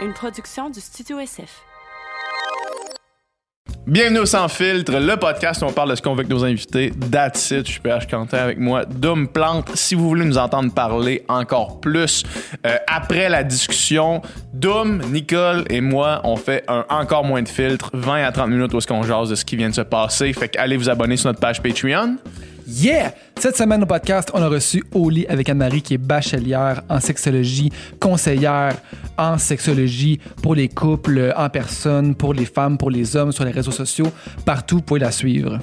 une production du Studio SF. Bienvenue au Sans Filtre, le podcast où on parle de ce qu'on veut avec nos invités. That's it, je suis PH Quentin avec moi, Dom Plante. Si vous voulez nous entendre parler encore plus, euh, après la discussion, Dom, Nicole et moi, on fait un encore moins de filtres, 20 à 30 minutes où est-ce qu'on jase de ce qui vient de se passer. Fait qu'allez vous abonner sur notre page Patreon. Yeah! Cette semaine au podcast, on a reçu Oli avec Anne-Marie qui est bachelière en sexologie, conseillère en sexologie pour les couples, en personne, pour les femmes, pour les hommes, sur les réseaux sociaux. Partout, vous pouvez la suivre.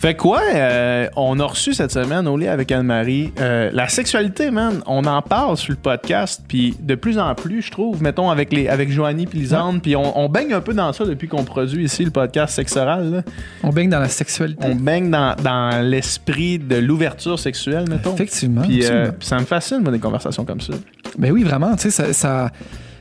Fait quoi, euh, on a reçu cette semaine au lit avec Anne-Marie. euh, la sexualité, man, on en parle sur le podcast, puis de plus en plus, je trouve, mettons, avec, les, avec Joanie puis Lisande, puis on, on baigne un peu dans ça depuis qu'on produit ici le podcast Sexoral. là. On baigne dans la sexualité. On baigne dans, dans l'esprit de l'ouverture sexuelle, mettons. Effectivement. Puis euh, ça me fascine, moi, des conversations comme ça. Ben oui, vraiment, tu sais, ça, ça,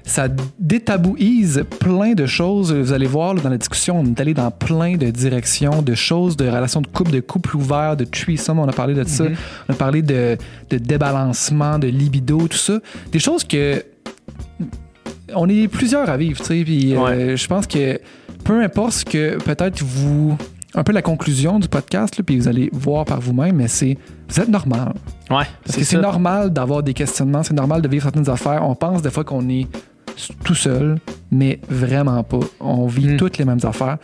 ça détabouise plein de choses. Vous allez voir là, dans la discussion, on est allé dans plein de directions, de choses, de relations de couple, de couple ouvert, de threesome, on a parlé de ça. On a parlé de, de débalancement, de libido, tout ça. Des choses que on est plusieurs à vivre, tu sais, puis euh, je pense que peu importe ce que peut-être vous un peu la conclusion du podcast, puis vous allez voir par vous-même, mais c'est vous êtes normal. Ouais, Parce que c'est normal d'avoir des questionnements, c'est normal de vivre certaines affaires. On pense des fois qu'on est tout seul, mais vraiment pas. On vit Mm. toutes les mêmes affaires.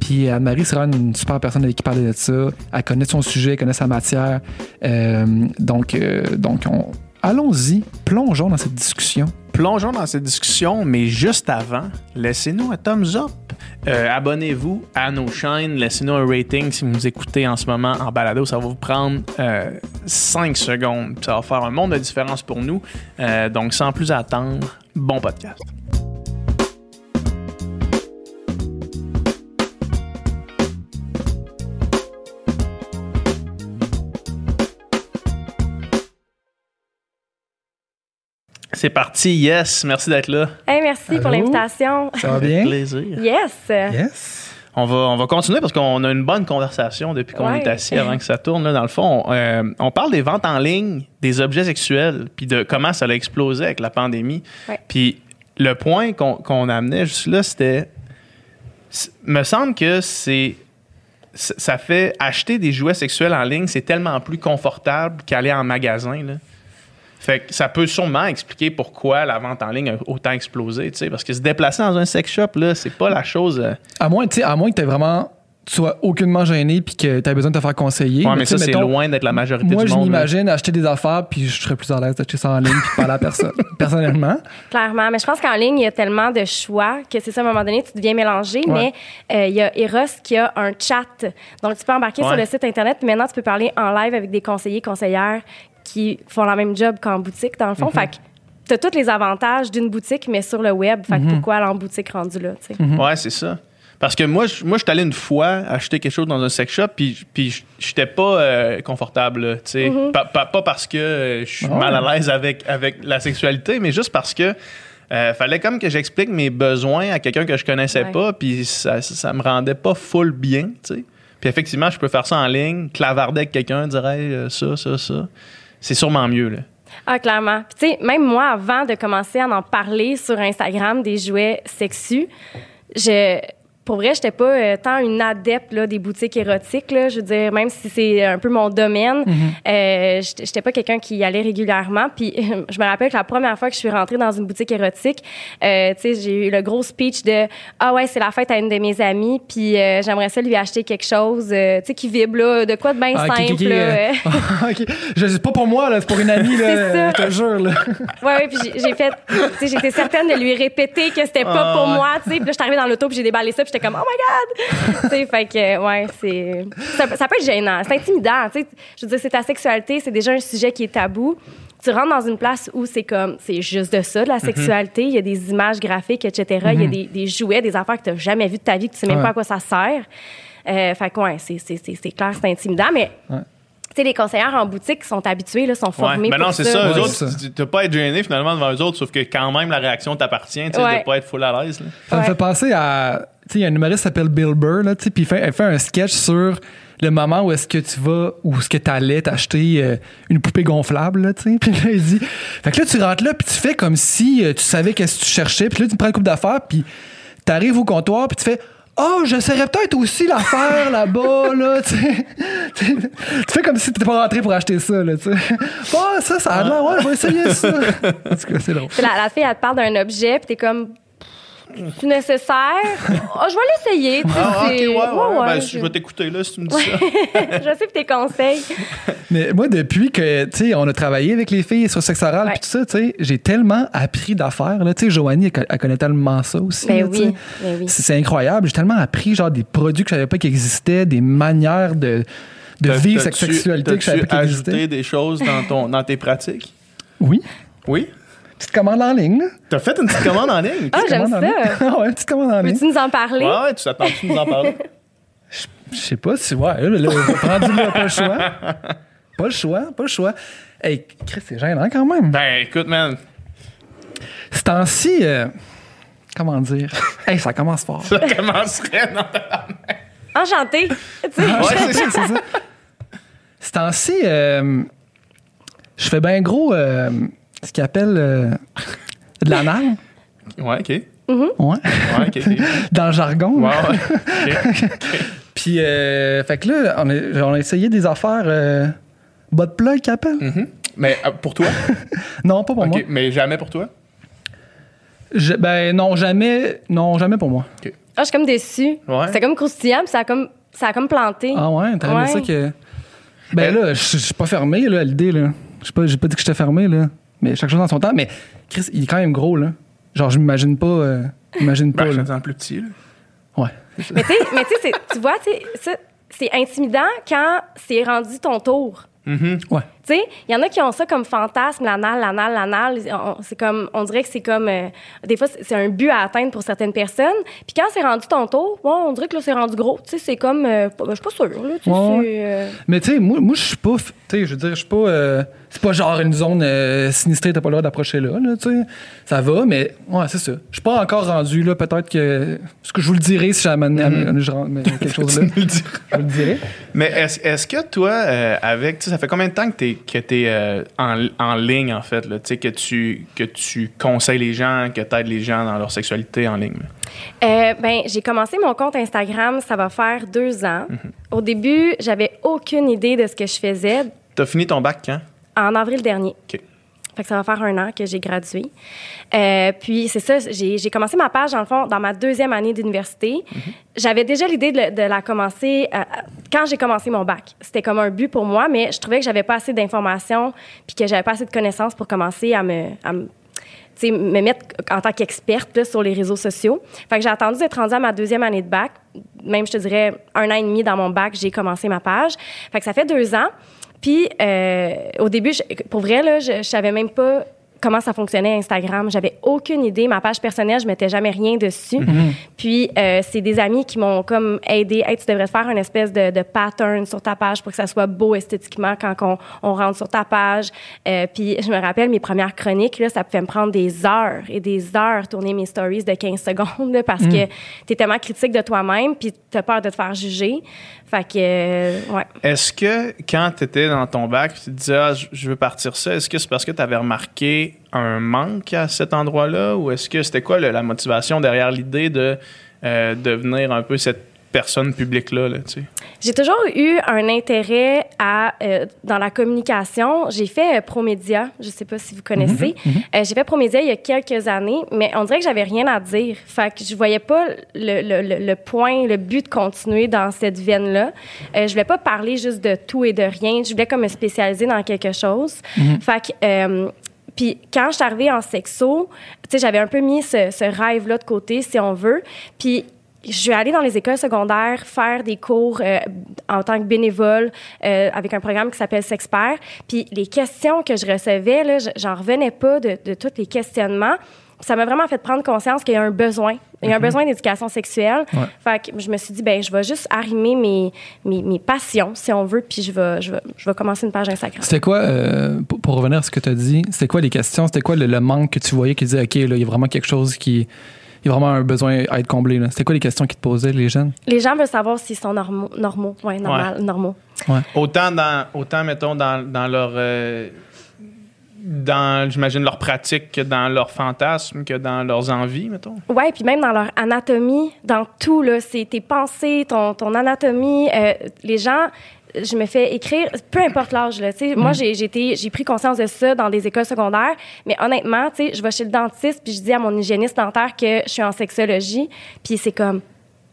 Puis Anne-Marie sera une super personne avec qui parler de ça. Elle connaît son sujet, elle connaît sa matière. Euh, donc, euh, donc on... allons-y, plongeons dans cette discussion. Plongeons dans cette discussion, mais juste avant, laissez-nous un thumbs up. Euh, Abonnez-vous à nos chaînes, laissez-nous un rating si vous nous écoutez en ce moment en balado. Ça va vous prendre 5 secondes. Ça va faire un monde de différence pour nous. Euh, donc, sans plus attendre, bon podcast. C'est parti, yes, merci d'être là. Hey, merci pour l'invitation. Ça va bien? plaisir. Yes. Yes. On va, on va continuer parce qu'on a une bonne conversation depuis qu'on Ouais. est assis avant que ça tourne. là. dans le fond, on, euh, on parle des ventes en ligne, des objets sexuels, puis de comment ça a explosé avec la pandémie. Ouais. Puis le point qu'on qu'on amenait juste là, c'était. Me semble que c'est. Ça fait acheter des jouets sexuels en ligne, c'est tellement plus confortable qu'aller en magasin. Là. Fait que ça peut sûrement expliquer pourquoi la vente en ligne a autant explosé, tu sais, parce que se déplacer dans un sex shop, là, c'est pas la chose. euh, À moins, tu sais, à moins que tu vraiment tu sois aucunement gêné puis que tu as besoin de te faire conseiller. Ouais, mais, ça, c'est loin d'être la majorité Moi, du je monde. là. m'imagine acheter des affaires puis je serais plus à l'aise d'acheter ça en ligne puis parler à personne. Personnellement. Clairement. Mais je pense qu'en ligne, il y a tellement de choix que c'est ça, à un moment donné, tu deviens mélangé. Ouais. Mais euh, il y a Eros qui a un chat. Donc, tu peux embarquer Ouais. sur le site Internet. Puis maintenant, tu peux parler en live avec des conseillers, conseillères qui font la même job qu'en boutique, dans le fond. Fait que tu as tous les avantages d'une boutique, mais sur le web. Fait que pourquoi aller en boutique rendu là, tu sais? Ouais, c'est ça. Parce que moi, je- moi, je suis allé une fois acheter quelque chose dans un sex shop, puis, puis je- j'étais pas euh, confortable, tu sais. pas, parce que euh, je suis Ah mal à l'aise avec, avec la sexualité, mais juste parce que euh, fallait comme que j'explique mes besoins à quelqu'un que je connaissais Ouais. pas, puis ça, ça me rendait pas full bien, tu sais. Puis effectivement, je peux faire ça en ligne, clavarder avec quelqu'un, dire Hey, euh, ça, ça, ça. C'est sûrement mieux, là. Ah, clairement. Tu sais, même moi, avant de commencer à en parler sur Instagram des jouets sexus, je. Pour vrai, j'étais pas euh, tant une adepte là, des boutiques érotiques. Là. Je veux dire, même si c'est un peu mon domaine, euh, j'étais pas quelqu'un qui y allait régulièrement. Puis je me rappelle que la première fois que je suis rentrée dans une boutique érotique, euh, tu sais, j'ai eu le gros speech de ah ouais, c'est la fête à une de mes amies, puis j'aimerais ça lui acheter quelque chose, tu sais, qui vibre là, de quoi de bien Ah, simple. ok, ok, là, euh, euh. ok. Je- C'est pas pour moi, là, c'est pour une amie, là, C'est ça. je te jure. Là. Ouais, ouais, puis j'ai- j'ai fait, tu sais, j'étais certaine de lui répéter que c'était pas Ah, pour ouais. moi, tu sais. Puis là, je suis arrivée dans l'auto, puis j'ai déballé ça, puis j'étais comme, oh my god! tu sais, fait que, ouais, c'est. Ça, ça peut être gênant, c'est intimidant, tu sais. Je veux dire, c'est ta sexualité, c'est déjà un sujet qui est tabou. Tu rentres dans une place où c'est comme, c'est juste de ça, de la Mhm. sexualité. Il y a des images graphiques, etc. Il y a des, des jouets, des affaires que tu n'as jamais vues de ta vie, que tu sais même Ouais. pas à quoi ça sert. Euh, fait que, ouais, c'est- c'est c'est- c'est clair, c'est intimidant, mais. Ouais. Tu sais, les conseillères en boutique sont habitués, là, sont Ouais. formés Ben pour non, c'est ça. ça. Eux Ouais, autres, c'est ça. tu- n'as pas à être gêné finalement devant eux autres, sauf que quand même la réaction t'appartient, tu sais, Ouais. de pas être full à l'aise. Ça me fait penser à. Tu sais, il y a un humoriste qui s'appelle Bill Burr, là, tu sais, puis il fait, elle fait un sketch sur le moment où est-ce que tu vas, ou est-ce que tu allais t'acheter euh, une poupée gonflable, là, tu sais. Puis là, il dit. Fait que là, tu rentres là, puis tu fais comme si euh, tu savais qu'est-ce que tu cherchais, puis là, tu prends une coupe d'affaires, puis tu arrives au comptoir, puis tu fais. Oh, j'essaierais peut-être aussi l'affaire là-bas, là, tu sais. Tu fais comme si tu pas rentré pour acheter ça, là, tu sais. Oh, ça, ça a l'air, ouais, je vais essayer ça. En tout cas, c'est drôle. La, la fille, elle te parle d'un objet, puis t'es comme. C'est nécessaire. Ah, je vais l'essayer. tu sais, Ah, ok, c'est- ouais, ouais. ouais, Ben, ouais, je vais t'écouter là si tu me dis ça. je sais tes conseils. Mais moi, depuis que, tu sais, on a travaillé avec les filles sur sexe oral puis tout ça, tu sais, j'ai tellement appris d'affaires, là. Tu sais, Joanie, elle, elle connaît tellement ça aussi. Ben là, oui, ben oui. C'est incroyable. J'ai tellement appris, genre, des produits que je savais pas qu'ils existaient, des manières de, de vivre cette sexualité que je savais pas qu'ils existaient. ajouté des choses dans, ton, dans tes pratiques? Oui. Oui? Petite commande en ligne. T'as fait une petite commande en ligne? Ah, j'aime ça. ligne. Ah ouais, petite commande en ligne. Peux-tu nous en parler? Ouais, ouais, tu t'attends-tu de nous en parler? Je sais pas si, ouais, là, là, rendu là, pas le choix. Pas le choix, pas le choix. Hey, Chris, c'est gênant quand même. Ben, écoute, man, Ce temps-ci, euh, comment dire? Hey, ça commence fort. ça commencerait, non? Enchanté. Sais, Ouais, c'est ça. c'est ça. Ce temps-ci, euh, je fais bien gros euh, ce qu'ils appellent euh, de l'anal. Ouais, OK. Ouais, Ouais. OK. ok. Dans le jargon. Ouais, là. ouais. OK. Puis, euh, fait que là, on a, on a essayé des affaires. Euh, bas de plug qu'ils appellent? Mhm. Mais euh, pour toi? Non, pas pour moi. OK. Mais jamais pour toi? Je- ben, non, jamais. Non, jamais pour moi. Ah, je suis comme déçue. Ouais. C'est comme croustillant, puis ça a comme, ça a comme planté. Ah ouais, t'as aimé Ouais. ça que. Ben Euh, là, je je suis pas fermé, là, l'idée, là. J'ai pas, j'ai pas dit que j'étais fermé, là. Mais chaque chose dans son temps. Mais Chris, il est quand même gros, là. Genre, je m'imagine pas. euh, j'imagine pas, Ben, là. te sens plus petit, là. Ouais. Mais tu sais, mais tu sais, c'est- tu vois, c'est intimidant quand c'est rendu ton tour. Mhm. Ouais. Tu sais, il y en a qui ont ça comme fantasme, l'anal, l'anal, l'anal. On- C'est comme, on dirait que c'est comme, euh, des fois, c'est un but à atteindre pour certaines personnes. Puis quand c'est rendu ton tour, bon, on dirait que là, c'est rendu gros. Tu sais, c'est comme, euh, ben, je suis pas sûre, là. Tu Ouais, euh, Mais tu sais, moi, moi je suis pas. f- Tu sais, je veux dire, je suis pas. euh, c'est pas genre une zone euh, sinistrée, t'as pas le droit d'approcher là, là, tu sais. Ça va, mais ouais, c'est ça. Je suis pas encore rendu là, peut-être que. Ce que je vous le dirai si jamais je rentre mais quelque chose là. Je vous le dirai. Mais est-ce que toi, euh, avec, tu sais, ça fait combien de temps que tu es, que t'es, euh, en, en ligne, en fait, là, tu sais, que tu, que tu conseilles les gens, que tu aides les gens dans leur sexualité en ligne? Euh, ben, j'ai commencé mon compte Instagram, ça va faire deux ans. Au début, j'avais aucune idée de ce que je faisais T'as fini ton bac quand? en avril dernier. OK. Fait que ça va faire un an que j'ai gradué. Euh, puis c'est ça, j'ai commencé ma page, dans le fond, dans ma deuxième année d'université. J'avais déjà l'idée de, de la commencer euh, quand j'ai commencé mon bac. C'était comme un but pour moi, mais je trouvais que j'avais pas assez d'informations puis que j'avais pas assez de connaissances pour commencer à me... à me me mettre en tant qu'experte sur les réseaux sociaux. Fait que j'ai attendu d'être rendue à ma deuxième année de bac. Même, je te dirais, un an et demi dans mon bac, j'ai commencé ma page. Fait que ça fait deux ans. Puis, euh, au début, je- pour vrai, là, je, je savais même pas comment ça fonctionnait Instagram. J'avais aucune idée. Ma page personnelle, je mettais jamais rien dessus. Puis, euh, c'est des amis qui m'ont comme aidé. Hey, tu devrais faire une espèce de, de pattern sur ta page pour que ça soit beau esthétiquement quand on, on rentre sur ta page. Euh, puis, je me rappelle, mes premières chroniques, là, ça pouvait me prendre des heures et des heures tourner mes stories de 15 secondes là, parce que tu es tellement critique de toi-même puis tu as peur de te faire juger. Fait que, euh. Est-ce que quand tu étais dans ton bac, tu te disais, ah, je- veux partir ça, est-ce que c'est parce que tu avais remarqué un manque à cet endroit-là ou est-ce que c'était quoi la motivation derrière l'idée de euh, devenir un peu cette personne publique-là? Là, tu sais? J'ai toujours eu un intérêt à, euh, dans la communication. J'ai fait euh, Promédia, je sais pas si vous connaissez. Euh, j'ai fait Promédia il y a quelques années, mais on dirait que j'avais rien à dire. Fait que je voyais pas le, le- le- le point, le but de continuer dans cette veine-là. Euh, je voulais pas parler juste de tout et de rien. Je voulais comme me spécialiser dans quelque chose. Fait que... euh, puis quand je suis arrivée en sexo, tu sais, j'avais un peu mis ce, ce rêve-là de côté, si on veut. Puis je suis allée dans les écoles secondaires faire des cours euh, en tant que bénévole euh, avec un programme qui s'appelle Sexpert. Puis les questions que je recevais, là, je- j'en revenais pas de, de tous les questionnements. Ça m'a vraiment fait prendre conscience qu'il y a un besoin. Il y a un besoin d'éducation sexuelle. Ouais. Fait que je me suis dit, ben je vais juste arrimer mes, mes, mes passions, si on veut, puis je vais, je vais, je vais commencer une page Instagram. C'était quoi, euh, pour, pour revenir à ce que tu as dit, c'était quoi les questions? C'était quoi le, le manque que tu voyais qui disait, OK, là, il y a vraiment quelque chose qui, y a vraiment un besoin à être comblé. là. C'était quoi les questions qu'ils te posaient, les jeunes? Les gens veulent savoir s'ils sont normaux. normaux. Ouais, normal, normaux. Autant, dans, autant mettons, dans, dans leur. euh, dans, j'imagine, leur pratique que dans leurs fantasmes, que dans leurs envies, mettons. Ouais, puis même dans leur anatomie, dans tout, là, c'est tes pensées, ton, ton anatomie. euh, les gens, je me fais écrire, peu importe l'âge, là, tu sais. Moi, j'ai, j'ai, été- j'ai pris conscience de ça dans des écoles secondaires, mais honnêtement, tu sais, je vais chez le dentiste, puis je dis à mon hygiéniste dentaire que je suis en sexologie, puis c'est comme,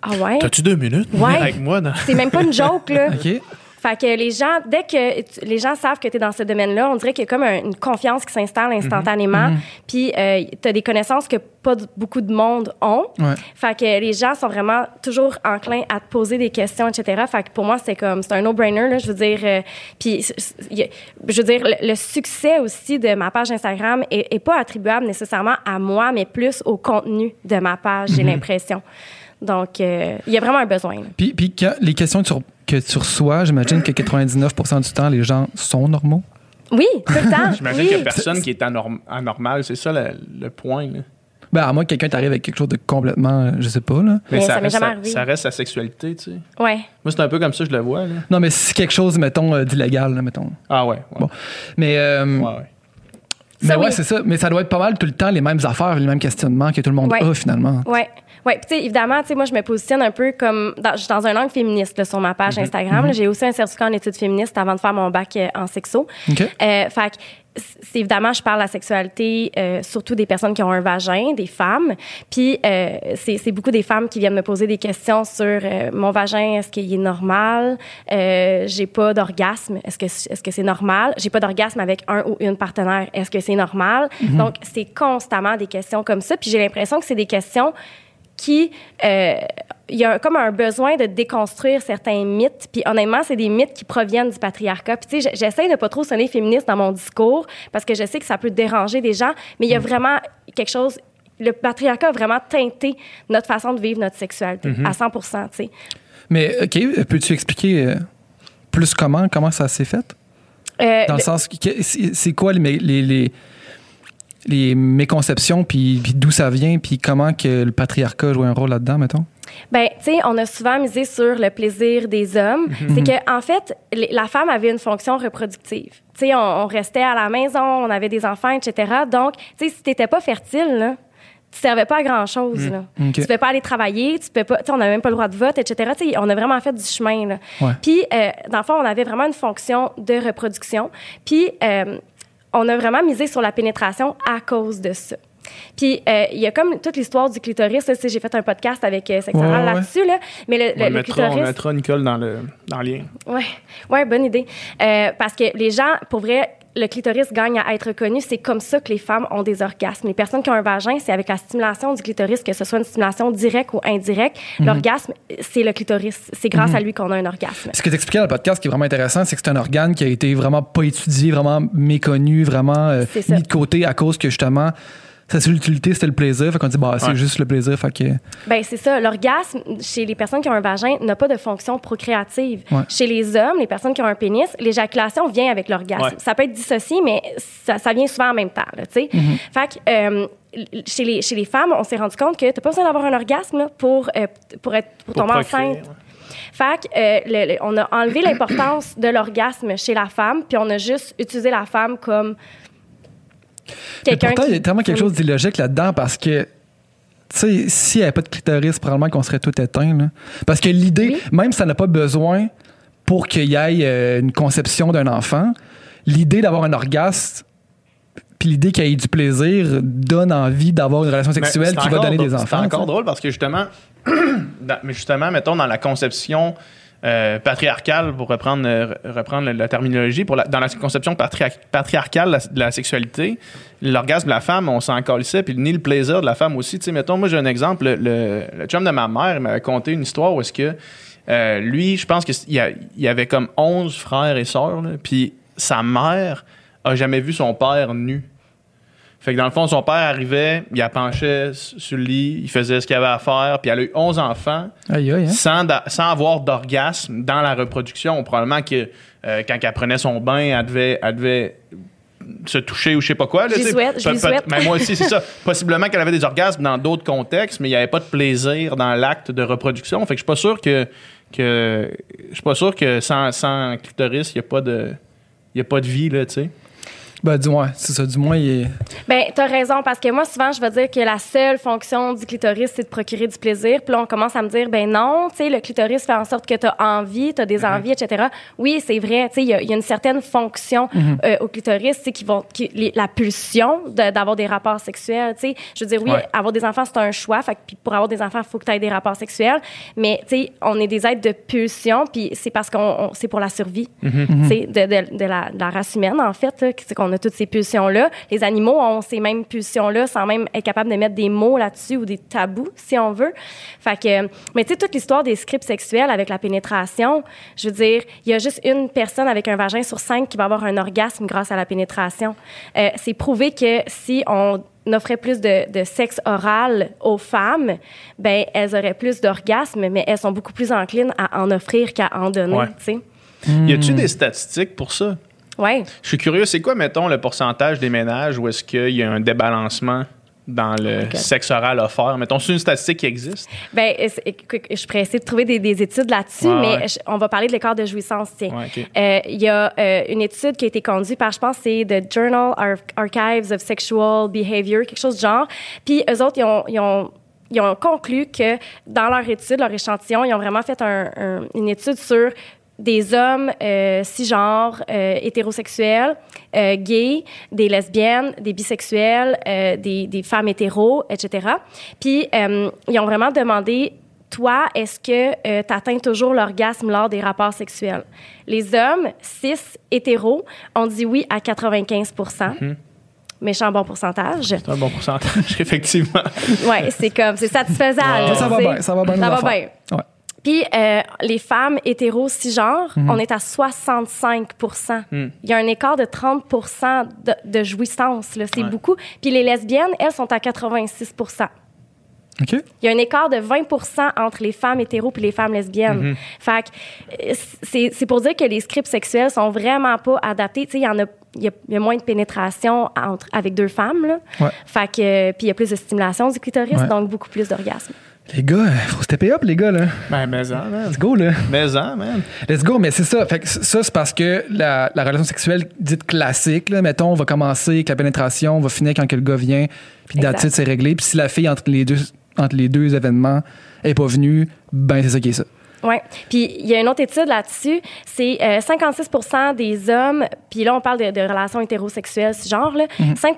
ah ouais? T'as-tu deux minutes? Ouais. avec moi? C'est même pas une joke, là. OK. Fait que les gens, dès que tu- les gens savent que tu es dans ce domaine-là, on dirait qu'il y a comme un- une confiance qui s'installe instantanément. Puis tu as des connaissances que pas beaucoup de monde ont. Ouais. Fait que les gens sont vraiment toujours enclins à te poser des questions, etc. Fait que pour moi, c'est comme, c'est un no-brainer, là. Je veux dire, euh, puis je veux dire, le, le succès aussi de ma page Instagram est, est pas attribuable nécessairement à moi, mais plus au contenu de ma page, j'ai l'impression. Donc, euh, il y a vraiment un besoin. là. Puis, puis quand- les questions que tu, que tu reçois, j'imagine que 99% du temps, les gens sont normaux? Oui, tout le temps. J'imagine oui. qu'il y a personne qui est anorm- anormal. C'est ça le, le point. là. Ben, à moins que quelqu'un t'arrive avec quelque chose de complètement, euh, je sais pas, là. Mais ça m'est reste jamais sa- arrivé. ça reste sa sexualité, tu sais. Ouais. Moi, c'est un peu comme ça que je le vois. Là. Non, mais si quelque chose, mettons, euh, d'illégal, là, mettons. Ah ouais. ouais. Bon. Mais, euh, Ouais, ouais. mais Ça, ouais, oui. c'est ça. Mais ça doit être pas mal tout le temps les mêmes affaires, les mêmes questionnements que tout le monde Ouais. a, finalement. Ouais. Ouais, puis tu sais, évidemment, tu sais, moi, je me positionne un peu comme dans, je suis dans un angle féministe là, sur ma Mhm. page Instagram. là. J'ai aussi un certificat en études féministes avant de faire mon bac euh, en sexo. OK. Euh, fait que c'est évidemment, je parle de la sexualité, euh, surtout des personnes qui ont un vagin, des femmes. Puis euh, c'est beaucoup des femmes qui viennent me poser des questions sur euh, mon vagin, est-ce qu'il est normal? Euh, J'ai pas d'orgasme, est-ce que est-ce que c'est normal? J'ai pas d'orgasme avec un ou une partenaire, est-ce que c'est normal? Donc c'est constamment des questions comme ça. Puis j'ai l'impression que c'est des questions qui euh, il y a comme un besoin de déconstruire certains mythes. Puis honnêtement, c'est des mythes qui proviennent du patriarcat. Puis tu sais, j'essaie de pas trop sonner féministe dans mon discours parce que je sais que ça peut déranger des gens, mais il y a vraiment quelque chose. Le patriarcat a vraiment teinté notre façon de vivre notre sexualité à 100 tu sais. Mais, OK, peux-tu expliquer euh, plus comment, comment ça s'est fait? Euh, Dans le le- sens, c'est quoi les, mé- les, les, les méconceptions, puis, puis d'où ça vient, puis comment que le patriarcat joue un rôle là-dedans, mettons? Ben, tu sais, on a souvent misé sur le plaisir des hommes. C'est que, en fait, les- la femme avait une fonction reproductive. Tu sais, on, on restait à la maison, on avait des enfants, etc. Donc, tu sais, si t'étais pas fertile, là, tu servais pas à grand chose. Là. OK. Tu pouvais pas aller travailler, tu peux pas, on n'avait même pas le droit de vote, etc. Tu sais, on a vraiment fait du chemin. Là. Ouais. Puis, euh, dans le fond, on avait vraiment une fonction de reproduction. Puis, euh, on a vraiment misé sur la pénétration à cause de ça. Puis, euh, il y a comme toute l'histoire du clitoris. là, J'ai fait un podcast avec euh, Ouais, ouais, là-dessus. Là. Mais le, le- On, le mettra, on clitoris. mettra Nicole dans le, dans le lien. Ouais, ouais, bonne idée. Euh, parce que les gens, pour vrai, le clitoris gagne à être connu. C'est comme ça que les femmes ont des orgasmes. Les personnes qui ont un vagin, c'est avec la stimulation du clitoris, que ce soit une stimulation directe ou indirecte. L'orgasme, c'est le clitoris. C'est grâce à lui qu'on a un orgasme. Ce que tu expliquais dans le podcast qui est vraiment intéressant, c'est que c'est un organe qui a été vraiment pas étudié, vraiment méconnu, vraiment euh, mis de côté à cause que justement, sa seule utilité, c'était le plaisir. Fait qu'on dit, bah, c'est Ouais. juste le plaisir. Fait que. Ben c'est ça. L'orgasme chez les personnes qui ont un vagin n'a pas de fonction procréative. Ouais. Chez les hommes, les personnes qui ont un pénis, l'éjaculation vient avec l'orgasme. Ouais. Ça peut être dissocié, mais ça, ça vient souvent en même temps. Tu sais. Fait que euh, chez les chez les femmes, on s'est rendu compte que t'as pas besoin d'avoir un orgasme là, pour euh, pour être pour, Pour tomber procréer, enceinte. Fait que, euh, le- le- on a enlevé l'importance de l'orgasme chez la femme, puis on a juste utilisé la femme comme quelqu'un pourtant, qui- il y a tellement quelque chose d'illogique là-dedans parce que, tu sais, s'il n'y avait pas de clitoris, probablement qu'on serait tout éteint. là. Parce que l'idée, Oui. même si ça n'a pas besoin pour qu'il y ait euh, une conception d'un enfant, l'idée d'avoir un orgasme, puis l'idée qu'il y ait du plaisir donne envie d'avoir une relation sexuelle qui va donner des enfants. C'est encore drôle parce que justement, dans- mais justement, mettons, dans la conception euh, patriarcale, pour reprendre, euh, reprendre la, terminologie, pour dans la conception patria- patriarcale de la, sexualité, l'orgasme de la femme, on s'en calissait, puis ni le plaisir de la femme aussi. Tu sais, mettons, moi, j'ai un exemple. Le, le, chum de ma mère m'avait conté une histoire où est-ce que euh, lui, je pense qu'il y, avait comme 11 frères et sœurs, puis sa mère a jamais vu son père nu. Fait que dans le fond, son père arrivait, il la penchait sur le lit, il faisait ce qu'il avait à faire, puis elle a eu 11 enfants Aïe, aïe, hein? sans, da- sans avoir d'orgasme dans la reproduction. Probablement que euh, quand elle prenait son bain, elle devait, elle devait se toucher ou je sais pas quoi. là, souhaite, Peut- peut- ben, moi aussi, c'est ça. Possiblement qu'elle avait des orgasmes dans d'autres contextes, mais il n'y avait pas de plaisir dans l'acte de reproduction. Fait que je suis pas sûr que, que je suis pas sûr que sans, sans clitoris, il n'y a pas de il y a pas de vie là, tu sais. Ben, du moins, c'est ça. Du moins, il est. Ben, t'as raison, parce que moi, souvent, je vais dire que la seule fonction du clitoris, c'est de procurer du plaisir. Puis là, on commence à me dire, ben non, tu sais, le clitoris fait en sorte que t'as envie, t'as des envies, etc. Oui, c'est vrai, tu sais, il y, a- il y a une certaine fonction euh, au clitoris, tu sais, qui vont, qui, les- la pulsion de- d'avoir des rapports sexuels, tu sais. Je veux dire, oui, Ouais. avoir des enfants, c'est un choix. Fait puis pour avoir des enfants, il faut que tu aies des rapports sexuels. Mais, tu sais, on est des êtres de pulsion, puis c'est parce qu'on, on- c'est pour la survie, tu sais, de, de- la, de la race humaine, en fait, c'est qu'on a toutes ces pulsions-là. Les animaux ont ces mêmes pulsions-là sans même être capable de mettre des mots là-dessus ou des tabous, si on veut. Fait que, mais tu sais, toute l'histoire des scripts sexuels avec la pénétration, je veux dire, il y a juste une personne avec un vagin sur cinq qui va avoir un orgasme grâce à la pénétration. Euh, c'est prouvé que si on offrait plus de, de sexe oral aux femmes, ben elles auraient plus d'orgasmes, mais elles sont beaucoup plus enclines à en offrir qu'à en donner, Ouais. sais. Y a-tu des statistiques pour ça? Ouais. Je suis curieux, c'est quoi mettons le pourcentage des ménages où est-ce qu'il y a un débalancement dans le Ok. sexe oral offert? Mettons, c'est une statistique qui existe Ben, euh, je pourrais essayer de trouver des, des études là-dessus, mais ouais. je- on va parler de l'écart de jouissance. tiens. Ouais. Euh, Il y a euh, une étude qui a été conduite par, je pense, c'est The Journal Ar- Archives of Sexual Behavior, quelque chose du genre. Puis eux autres, ils ont, ils ont ils ont conclu que dans leur étude, leur échantillon, ils ont vraiment fait un- un- une étude sur des hommes euh, cisgenres, euh, hétérosexuels, euh, gays, des lesbiennes, des bisexuels, euh, des, des femmes hétéros, etc. Puis, euh, ils ont vraiment demandé, toi, est-ce que tu atteins toujours l'orgasme lors des rapports sexuels? Les hommes, cis, hétéros, ont dit oui à 95 Méchant bon pourcentage. C'est un bon pourcentage, effectivement. Ouais, c'est comme, c'est satisfaisant. Ça va bien, ça va bien. Ça va bien. Puis euh, les femmes hétéros cisgenres, Mhm. on est à 65% Hmm. Il y a un écart de 30 de, de jouissance. C'est Ouais. beaucoup. Puis les lesbiennes, elles, sont à 86 OK. il y a un écart de 20% entre les femmes hétéros et les femmes lesbiennes. Mm-hmm. Fait que, euh, c'est pour dire que les scripts sexuels sont vraiment pas adaptés. Tu sais, il y en a, il y a, il y a moins de pénétration entre, avec deux femmes, là. Ouais. Fait que, euh, puis il y a plus de stimulation du clitoris, Ouais. donc beaucoup plus d'orgasme. Les gars, faut stepper up, les gars, là. Ben, mais en, man. Let's go, là. Mais en, man. Let's go, mais c'est ça. Fait que ça, c'est parce que la, la relation sexuelle dite classique, là, mettons, on va commencer avec la pénétration, on va finir quand que le gars vient, puis it, c'est réglé. Puis si la fille, entre les deux, entre les deux événements, est pas venue, ben c'est ça qui est ça. Oui. Puis il y a une autre étude là-dessus, c'est euh, 56 des hommes, puis là on parle de, de relations hétérosexuelles, ce genre là, 5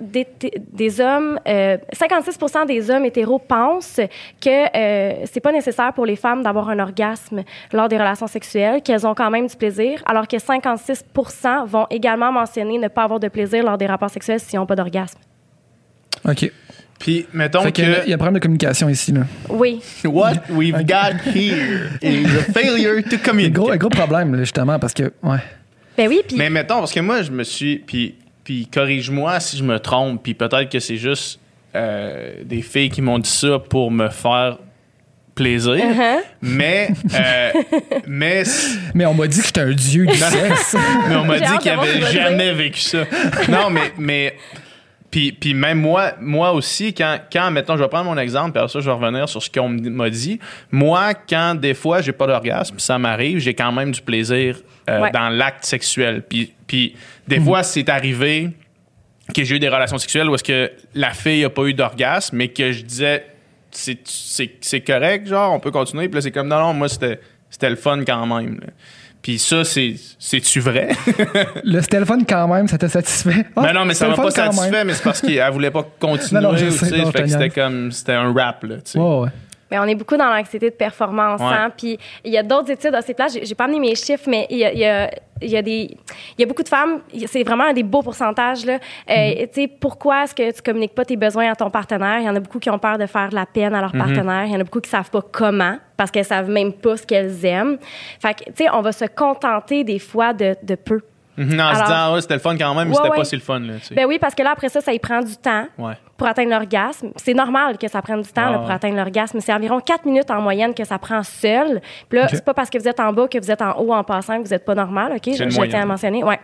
des, des hommes, euh, 56 des hommes hétéros pensent que euh, c'est pas nécessaire pour les femmes d'avoir un orgasme lors des relations sexuelles, qu'elles ont quand même du plaisir, alors que 56% vont également mentionner ne pas avoir de plaisir lors des rapports sexuels s'ils n'ont pas d'orgasme. OK. Puis, mettons Fait que. qu'il y a- il y a un problème de communication ici, là. Oui. What we've got here is a failure to Un communicate. gros, un gros problème, là, justement, parce que, ouais. Ben oui, puis Mais mettons, parce que moi, je me suis. Puis, puis corrige-moi si je me trompe, puis peut-être que c'est juste euh, des filles qui m'ont dit ça pour me faire plaisir. Uh-huh. Mais. euh, mais. Mais on m'a dit que j'étais un dieu du sexe. Mais on m'a dit qu'il avait jamais vécu ça. Non, mais. mais puis, puis même moi, moi aussi, quand, quand, mettons, je vais prendre mon exemple, puis après ça, je vais revenir sur ce qu'on m'a dit. Moi, quand des fois, j'ai pas d'orgasme, ça m'arrive, j'ai quand même du plaisir euh, Ouais. dans l'acte sexuel. Puis, puis des fois, c'est arrivé que j'ai eu des relations sexuelles où est-ce que la fille a pas eu d'orgasme, mais que je disais, c'est, correct, genre, on peut continuer. Puis là, c'est comme, non, non, moi, c'était, c'était le fun quand même. là. Puis ça, c'est, c'est-tu vrai? le téléphone, quand même, ça t'a satisfait? Ah, Mais non, mais ça m'a pas satisfait, même. mais c'est parce qu'elle voulait pas continuer. Non, non, sais, non, c'était comme c'était un rap là, tu sais. Ouais. Mais on est beaucoup dans l'anxiété de performance. Ouais. hein. Puis il y a d'autres études à ces places. J'ai, pas amené mes chiffres, mais il y a, il y a- il y a des, il y a beaucoup de femmes. C'est vraiment un des beaux pourcentages là. Euh, Mm-hmm. Tu sais, pourquoi est-ce que tu communiques pas tes besoins à ton partenaire? Il y en a beaucoup qui ont peur de faire de la peine à leur Mm-hmm. partenaire. Il y en a beaucoup qui savent pas comment parce qu'elles savent même pas ce qu'elles aiment. Fait que tu sais, on va se contenter des fois de, de peu. Mhm, en se Alors- disant, ah ouais, c'était le fun quand même, mais Ouais, c'était ouais. pas si le fun. Là, tu sais. Ben oui, parce que là, après ça, ça y prend du temps ouais. pour atteindre l'orgasme. C'est normal que ça prenne du temps Ah là, pour ouais. atteindre l'orgasme. C'est environ 4 minutes en moyenne que ça prend seul. Puis là, c'est pas parce que vous êtes en bas que vous êtes en haut en passant que vous êtes pas normal, OK? Je, tiens à mentionner. Ouais.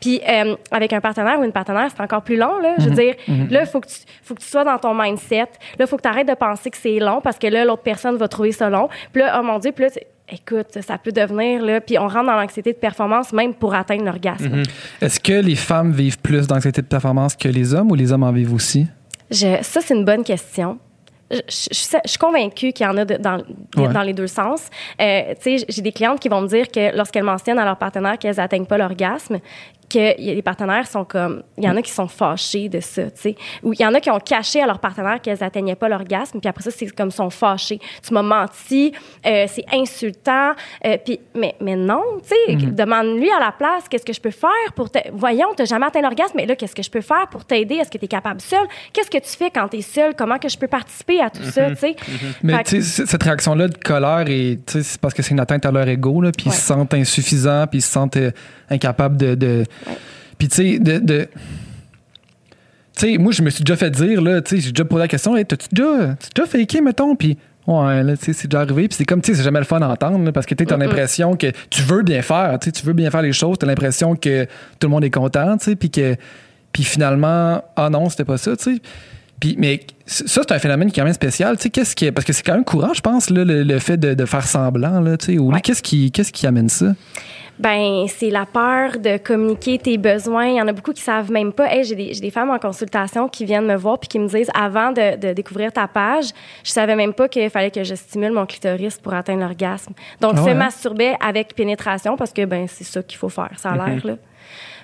Puis euh, avec un partenaire ou une partenaire, c'est encore plus long, là. Mhm. Je veux dire, là, il faut, que tu- faut que tu sois dans ton mindset. Là, il faut que tu arrêtes de penser que c'est long parce que là, l'autre personne va trouver ça long. Puis là, oh mon Dieu, puis là, écoute, ça peut devenir, là, puis on rentre dans l'anxiété de performance même pour atteindre l'orgasme. Mhm. Est-ce que les femmes vivent plus d'anxiété de performance que les hommes ou les hommes en vivent aussi? Je- ça, c'est une bonne question. Je, suis- je suis convaincue qu'il y en a de- dans, Ouais. dans les deux sens. Euh, tu sais, j'ai des clientes qui vont me dire que lorsqu'elles mentionnent à leur partenaire qu'elles n'atteignent pas l'orgasme, que y a- les partenaires sont comme... Il y en a qui sont fâchés de ça, tu sais. Ou il y en a qui ont caché à leur partenaire qu'elles n'atteignaient pas l'orgasme, puis après ça, c'est comme sont fâchés. Tu m'as menti, euh, c'est insultant. euh, puis, mais, mais non, tu sais, demande-lui à la place, qu'est-ce que je peux faire pour te... Voyons, tu jamais atteint l'orgasme, mais là, qu'est-ce que je peux faire pour t'aider? Est-ce que tu es capable seul? Qu'est-ce que tu fais quand tu es seul? Comment que je peux participer à tout ça, tu sais? Mais Fait que- tu sais, cette réaction-là de colère, et, tu sais, c'est parce que c'est une atteinte à leur ego, là, puis ils se sentent insuffisants, puis ils se sentent euh, incapables de. de- Puis tu sais, de. de- tu sais, moi, je me suis déjà fait dire, là, tu sais, j'ai déjà posé la question, hey, t'as-tu déjà, t'as déjà faké, mettons, puis ouais, là, tu sais, c'est déjà arrivé, puis c'est comme, tu sais, c'est jamais le fun d'entendre, là, parce que tu as l'impression que tu veux bien faire, tu sais, tu veux bien faire les choses, tu as l'impression que tout le monde est content, tu sais, puis que, puis finalement, ah non, c'était pas ça, tu sais. Puis, mais ça, c'est un phénomène qui est quand même spécial. Tu sais, qu'est-ce qui parce que c'est quand même courant, je pense, là, le, le fait de, de faire semblant. Là, tu sais, ou Ouais. qu'est-ce qui, qu'est-ce qui amène ça? Ben, c'est la peur de communiquer tes besoins. Il y en a beaucoup qui savent même pas. Hey, j'ai des, des femmes en consultation qui viennent me voir puis qui me disent avant de, de découvrir ta page, je savais même pas qu'il fallait que je stimule mon clitoris pour atteindre l'orgasme. Donc, Ah se ouais, hein? masturber avec pénétration parce que ben c'est ça qu'il faut faire. Ça a l'air là.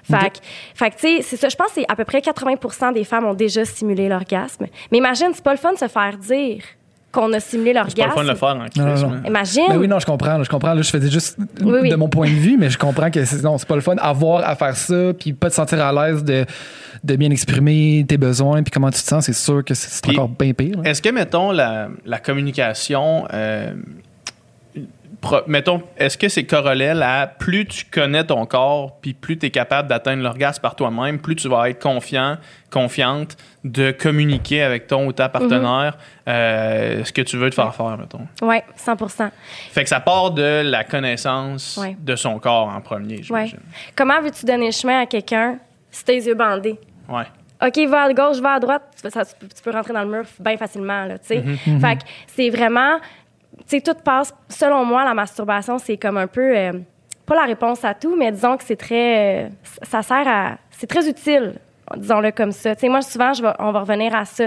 Fait fait tu sais, c'est ça. Je pense que c'est à peu près 80% des femmes ont déjà simulé l'orgasme. Mais imagine, c'est pas le fun de se faire dire qu'on a simulé C'est pas le l'orgasme. fun de le faire en Non, crise. non, là. Imagine. Ben oui, non, je comprends. là, je comprends. Là, je faisais juste Oui, oui. de mon point de vue, mais je comprends que c'est, non, c'est pas le fun avoir à faire ça, puis pas te sentir à l'aise de, de bien exprimer tes besoins, puis comment tu te sens. C'est sûr que c'est, encore bien pire. là. Est-ce que, mettons, la, la communication, euh, mettons, est-ce que c'est corrélé à plus tu connais ton corps, puis plus tu es capable d'atteindre l'orgasme par toi-même, plus tu vas être confiant, confiante de communiquer avec ton ou ta partenaire euh, ce que tu veux te faire faire, mettons? Oui, 100 Fait que ça part de la connaissance Ouais. de son corps en premier, Ouais. j'imagine. Comment veux-tu donner le chemin à quelqu'un si t'as les yeux bandés? Ouais. OK, va à gauche, va à droite, tu peux, ça- tu peux- tu peux rentrer dans le mur bien facilement, là, tu sais. Fait que c'est vraiment, sais, tout passe, selon moi, la masturbation, c'est comme un peu, euh, pas la réponse à tout, mais disons que c'est très, euh, ça sert à, c'est très utile. Disons-le comme ça. Moi, souvent, on va revenir à ça.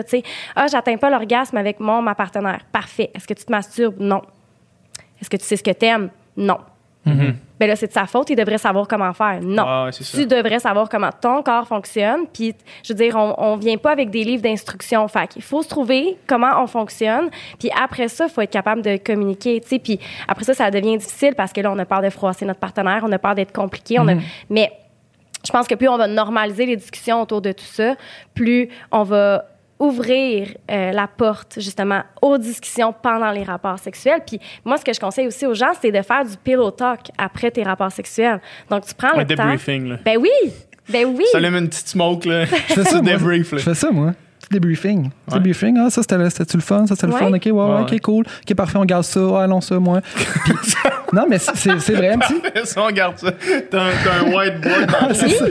Ah, j'atteins pas l'orgasme avec mon, ma partenaire. Parfait. Est-ce que tu te masturbes? Non. Est-ce que tu sais ce que t'aimes? Non. Ben là, c'est de sa faute. Il devrait savoir comment faire. Non. Ah ça. tu devrais savoir comment ton corps fonctionne. Puis, je veux dire, on, on vient pas avec des livres d'instruction. Fait qu'il faut se trouver comment on fonctionne. Puis après ça, il faut être capable de communiquer. Tu sais, puis après ça, ça devient difficile parce que là, on a peur de froisser notre partenaire, on a peur d'être compliqué. On a, mais je pense que plus on va normaliser les discussions autour de tout ça, plus on va ouvrir euh, la porte justement aux discussions pendant les rapports sexuels. Puis moi, ce que je conseille aussi aux gens, c'est de faire du pillow talk après tes rapports sexuels. Donc, tu prends Un le temps... debriefing, là. Ben oui! Ben oui! Ça allume une petite smoke, là. Je fais ça, débrief. Je fais ça, moi. Petit débriefing. Petit Ouais. débriefing. Ah, ça, c'était, c'était-tu le fun? Ça, c'était le Ouais. fun? OK, ouais, ouais, Ouais, OK, cool. OK, parfait, on garde ça. Ouais, non, ça, moi. Puis- non, mais c'est, vrai, un petit, ça, on garde ça. T'as un, un whiteboard c'est ça.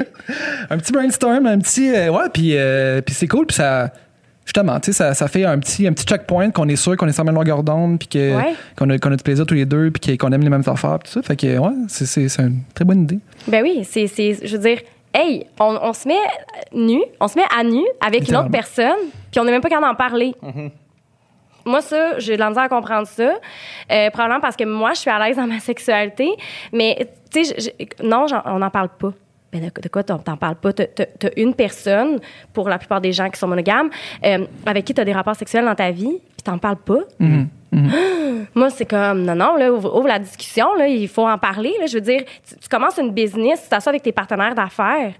un petit brainstorm, un petit. euh, ouais, puis, euh, puis c'est cool, puis ça. Justement, tu sais, ça, ça fait un petit, un petit checkpoint qu'on est sûr qu'on est sur la même longueur d'onde, puis Ouais. qu'on, a, qu'on a du plaisir tous les deux, puis qu'on aime les mêmes affaires, tout ça. Fait que, ouais, c'est, c'est, c'est une très bonne idée. Ben oui, c'est, c'est, je veux dire, hey, on, on se met nu, on se met à nu avec une autre personne, puis on n'est même pas capable d'en parler. Moi, ça, j'ai de la misère à comprendre ça. Euh, probablement parce que moi, je suis à l'aise dans ma sexualité. Mais, tu sais, non, j'en- on n'en parle pas. Ben de, de quoi t'en parles pas? T'as t'as- t'as une personne, pour la plupart des gens qui sont monogames, euh, avec qui tu as des rapports sexuels dans ta vie, puis t'en parles pas? Moi, c'est comme, non, non, là, ouvre, ouvre la discussion, là, il faut en parler. Là, je veux dire, tu, tu commences une business, tu t'assois avec tes partenaires d'affaires.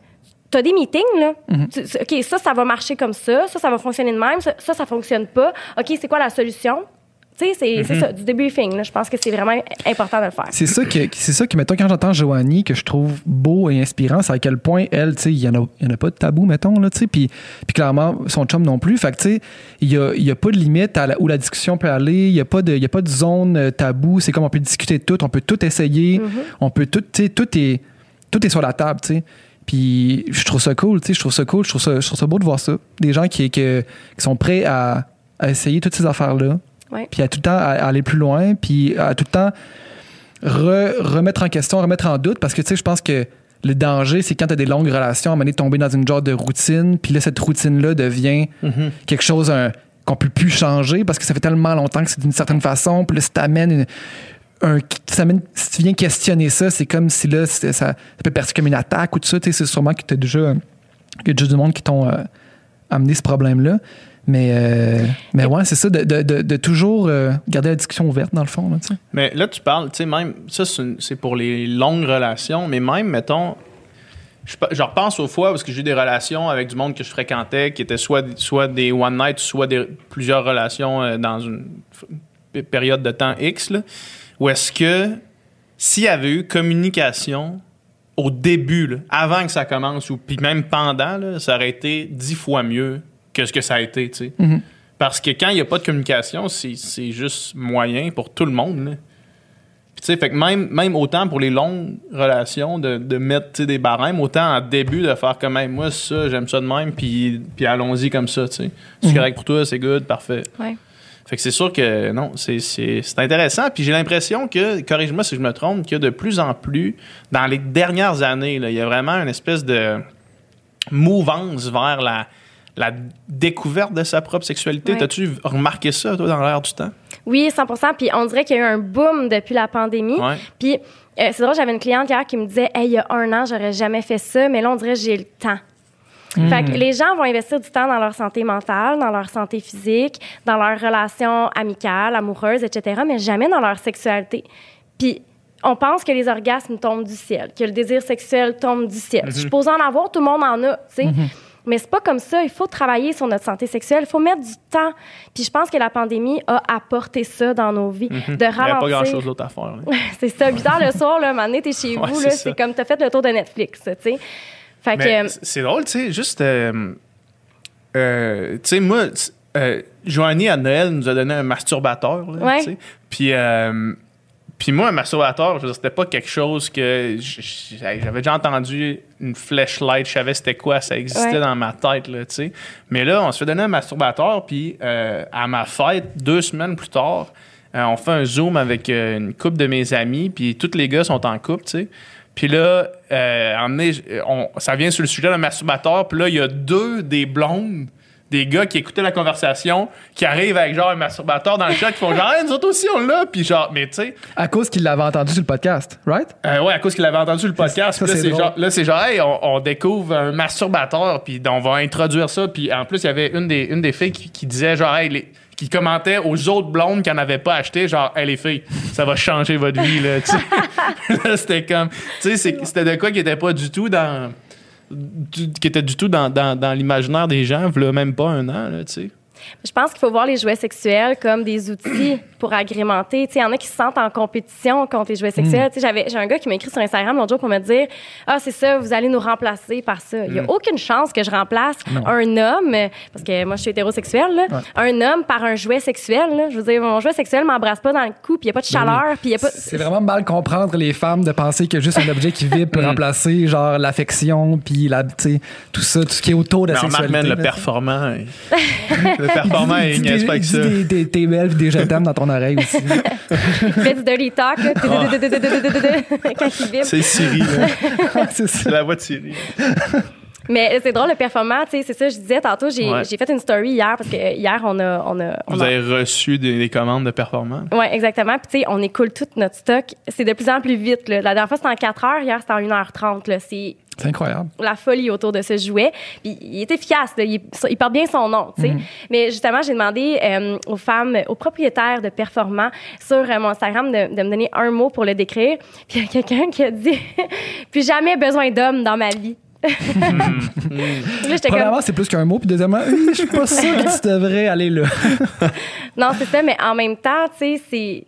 Tu as des meetings, là. Tu- OK, ça, ça va marcher comme ça. Ça, ça va fonctionner de même. Ça, ça, ça fonctionne pas. OK, c'est quoi la solution? Tu sais, c'est c'est ça, du débriefing. là. Je pense que c'est vraiment important de le faire. C'est ça que, c'est ça que, mettons, quand j'entends Joanie, que je trouve beau et inspirant, c'est à quel point elle, tu sais, il n'y en, en a pas de tabou, mettons, là, tu sais, puis, puis clairement, son chum non plus. Fait que, tu sais, il n'y a, y a pas de limite à la- où la discussion peut aller, il n'y a, pas de- y a pas de zone euh, tabou. C'est comme on peut discuter de tout, on peut tout essayer, on peut tout, tu sais, tout est, tout est sur la table, tu sais. Puis je trouve ça cool, tu sais, je trouve ça cool, je trouve ça, je trouve ça beau de voir ça. Des gens qui, qui, qui sont prêts à, à essayer toutes ces affaires-là, Ouais. puis à tout le temps à, à aller plus loin, puis à tout le temps re- remettre en question, remettre en doute, parce que tu sais, je pense que le danger, c'est quand tu as des longues relations, à un moment donné, de tomber dans une genre de routine, puis là, cette routine-là devient Mhm. quelque chose un- qu'on peut plus changer parce que ça fait tellement longtemps que c'est d'une certaine façon, puis là, si t'amènes une- un, ça amène- si tu viens questionner ça, c'est comme si là, ça, ça peut percer comme une attaque ou tout ça. tu sais, C'est sûrement que tu as déjà, a déjà du monde qui t'ont euh, amené ce problème-là. Mais, euh, mais ouais, c'est ça, de, de- de- de toujours euh, garder la discussion ouverte, dans le fond. Là, tu sais. Mais là, tu parles, tu sais, même, ça, c'est pour les longues relations, mais même, mettons, je, je repense aux fois parce que j'ai eu des relations avec du monde que je fréquentais qui étaient soit, soit des one night, soit des, plusieurs relations euh, dans une période de temps X, là, où est-ce que s'il y avait eu communication au début, là, avant que ça commence, ou puis même pendant, là, ça aurait été dix fois mieux que ce que ça a été, tu sais. Mhm. Parce que quand il n'y a pas de communication, c'est c'est juste moyen pour tout le monde. là. Puis tu sais, fait que même, même autant pour les longues relations, de, de mettre tu sais, des barèmes, autant en début de faire comme même moi, ça, j'aime ça de même, puis, puis allons-y comme ça, tu sais. C'est Mhm. correct pour toi, c'est good, parfait. Ouais. Fait que c'est sûr que non, c'est- c'est c'est intéressant. Puis j'ai l'impression que, corrige-moi si je me trompe, que de plus en plus, dans les dernières années, il y a vraiment une espèce de mouvance vers la, la découverte de sa propre sexualité. Ouais. T'as-tu remarqué ça, toi, dans l'air du temps? Oui, 100% Puis on dirait qu'il y a eu un boom depuis la pandémie. Ouais. Puis euh, c'est drôle, j'avais une cliente hier qui me disait Hey, il y a un an, j'aurais jamais fait ça, mais là, on dirait j'ai le temps. Fait que les gens vont investir du temps dans leur santé mentale, dans leur santé physique, dans leurs relations amicales, amoureuses, etc., mais jamais dans leur sexualité. Puis on pense que les orgasmes tombent du ciel, que le désir sexuel tombe du ciel. Je suis supposée en avoir, tout le monde en a, tu sais. Mais c'est pas comme ça. Il faut travailler sur notre santé sexuelle. Il faut mettre du temps. Puis je pense que la pandémie a apporté ça dans nos vies. De Il n'y a pas ralentir. grand-chose d'autre à faire. c'est ça. 8 heures le soir, là, un moment donné, t'es chez Ouais, vous, c'est là, ça. c'est comme t'as fait le tour de Netflix, tu sais. Fait Mais que, c- c'est drôle, tu sais, juste. euh, euh, tu sais, moi, euh, Joanie à Noël nous a donné un masturbateur. là, Ouais. tu sais. Puis. Puis moi, un masturbateur, je c'était pas quelque chose que j'avais déjà entendu une flashlight, je savais c'était quoi, ça existait Ouais. dans ma tête, là, tu sais. Mais là, on se fait donner un masturbateur, puis euh, à ma fête, deux semaines plus tard, euh, on fait un zoom avec euh, une couple de mes amis, puis tous les gars sont en couple, tu sais. Puis là, on- ça vient sur le sujet d'un masturbateur, puis là, il y a deux des blondes, des gars qui écoutaient la conversation, qui arrivent avec genre un masturbateur dans le chat, qui font genre, hey, nous autres aussi, on l'a, puis genre, mais tu sais, À cause qu'il l'avait entendu sur le podcast, right? euh, ouais, à cause qu'il avait entendu sur le podcast. Ça, c'est genre, là, c'est genre, hey, on, on découvre un masturbateur, puis on va introduire ça. Puis en plus, il y avait une des, une des filles qui, qui disait, genre, hey, les- qui commentait aux autres blondes qui n'en avaient pas acheté, genre, hey, les filles, ça va changer votre vie, là. tu sais. Là, c'était comme, tu sais, c'était de quoi qui était pas du tout dans. Qui était du tout dans, dans, dans l'imaginaire des gens, là, même pas un an, là, tu sais. Je pense qu'il faut voir les jouets sexuels comme des outils pour agrémenter. Tu sais, il y en a qui se sentent en compétition contre les jouets Hmm. sexuels. Tu sais, j'avais, j'ai un gars qui m'a écrit sur Instagram l'autre jour pour me dire Ah, c'est ça, vous allez nous remplacer par ça. Il n'y a Hmm. aucune chance que je remplace un homme, parce que moi, je suis hétérosexuelle, là, un homme par un jouet sexuel. là. Je veux dire, mon jouet sexuel m'embrasse pas dans le cou, puis il n'y a pas de chaleur, puis y a pas. C'est vraiment mal comprendre les femmes de penser que juste un objet qui vibre peut remplacer genre l'affection puis la tu sais, tout ça tout ce qui est autour de la Mais sexualité. man, le performant, performant, il Dis niaise des- pas avec ça. des, belles puis des je dans ton oreille aussi. Il fait du dirty talk, là. quand il vibre. C'est Siri, là. c'est la voix de Siri. Mais c'est drôle, le performant, tu sais, c'est ça, je disais tantôt, j'ai Ouais. j'ai fait une story hier, parce que hier, on a. On a on Vous a- avez reçu des, des commandes de performance. Oui, exactement. Puis, tu sais, on écoule tout notre stock. C'est de plus en plus vite. Là. La dernière fois, c'était en 4 heures. Hier, c'était en 1h30. Là. C'est C'est incroyable. la folie autour de ce jouet. Puis, il est efficace. Là. Il, il porte bien son nom, tu sais. Mais justement, j'ai demandé euh, aux femmes, aux propriétaires de performants sur euh, mon Instagram de, de me donner un mot pour le décrire. Puis, il y a quelqu'un qui a dit « Plus jamais besoin d'hommes dans ma vie. » Hmm. Premièrement, c'est plus qu'un mot, puis deuxièmement, je suis pas sûre que tu devrais aller là. Non, c'est ça, mais en même temps, tu sais, c'est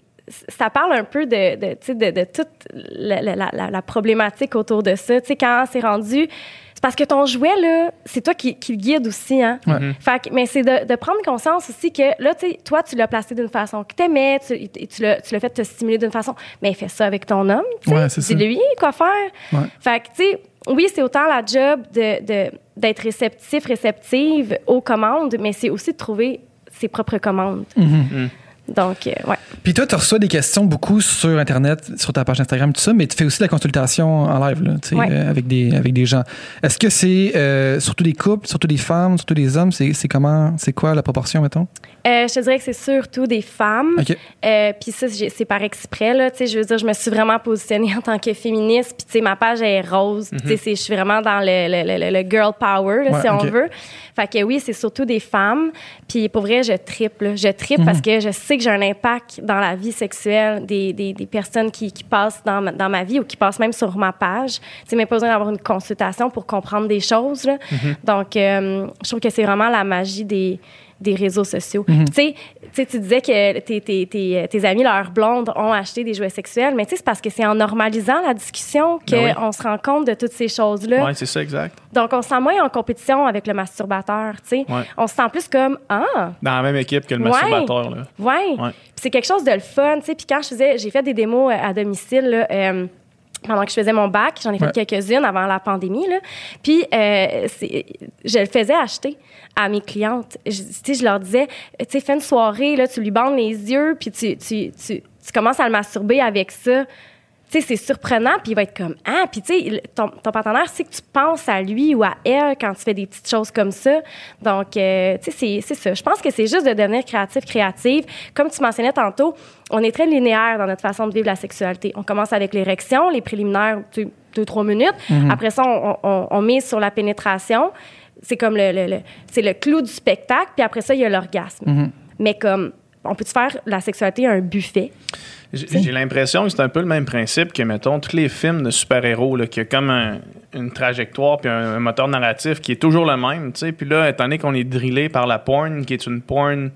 ça parle un peu de, de, tu sais, de, de toute la, la, la, la problématique autour de ça. Tu sais, quand c'est rendu... C'est parce que ton jouet, là, c'est toi qui, qui le guide aussi, hein? Ouais. Fait que- mais c'est de, de prendre conscience aussi que, là, tu sais, toi, tu l'as placé d'une façon que t'aimais, tu, tu l'as tu l'as fait te stimuler d'une façon, mais fais ça avec ton homme, tu sais. Ouais, c'est ça. Dis-lui quoi faire? Ouais. Fait que, tu sais, oui, c'est autant la job de, de- d'être réceptif, réceptive aux commandes, mais c'est aussi de trouver ses propres commandes. Mhm. Donc, euh, ouais. Puis toi, tu reçois des questions beaucoup sur Internet, sur ta page Instagram, tout ça, mais tu fais aussi de la consultation en live, là, tu sais, Ouais. euh, avec, des, avec des gens. Est-ce que c'est euh, surtout des couples, surtout des femmes, surtout des hommes? C'est c'est comment, c'est quoi la proportion, mettons? Euh, je te dirais que c'est surtout des femmes. Euh, puis ça, c'est par exprès, là. Tu sais, je veux dire, je me suis vraiment positionnée en tant que féministe. Puis, tu sais, ma page est rose. Puis, tu sais, c'est- je suis vraiment dans le, le, le- le girl power, là, Ouais, si on veut. Fait que oui, c'est surtout des femmes. Puis, pour vrai, je tripe, là. Je tripe parce que je sais que j'ai un impact dans la vie sexuelle des, des, des personnes qui, qui passent dans ma, dans ma vie ou qui passent même sur ma page. Tu sais, même pas besoin d'avoir une consultation pour comprendre des choses, là. Donc, euh, je trouve que c'est vraiment la magie des des réseaux sociaux. Tu sais, tu sais, tu disais que tes, tes, tes, tes amis, leurs blondes, ont acheté des jouets sexuels, mais tu sais, c'est parce que c'est en normalisant la discussion qu'on Ben oui. se rend compte de toutes ces choses-là. Ouais, c'est ça, exact. Donc, on se sent moins en compétition avec le masturbateur, tu sais. Ouais. On se sent plus comme, ah, Dans la même équipe que le Ouais. masturbateur. Là. Ouais. Ouais. C'est quelque chose de le fun, tu sais. Puis quand je faisais, j'ai fait des démos euh, à domicile, là, euh, pendant que je faisais mon bac, j'en ai fait quelques-unes avant la pandémie, là. Puis euh, je le faisais acheter à mes clientes. Je, je leur disais, tu sais, fais une soirée, là, tu lui bandes les yeux, puis tu, tu, tu, tu commences à le masturber avec ça. Tu sais, c'est surprenant, puis il va être comme Ah, puis tu sais, ton, ton partenaire sait que tu penses à lui ou à elle quand tu fais des petites choses comme ça. Donc, euh, tu sais, c'est- ça. Je pense que c'est juste de devenir créatif, créative. Comme tu mentionnais tantôt, on est très linéaire dans notre façon de vivre la sexualité. On commence avec l'érection, les préliminaires, tu deux, trois minutes. Après ça, on, on, on mise sur la pénétration. C'est comme le, le, le- c'est le clou du spectacle, puis après ça, il y a l'orgasme. Mais comme, on peut faire la sexualité un buffet? J'ai l'impression que c'est un peu le même principe que, mettons, tous les films de super-héros, qui a comme un- une trajectoire puis un, un moteur narratif qui est toujours le même, tu sais. Puis là, étant donné qu'on est drillé par la porn, qui est une porn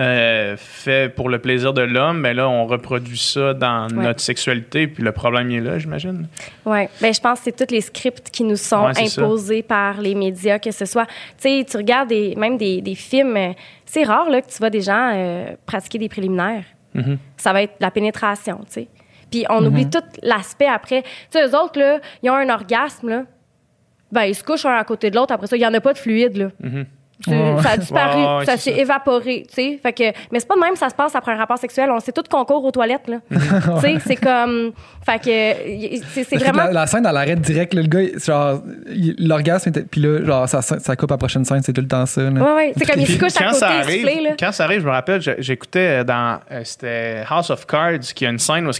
euh, fait pour le plaisir de l'homme, ben là, on reproduit ça dans Ouais. notre sexualité, puis le problème est là, j'imagine. Oui, ben je pense que c'est tous les scripts qui nous sont Ouais, c'est ça. imposés par les médias, que ce soit, tu sais, tu regardes des, même des, des films, euh, c'est rare là, que tu vois des gens euh, pratiquer des préliminaires. Mhm. Ça va être la pénétration, tu sais. Puis on oublie tout l'aspect après. Tu sais, eux autres, là, ils ont un orgasme, là. Ben, ils se couchent un à côté de l'autre. Après ça, il n'y en a pas de fluide, là. C'est- Ça a disparu, ça s'est évaporé, tu sais. Fait que, mais c'est pas de même ça se passe après un rapport sexuel. On sait tout qu'on court aux toilettes, là. tu sais, c'est comme... Fait que, c'est vraiment... La, la scène dans l'arrêt direct, là, le gars, genre, l'orgasme, était- puis là, genre, ça, ça coupe à la prochaine scène, c'est tout le temps ça. là. Ouais, ouais. C'est comme il se couche à quand côté, ça il arrive, soufflé, là. quand ça arrive, je me rappelle, j'écoutais dans euh, c'était House of Cards, qui a une scène où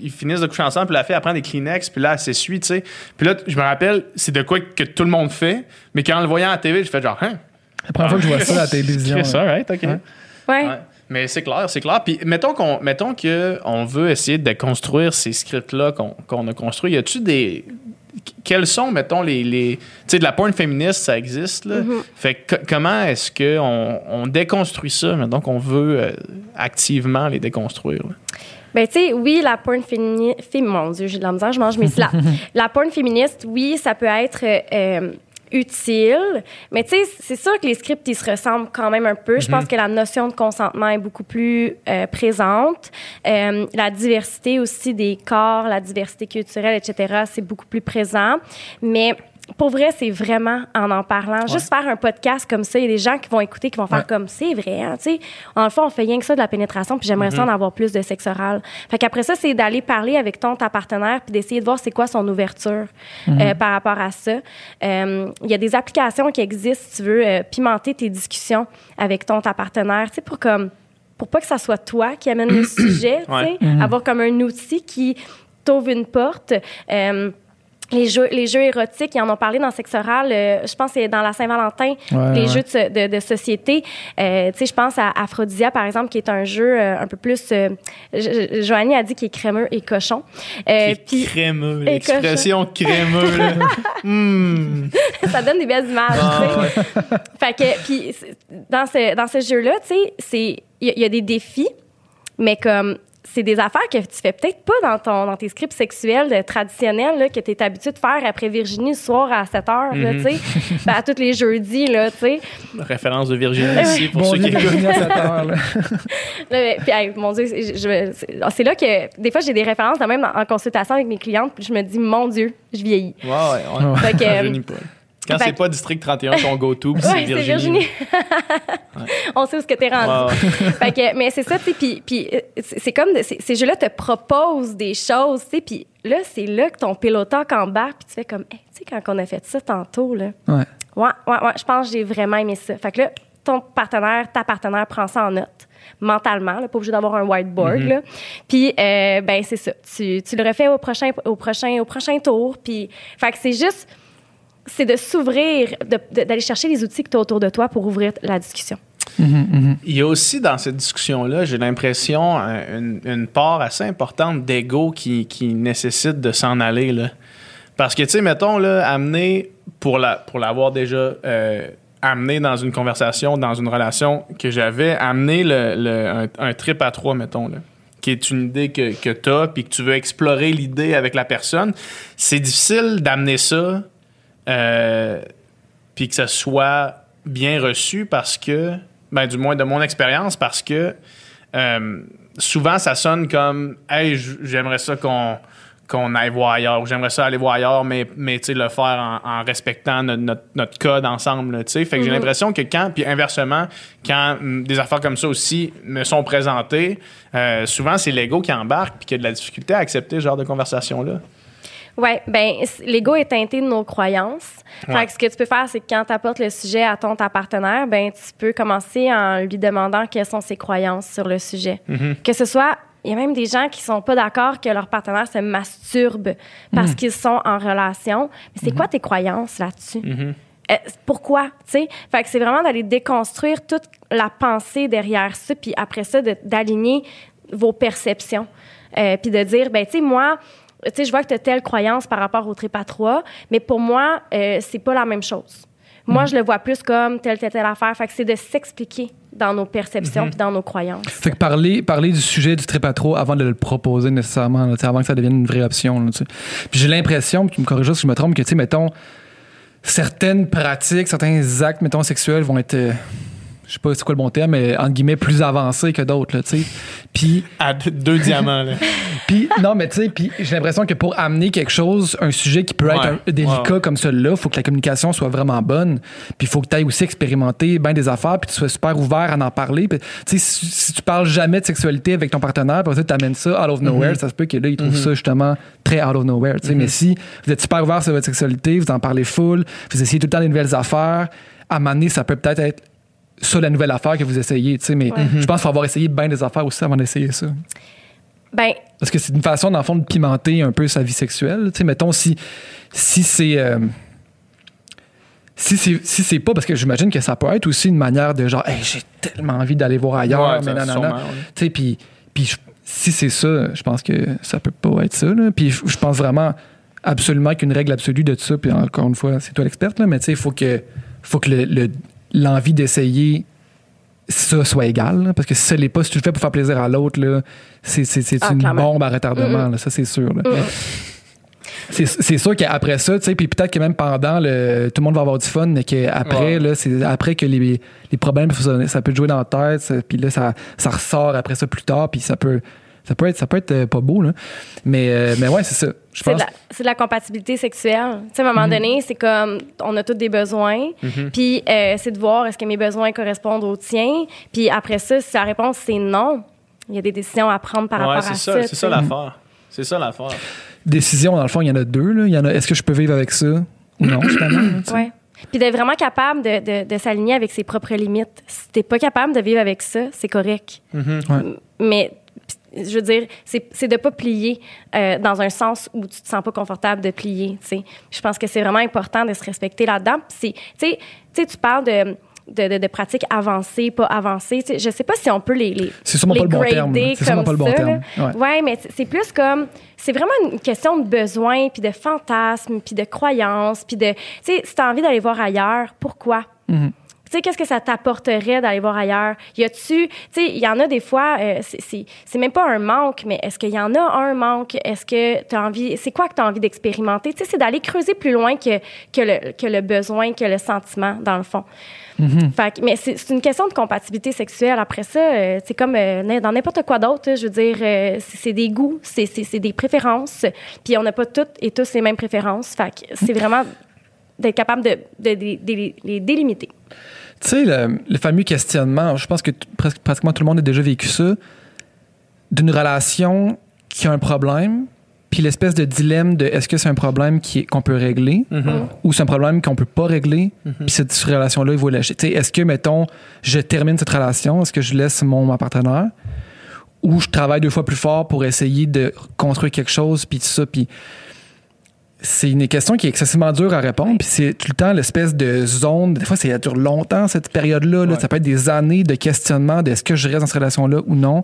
ils finissent de coucher ensemble, puis la fille elle prend des Kleenex, puis là elle s'essuie, tu sais. Puis là, je me rappelle, c'est de quoi que tout le monde fait, mais quand en le voyant à la TV, je fais genre, hein? La première fois que je vois ça à la télévision. Chris, là. alright, ok. Ouais. Ouais. Ouais. Mais c'est clair, c'est clair. Puis mettons qu'on mettons que on veut essayer de construire ces scripts-là qu'on qu'on a construits. Y a-tu des. Quels sont, mettons, les. les tu sais, de la porn féministe, ça existe, là. Fait que co- comment est-ce qu'on on déconstruit ça, mettons qu'on veut euh, activement les déconstruire? là? Ben, tu sais, oui, la porn féministe. Mon Dieu, j'ai de la misère, je mange mes slaps. la porn féministe, oui, ça peut être. euh, utile, mais tu sais, c'est sûr que les scripts, ils se ressemblent quand même un peu. Je pense que la notion de consentement est beaucoup plus euh, présente. Euh, la diversité aussi des corps, la diversité culturelle, etc., c'est beaucoup plus présent. Mais pour vrai, c'est vraiment en en parlant. Juste faire un podcast comme ça, il y a des gens qui vont écouter, qui vont faire Ouais. comme c'est vrai, hein, tu sais. En le fond, on fait rien que ça de la pénétration, puis j'aimerais ça en avoir plus de sexe oral. Fait qu'après ça, c'est d'aller parler avec ton ta partenaire, puis d'essayer de voir c'est quoi son ouverture euh, par rapport à ça. Euh, Il y a des applications qui existent, si tu veux, euh, pimenter tes discussions avec ton ta partenaire, tu sais, pour comme pour pas que ça soit toi qui amène le sujet, tu sais, Ouais. avoir comme un outil qui t'ouvre une porte. Les jeux, les jeux érotiques, ils en ont parlé dans Sexe Oral, euh, je pense que c'est dans la Saint-Valentin, Ouais, les ouais. jeux de, de, de société. Euh, tu sais, je pense à Aphrodisia, par exemple, qui est un jeu euh, un peu plus... Euh, Jo- Joanie a dit qu'il est crémeux et cochon. Euh, puis crémeux, l'expression crémeux. Là. Hmm. ça donne des belles images, Ah, tu sais. Fait que, puis dans ce, dans ce jeu-là, tu sais, y, il y a des défis, mais comme c'est des affaires que tu fais peut-être pas dans, ton, dans tes scripts sexuels euh, traditionnels là, que tu es habitué de faire après Virginie le soir à 7 heures, là, tu sais, Ben, à tous les jeudis, là, tu sais. Référence de Virginie ici pour Bon, ceux qui écoutent. Virginie à cette heure, là. Là, Puis, hey, mon Dieu, c'est je- c'est- c'est là que des fois j'ai des références, même en, en consultation avec mes clientes, puis je me dis, mon Dieu, je vieillis. Ouais, ouais, ouais. Fait que, Quand c'est pas District 31 ton go-to, puis Ouais, c'est Virginie. Virginie. On sait où ce que t'es rendu. Fait que, mais c'est ça, tu sais, puis, puis euh, c'est comme, de- ces jeux-là te proposent des choses, tu sais, puis là, c'est là que ton pilotage embarque, puis tu fais comme, Hey, tu sais, quand on a fait ça tantôt, là, Ouais. ouais, ouais, ouais, je pense que j'ai vraiment aimé ça. Fait que là, ton partenaire, ta partenaire prend ça en note, mentalement, là, pas obligé d'avoir un whiteboard, là. Puis, euh, ben, c'est ça. Tu, tu le refais au prochain, au prochain, au prochain tour, puis, fait que c'est juste, c'est de s'ouvrir, d'aller chercher les outils que tu as autour de toi pour ouvrir la discussion. Il y a aussi dans cette discussion-là, j'ai l'impression, un- une, part assez importante d'ego qui, qui nécessite de s'en aller. Là. Parce que, tu sais, mettons, là, amener, pour la pour l'avoir déjà euh, amené dans une conversation, dans une relation que j'avais, amener le- un, un trip à trois, mettons, là, qui est une idée que, que tu as, puis que tu veux explorer l'idée avec la personne, c'est difficile d'amener ça, euh, puis que ça soit bien reçu parce que, ben, du moins de mon expérience, parce que euh, souvent ça sonne comme Hey, j'aimerais ça qu'on qu'on aille voir ailleurs ou j'aimerais ça aller voir ailleurs mais, mais tu sais, le faire en, en respectant notre, notre, notre code ensemble là, tu sais. fait que j'ai l'impression que quand puis inversement quand hum, des affaires comme ça aussi me sont présentées euh, souvent c'est l'ego qui embarque puis qu'il y a de la difficulté à accepter ce genre de conversation là Oui, ben l'ego est teinté de nos croyances. Ouais. Fait que ce que tu peux faire, c'est que quand tu apportes le sujet à ton ta partenaire, ben tu peux commencer en lui demandant quelles sont ses croyances sur le sujet. Que ce soit il y a même des gens qui sont pas d'accord que leur partenaire se masturbe parce qu'ils sont en relation. Mais c'est quoi tes croyances là-dessus? Euh, pourquoi, tu sais? Fait que c'est vraiment d'aller déconstruire toute la pensée derrière ça, puis après ça, d'aligner vos perceptions. Euh, puis de dire, ben tu sais, moi, tu sais, je vois que tu as telle croyance par rapport au trip à trois, mais pour moi, euh, c'est pas la même chose. Moi, je le vois plus comme telle, telle, telle affaire. Fait que c'est de s'expliquer dans nos perceptions puis dans nos croyances. Fait que parler, parler du sujet du trip à trop avant de le proposer nécessairement, là, avant que ça devienne une vraie option. là. Puis j'ai l'impression, tu me corriges si je me trompe, que, tu sais, mettons, certaines pratiques, certains actes, mettons, sexuels vont être, euh, je sais pas c'est quoi le bon terme, mais entre guillemets, plus avancés que d'autres, là, tu sais. Puis à deux, diamants là. puis non, mais tu sais, puis j'ai l'impression que pour amener quelque chose, un sujet qui peut être un- délicat Ouais. comme celui-là, il faut que la communication soit vraiment bonne. Puis il faut que tu ailles aussi expérimenter bien des affaires, puis tu sois super ouvert à en parler. Puis, tu sais, si, si tu parles jamais de sexualité avec ton partenaire, puis tu amènes ça out of nowhere, Mm-hmm. ça se peut que là, il trouve ça justement très out of nowhere. tu sais. Mais si vous êtes super ouvert sur votre sexualité, vous en parlez full, vous essayez tout le temps des nouvelles affaires, à un moment donné, ça peut peut-être être ça la nouvelle affaire que vous essayez, tu sais, mais je pense qu'il faut avoir essayé bien des affaires aussi avant d'essayer ça. Ben, Parce que c'est une façon, dans le fond, de pimenter un peu sa vie sexuelle. Tu sais, mettons, si, si c'est. euh, si c'est si c'est pas, parce que j'imagine que ça peut être aussi une manière de genre, hey, j'ai tellement envie d'aller voir ailleurs, Ouais, mais nanana. Tu sais, puis, puis si c'est ça, je pense que ça peut pas être ça. Là. Puis je je pense vraiment absolument qu'une règle absolue de ça, puis encore une fois, c'est toi l'experte, là, mais tu sais, il faut que, faut que le- le- l'envie d'essayer ça soit égal. là, parce que si ça l'est pas, si tu le fais pour faire plaisir à l'autre, c'est, Ah, une bombe à retardement, là, ça c'est sûr. C'est, c'est sûr qu'après ça, tu sais, puis peut-être que même pendant, le, tout le monde va avoir du fun, mais qu'après, Ouais. c'est après que les, les problèmes, ça, ça peut te jouer dans la tête, ça- puis là, ça, ça ressort après ça plus tard, puis ça peut, ça peut être, ça peut être euh, pas beau, là. Mais, euh, mais ouais, c'est ça. Je c'est de, pense. la, c'est de la compatibilité sexuelle. Tu sais, à un moment donné, c'est comme on a tous des besoins, puis euh, c'est de voir est-ce que mes besoins correspondent aux tiens. Puis après ça, si la réponse c'est non, il y a des décisions à prendre par ouais rapport à ça ça. c'est ça l'affaire c'est ça l'affaire Décision, dans le fond, il y en a deux, là. Il y en a, est-ce que je peux vivre avec ça ou non, finalement? Ouais. Puis d'être vraiment capable de, de, de s'aligner avec ses propres limites. Si t'es pas capable de vivre avec ça, c'est correct. Ouais. Mais Je veux dire, c'est de pas plier euh, dans un sens où tu te sens pas confortable de plier. tu sais. Je pense que c'est vraiment important de se respecter là-dedans. Tu sais, parles de, de, de, de pratiques avancées, pas avancées. Sais, je sais pas si on peut les, les C'est sûrement les pas le bon terme, grader là. C'est sûrement pas le bon ça, terme. Ouais. Ouais, mais c'est- plus comme c'est vraiment une question de besoin, puis de fantasme, puis de croyance, puis de tu sais si t'as envie d'aller voir ailleurs, pourquoi? Mhm. Tu sais, qu'est-ce que ça t'apporterait d'aller voir ailleurs? Y a-tu, tu sais, il y en a des fois, euh, c'est- c'est c'est même pas un manque, mais est-ce qu'il y en a un manque? Est-ce que tu as envie, c'est quoi que tu as envie d'expérimenter? Tu sais, c'est d'aller creuser plus loin que, que, le, que le besoin, que le sentiment, dans le fond. Fait que- mais c'est une question de compatibilité sexuelle. Après ça, euh, c'est comme euh, dans n'importe quoi d'autre. Je veux dire, euh, c'est des goûts, c'est- des préférences. Puis on n'a pas toutes et tous les mêmes préférences. Fait que c'est vraiment d'être capable de, de- de- de les délimiter. Tu sais, le, le fameux questionnement, je pense que presque, pratiquement tout le monde a déjà vécu ça, d'une relation qui a un problème, puis l'espèce de dilemme de est-ce que c'est un problème qu'on peut régler Mhm. ou c'est un problème qu'on peut pas régler, puis cette relation-là, il faut lâcher. Tu sais, est-ce que, mettons, je termine cette relation, est-ce que je laisse mon, ma partenaire ou je travaille deux fois plus fort pour essayer de construire quelque chose, puis tout ça, puis c'est une question qui est excessivement dure à répondre. Puis c'est tout le temps l'espèce de zone. Des fois, ça dure longtemps, cette période-là. là. Ouais. Ça peut être des années de questionnement de est-ce que je reste dans cette relation-là ou non?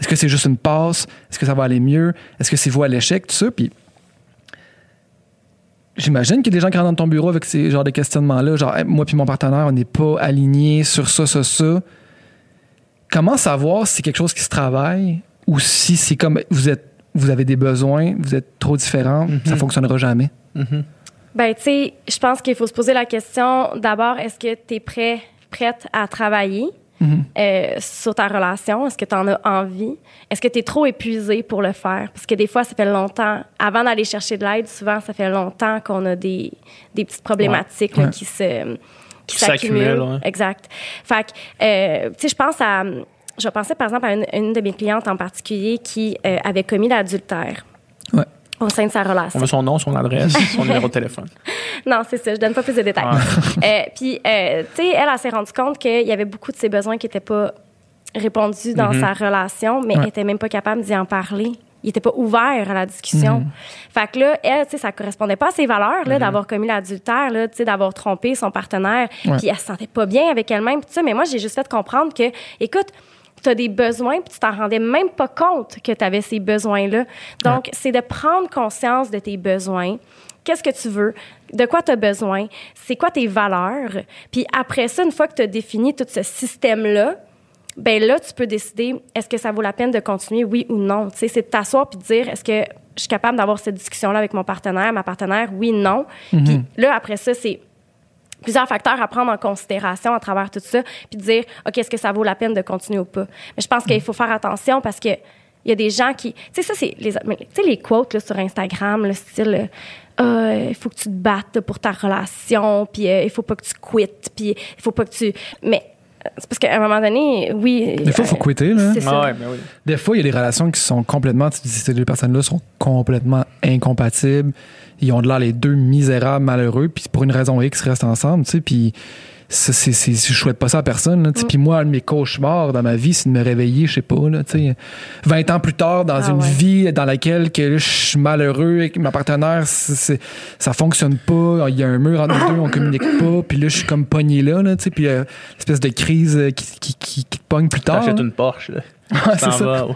Est-ce que c'est juste une passe? Est-ce que ça va aller mieux? Est-ce que c'est vous à l'échec? Tout ça. Puis j'imagine qu'il y a des gens qui rentrent dans ton bureau avec ces genres de questionnements-là. Genre, Hey, moi puis mon partenaire, on n'est pas alignés sur ça, ça, ça. Comment savoir si c'est quelque chose qui se travaille ou si c'est comme vous êtes vous avez des besoins, vous êtes trop différents, ça fonctionnera jamais. Mhm. Ben, tu sais, je pense qu'il faut se poser la question d'abord, est-ce que tu es prêt, prête à travailler Mhm. euh, sur ta relation? Est-ce que tu en as envie? Est-ce que tu es trop épuisé pour le faire? Parce que des fois, ça fait longtemps, avant d'aller chercher de l'aide, souvent, ça fait longtemps qu'on a des, des petites problématiques là, Ouais. qui se qui Qui s'accumulent, s'accumulent. ouais. Exact. Fait que, euh, tu sais, je pense à. Je pensais par exemple à une, une de mes clientes en particulier qui euh, avait commis l'adultère Ouais. au sein de sa relation. On veut son nom, son adresse, son numéro de téléphone. Non, c'est ça. Je donne pas plus de détails. Euh, puis, euh, tu sais, elle, elle s'est rendue compte qu'il y avait beaucoup de ses besoins qui n'étaient pas répondus dans Mhm. sa relation, mais Ouais. elle était même pas capable d'y en parler. Il était pas ouvert à la discussion. Fait que là, elle, tu sais, ça correspondait pas à ses valeurs, là, d'avoir commis l'adultère, là, tu sais, d'avoir trompé son partenaire. Puis elle se sentait pas bien avec elle-même, tout ça. Mais moi, j'ai juste fait comprendre que, écoute, tu as des besoins, puis tu t'en rendais même pas compte que tu avais ces besoins-là. Donc, c'est de prendre conscience de tes besoins. Qu'est-ce que tu veux? De quoi tu as besoin? C'est quoi tes valeurs? Puis après ça, une fois que tu as défini tout ce système-là, ben là, tu peux décider est-ce que ça vaut la peine de continuer, oui ou non? Tu sais, c'est de t'asseoir puis de dire est-ce que je suis capable d'avoir cette discussion-là avec mon partenaire, ma partenaire, oui, non? Puis là, après ça, c'est plusieurs facteurs à prendre en considération à travers tout ça, puis dire, OK, est-ce que ça vaut la peine de continuer ou pas? Mais je pense qu'il faut faire attention parce que il y a des gens qui... Tu sais, ça, c'est les, les quotes là, sur Instagram, le style... euh, Ah, il faut que tu te battes pour ta relation, puis euh, il faut pas que tu quittes, puis il faut pas que tu... Mais euh, c'est parce qu'à un moment donné, oui... Des fois, il faut euh, quitter. Là. Ah ouais, ben oui. Des fois, il y a des relations qui sont complètement. Tu dis, ces deux personnes-là sont complètement incompatibles. Ils ont de l'air les deux misérables, malheureux, puis pour une raison X, ils restent ensemble, tu sais. Puis ça, c'est, c'est, je souhaite pas ça à personne. Là, tu sais. Puis moi, un de mes cauchemars dans ma vie, c'est de me réveiller, je sais pas, là, tu sais, 20 ans plus tard, dans Ah une ouais. vie dans laquelle que, là, je suis malheureux et que ma partenaire, c'est, c'est- ça fonctionne pas. Il y a un mur entre nous deux, on communique pas. Puis là, je suis comme pogné là, là tu sais. Puis euh, espèce de crise euh, qui, qui, qui, qui te pogne plus tard. T'achètes une Porsche, là. Tu c'est ça.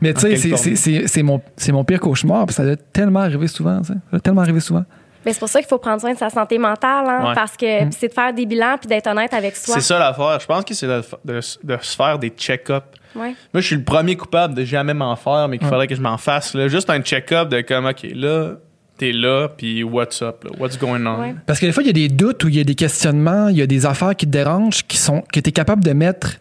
Mais tu sais, c'est- forme? c'est- c'est c'est mon, c'est mon pire cauchemar, puis ça doit tellement arriver souvent, ça. Ça doit tellement arriver souvent. Mais c'est pour ça qu'il faut prendre soin de sa santé mentale, hein, Ouais. parce que puis c'est de faire des bilans puis d'être honnête avec soi. C'est ça l'affaire. Je pense que c'est de, de- de se faire des check-ups. Ouais. Moi, je suis le premier coupable de jamais m'en faire, mais qu'il faudrait que je m'en fasse. Là. Juste un check-up de comme, OK, là, t'es là, puis what's up, là? what's going on? Ouais. Parce que des fois, il y a des doutes ou il y a des questionnements, il y a des affaires qui te dérangent, qui sont, que tu es capable de mettre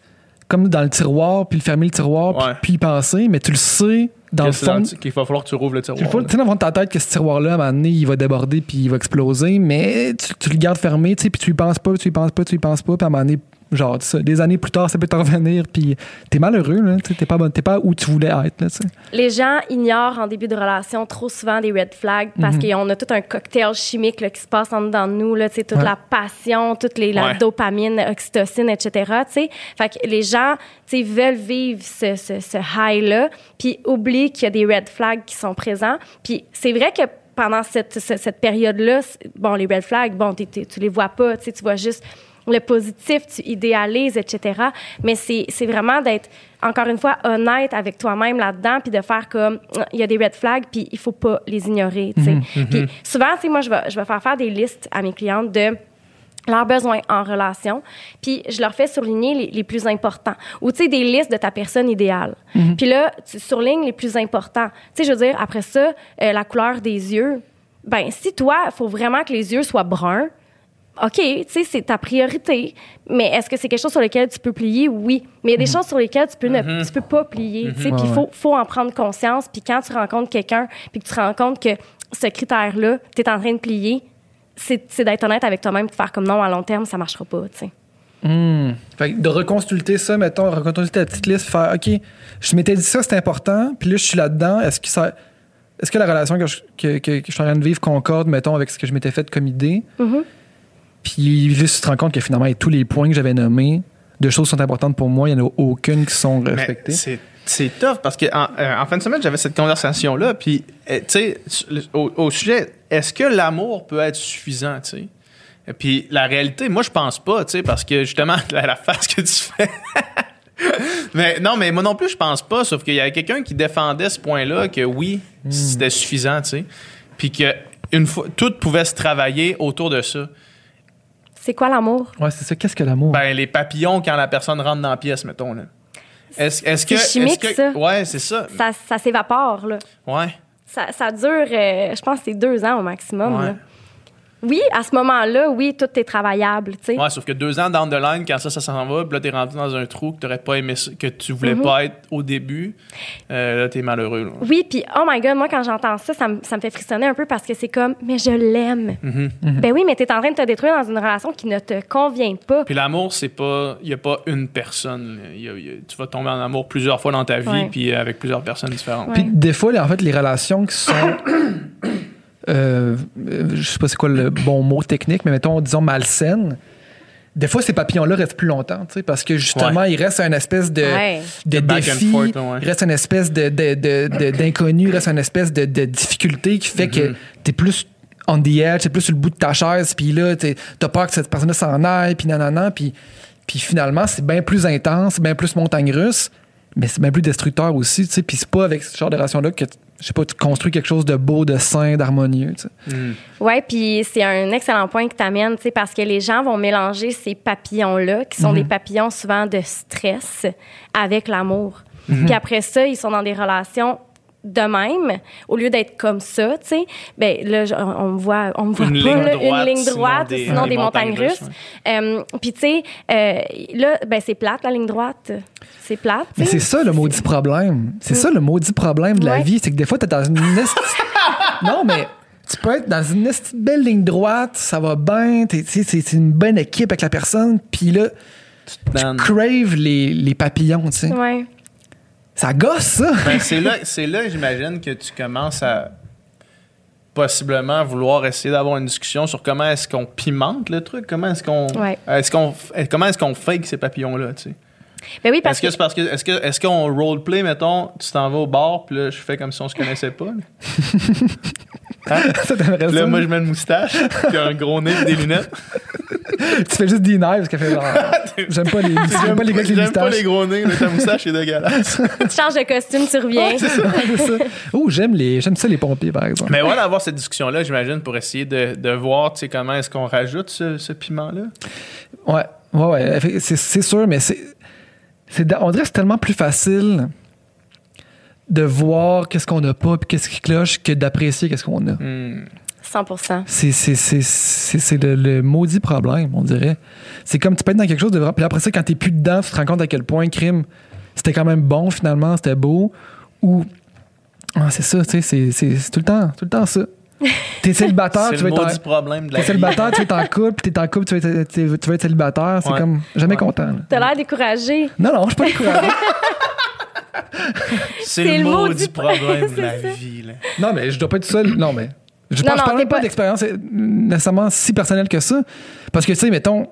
comme dans le tiroir, puis le fermer le tiroir, puis y penser, mais tu le sais dans le fond. Qu'il va falloir que tu rouvres le tiroir. tu sais, dans le fond de ta tête que ce tiroir-là, à un moment donné, il va déborder puis il va exploser, mais tu, tu le gardes fermé, tu sais, puis tu y penses pas, tu y penses pas, tu y penses pas, puis à un moment donné, Genre, ça, des années plus tard, ça peut t'en revenir, puis t'es malheureux, là. T'es pas, bon- t'es pas où tu voulais être, là, tu sais. Les gens ignorent en début de relation trop souvent des red flags parce Mhm. qu'on a tout un cocktail chimique là, qui se passe en dedans de nous, là, tu sais, toute Ouais. la passion, toute les, la Ouais. dopamine, oxytocine, etc. tu sais. Fait que les gens tu sais, veulent vivre ce, ce, ce high-là, puis oublient qu'il y a des red flags qui sont présents. Puis c'est vrai que pendant cette, ce- cette période-là, bon, les red flags, bon, tu les vois pas, tu sais, tu vois juste le positif, tu idéalises, etc. Mais c'est vraiment d'être, encore une fois, honnête avec toi-même là-dedans, puis de faire comme, il y a des red flags, puis il faut pas les ignorer, tu sais. Puis souvent, tu sais, moi, je vais, je vais faire faire des listes à mes clientes de leurs besoins en relation, puis je leur fais surligner les, les plus importants. Ou, tu sais, des listes de ta personne idéale. Puis là, tu surlignes les plus importants. Tu sais, je veux dire, après ça, euh, la couleur des yeux, ben si toi, il faut vraiment que les yeux soient bruns, OK, tu sais, c'est ta priorité, mais est-ce que c'est quelque chose sur lequel tu peux plier? Oui. Mais il y a des choses sur lesquelles tu peux, ne, tu peux pas plier, tu sais, puis il faut, faut en prendre conscience. Puis quand tu rencontres quelqu'un, puis que tu te rends compte que ce critère-là, tu es en train de plier, c'est d'être honnête avec toi-même, de faire comme non, à long terme, ça marchera pas, tu sais. Fait que de reconsulter ça, mettons, reconsulter ta petite liste, faire OK, je m'étais dit ça, c'est important, puis là, je suis là-dedans. Est-ce que ça. Est-ce que la relation que je, que, que- que je suis en train de vivre concorde, mettons, avec ce que je m'étais fait comme idée? Mhm. Puis juste tu te rends compte que finalement, avec tous les points que j'avais nommés, de choses qui sont importantes pour moi, il n'y en a aucune qui sont respectées. c'est c'est tough parce que en, euh, en fin de semaine, j'avais cette conversation-là. Puis, euh, tu sais, au, au sujet, est-ce que l'amour peut être suffisant, tu sais? Puis, la réalité, moi, je pense pas, tu sais, parce que justement, la, la face que tu fais. mais non, mais moi non plus, je pense pas. Sauf qu'il y avait quelqu'un qui défendait ce point-là que oui, c'était suffisant, tu sais. Puis que une fois, tout pouvait se travailler autour de ça. C'est quoi l'amour? Ouais, c'est ça. Qu'est-ce que l'amour? Ben, les papillons quand la personne rentre dans la pièce, mettons, là. Est-ce est-ce que. C'est chimique, est-ce que- ça. Ouais, c'est ça. Ça, ça s'évapore, là. Ouais. Ça, ça dure, euh, je pense, que c'est deux ans au maximum. Ouais. là. Oui, à ce moment-là, oui, tout est travaillable, tu sais. Ouais, sauf que deux ans down the line, quand ça, ça s'en va, puis là, t'es rentré dans un trou que t'aurais pas aimé, que tu voulais Mhm. pas être au début, euh, là, t'es malheureux. là. Oui, puis oh my god, moi quand j'entends ça, ça me, ça me fait frissonner un peu parce que c'est comme, mais je l'aime. Mhm. Ben oui, mais t'es en train de te détruire dans une relation qui ne te convient pas. Puis l'amour, c'est pas. Il y a pas une personne. là. Il y a- il y a- tu vas tomber en amour plusieurs fois dans ta vie, puis avec plusieurs personnes différentes. Puis des fois, en fait, les relations qui sont. Euh, je sais pas c'est quoi le bon mot technique, mais mettons, disons, malsaines. Des fois, ces papillons-là restent plus longtemps, tu sais, parce que justement, il reste un espèce de, Ouais. défi, forth, ouais. il reste une espèce de, de, de- de- d'inconnu, il reste une espèce de, de difficulté qui fait que Mhm. t'es plus on the edge, t'es plus sur le bout de ta chaise, puis là, t'es- t'as peur que cette personne-là s'en aille, puis nanana, puis, puis finalement, c'est bien plus intense, bien plus montagne russe, mais c'est bien plus destructeur aussi, tu sais, puis c'est pas avec ce genre de relation-là que, je sais pas, tu construis quelque chose de beau, de sain, d'harmonieux, tu sais. Mm. Ouais, puis c'est un excellent point que tu amènes, tu sais, parce que les gens vont mélanger ces papillons-là, qui sont des papillons souvent de stress, avec l'amour. Puis après ça, ils sont dans des relations de même, au lieu d'être comme ça, tu sais, ben là, on, me voit, on me voit Une pas, ligne là, droite, une ligne sinon droite, des- sinon des des, montagnes, montagnes russes. russes, Euh, Puis tu sais, euh, là, ben c'est plate la ligne droite, c'est plate. tu Mais c'est ça le maudit problème. C'est ça le maudit problème de la Ouais. vie, c'est que des fois, t'es dans une Non, mais tu peux être dans une belle ligne droite, ça va bien, tu sais, c'est une bonne équipe avec la personne, puis là, Dan. crave les, les papillons, tu sais. Ouais. Ça gosse, ça! Ben, c'est là, c'est là j'imagine, que tu commences à possiblement vouloir essayer d'avoir une discussion sur comment est-ce qu'on pimente le truc, comment est-ce qu'on Ouais. est-ce qu'on f- comment est-ce qu'on fake ces papillons là, tu sais? Ben oui, parce Est-ce que c'est parce que est-ce que est-ce qu'on roleplay mettons, tu t'en vas au bar puis là je fais comme si on se connaissait pas. là. Hein? ça t'aimerait là moi je mets une moustache, puis un gros nez, des lunettes. Tu fais juste des nerfs parce qu'elle fait genre. J'aime pas les, j'aime pas les gars avec les J'aime pas moustaches. les gros nez, mais ta moustache est dégueulasse. tu changes de costume, tu reviens. C'est ça. Oh, j'aime les, j'aime ça les pompiers, par exemple. Mais voilà, avoir cette discussion-là, j'imagine, pour essayer de, de voir, comment est-ce qu'on rajoute ce, ce piment-là. Ouais, ouais, ouais. C'est, c'est sûr, mais c'est, c'est. On dirait que c'est tellement plus facile de voir qu'est-ce qu'on n'a pas puis qu'est-ce qui cloche que d'apprécier qu'est-ce qu'on a. Hmm. 100 C'est, c'est, c'est, c'est, c'est le, le maudit problème, on dirait. C'est comme tu peux être dans quelque chose de vraiment. Puis après ça, quand t'es plus dedans, tu te rends compte à quel point crime, c'était quand même bon finalement, c'était beau. Ou. Ah, c'est ça, tu sais, c'est, tout le temps, tout le temps ça. T'es célibataire, tu veux être problème de la T'es célibataire, tu veux être en couple, puis t'es en couple, tu veux être, tu veux- être célibataire. C'est Ouais. comme jamais Ouais. content. T'as l'air découragé. Non, non, je suis pas découragé. C'est le le maudit maudit problème de la ça. vie. Là. non, mais je dois pas être seul. Non, mais. Je, non, parle pas pas- d'expérience nécessairement si personnelle que ça. Parce que, tu sais, mettons,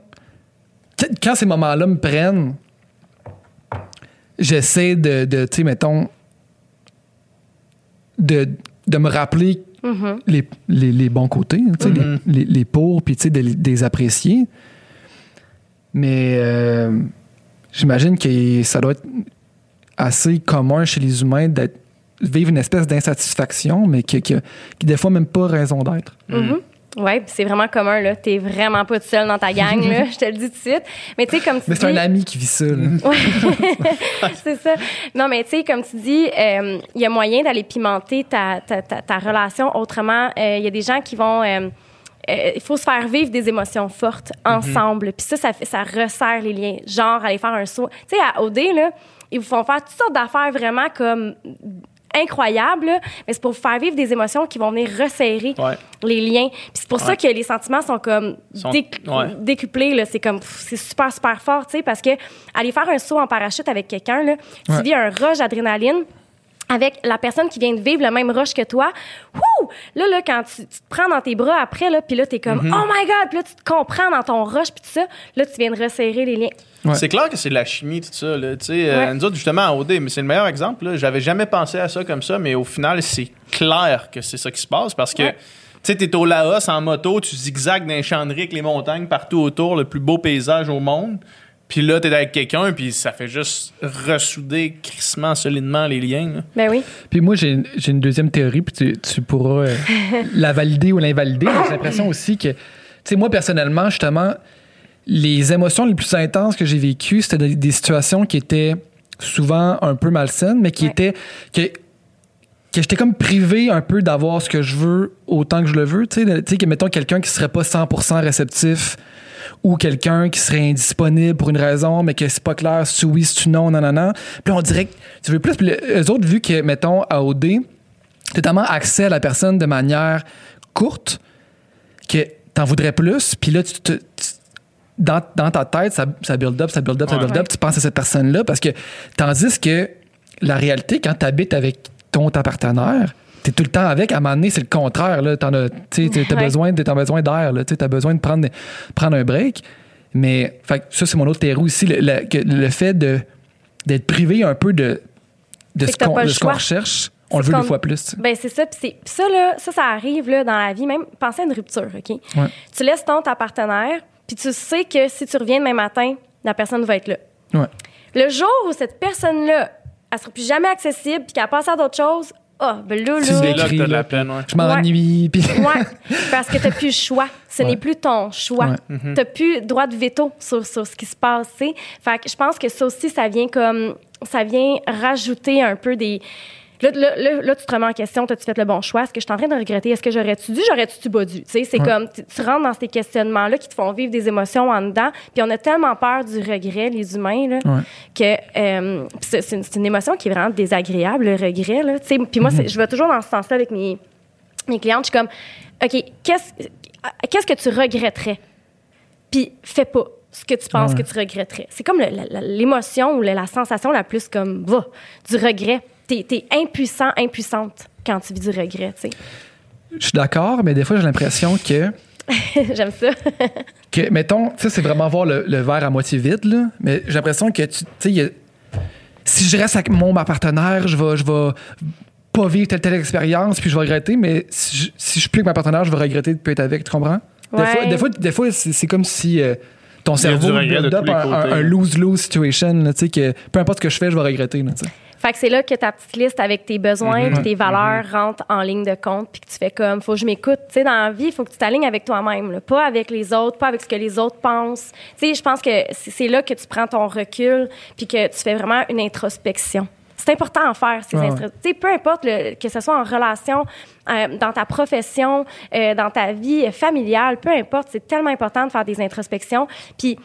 quand ces moments-là me prennent, j'essaie de, de tu sais, mettons, de, de me rappeler Mhm. les, les, les bons côtés, tu sais, Mhm. les, les, les pour, puis tu sais, de, les- de les apprécier. Mais euh, j'imagine que ça doit être assez commun chez les humains d'être vivre une espèce d'insatisfaction, mais qui, qui, qui des fois même pas raison d'être. Mhm. Ouais, puis c'est vraiment commun, là. T'es vraiment pas tout seul dans ta gang, là. Je te le dis tout de suite. Mais tu sais, comme tu Mais c'est dis... un ami qui vit ça. là. c'est ça. Non, mais tu sais, comme tu dis, euh, il y a moyen d'aller pimenter ta, ta, ta, ta relation autrement. Euh, Il y a des gens qui vont. euh, euh, il faut se faire vivre des émotions fortes ensemble. Puis ça, ça, ça resserre les liens. Genre, aller faire un saut. Tu sais, à OD, là, ils vous font faire toutes sortes d'affaires vraiment comme incroyables, là, mais c'est pour vous faire vivre des émotions qui vont venir resserrer Ouais. les liens. Puis c'est pour ça que les sentiments sont comme Sont- déc- ouais. décuplés. Là. C'est comme, c'est super, super fort, tu sais, parce que aller faire un saut en parachute avec quelqu'un, là, tu vis un rush d'adrénaline avec la personne qui vient de vivre le même rush que toi. Wouh! Là, là, quand tu, tu te prends dans tes bras après, là, puis là, t'es comme, Mm-hmm. oh my God! Puis là, tu te comprends dans ton rush, puis tout ça. Là, tu viens de resserrer les liens. Ouais. C'est clair que c'est de la chimie, tout ça. Là. Tu sais, euh, Ouais. nous autres, justement, à OD, mais c'est le meilleur exemple. là. J'avais jamais pensé à ça comme ça, mais au final, c'est clair que c'est ça qui se passe parce que. Ouais. Tu sais, t'es au Laos en moto, tu zigzags dans les champs de riz avec les montagnes partout autour, le plus beau paysage au monde. Puis là, t'es avec quelqu'un, puis ça fait juste ressouder crissement, solidement les liens. là. Ben oui. Puis moi, j'ai j'ai une deuxième théorie, puis tu, tu pourras euh, la valider ou l'invalider. J'ai l'impression aussi que, tu sais, moi, personnellement, justement, les émotions les plus intenses que j'ai vécues, c'était des, des situations qui étaient souvent un peu malsaines, mais qui Ouais. étaient. Que, que j'étais comme privé un peu d'avoir ce que je veux autant que je le veux. Tu sais, de- tu sais, que mettons quelqu'un qui serait pas 100% réceptif ou quelqu'un qui serait indisponible pour une raison, mais que c'est pas clair si oui, si non, non, non, non. Puis on dirait que tu veux plus. Puis le- eux autres, vu que, mettons, à OD, t'as tellement accès à la personne de manière courte que t'en voudrais plus. Puis là, tu te- tu- dans, dans ta tête, ça, ça build up, ça build up, ça build up. Tu penses à cette personne-là parce que, tandis que la réalité, quand tu habites avec ton ta partenaire, T'es tout le temps avec. À un moment donné, c'est le contraire. Là. T'en as, t'as Ouais. besoin, t'as besoin d'air. là. T'as besoin de prendre, prendre un break. Mais fait, ça, c'est mon autre théorie aussi. Le, le- que le fait de, d'être privé un peu de, de ce qu'on, de ce recherche, on le veut deux fois plus. Ben c'est ça, c'est puis ça là, ça ça arrive là dans la vie, même pensez à une rupture, OK? Ouais. Tu laisses ton ta partenaire, puis tu sais que si tu reviens demain matin, la personne va être là. Ouais. Le jour où cette personne-là, elle sera plus jamais accessible, puis qu'elle passe à d'autres choses, ah, ben là, Tu là. C'est là que Écrit, t'as de la peine, ouais. Je m'ennuie. Puis... Ouais, parce que t'as plus le choix. Ce Ouais. n'est plus ton choix. Ouais. T'as plus droit de veto sur, sur ce qui se passe. tu sais. Fait que je pense que ça aussi, ça vient comme ça vient rajouter un peu des. Là, là, là, là, tu te remets en question, as-tu fait le bon choix? Est-ce que je suis en train de regretter? Est-ce que j'aurais-tu dû? J'aurais-tu pas dû? Tu sais, c'est Ouais. comme, tu, tu rentres dans ces questionnements-là qui te font vivre des émotions en dedans. Puis on a tellement peur du regret, les humains, là, Ouais. que euh, c'est, une, émotion qui est vraiment désagréable, le regret. Là, tu sais. puis moi, c'est- je vais toujours dans ce sens-là avec mes, mes clientes. Je suis comme, OK, qu'est-ce, qu'est-ce que tu regretterais? Puis fais pas ce que tu penses Ouais. que tu regretterais. C'est comme l'émotion ou la, la sensation la plus comme, va, du regret. T'es, t'es impuissant, impuissante quand tu vis du regret, tu sais. Je suis d'accord, mais des fois, j'ai l'impression que, J'aime ça. que mettons, ça, c'est vraiment voir le, le verre à moitié vide, là. Mais j'ai l'impression que, tu tu sais, si je reste avec mon ma partenaire, je vais, je vais pas vivre telle telle expérience, puis je vais regretter, mais si je, si je suis plus avec ma partenaire, je vais regretter de plus être avec, tu comprends? Des Ouais. fois, des fois, des fois, c'est, c'est comme si euh, ton cerveau build up un, un- lose-lose situation, là, tu sais, que peu importe ce que je fais, je vais regretter, là, tu sais. Fait que c'est là que ta petite liste avec tes besoins Mhm. puis tes valeurs rentre en ligne de compte puis que tu fais comme faut que je m'écoute. Tu sais, dans la vie, il faut que tu t'alignes avec toi-même, pas avec les autres, pas avec ce que les autres pensent. Tu sais, je pense que c'est là que tu prends ton recul puis que tu fais vraiment une introspection. C'est important à faire, ces Ah ouais. intro- Tu sais, peu importe le- que ce soit en relation, euh, dans ta profession, euh, dans ta vie familiale, peu importe, c'est tellement important de faire des introspections. Puis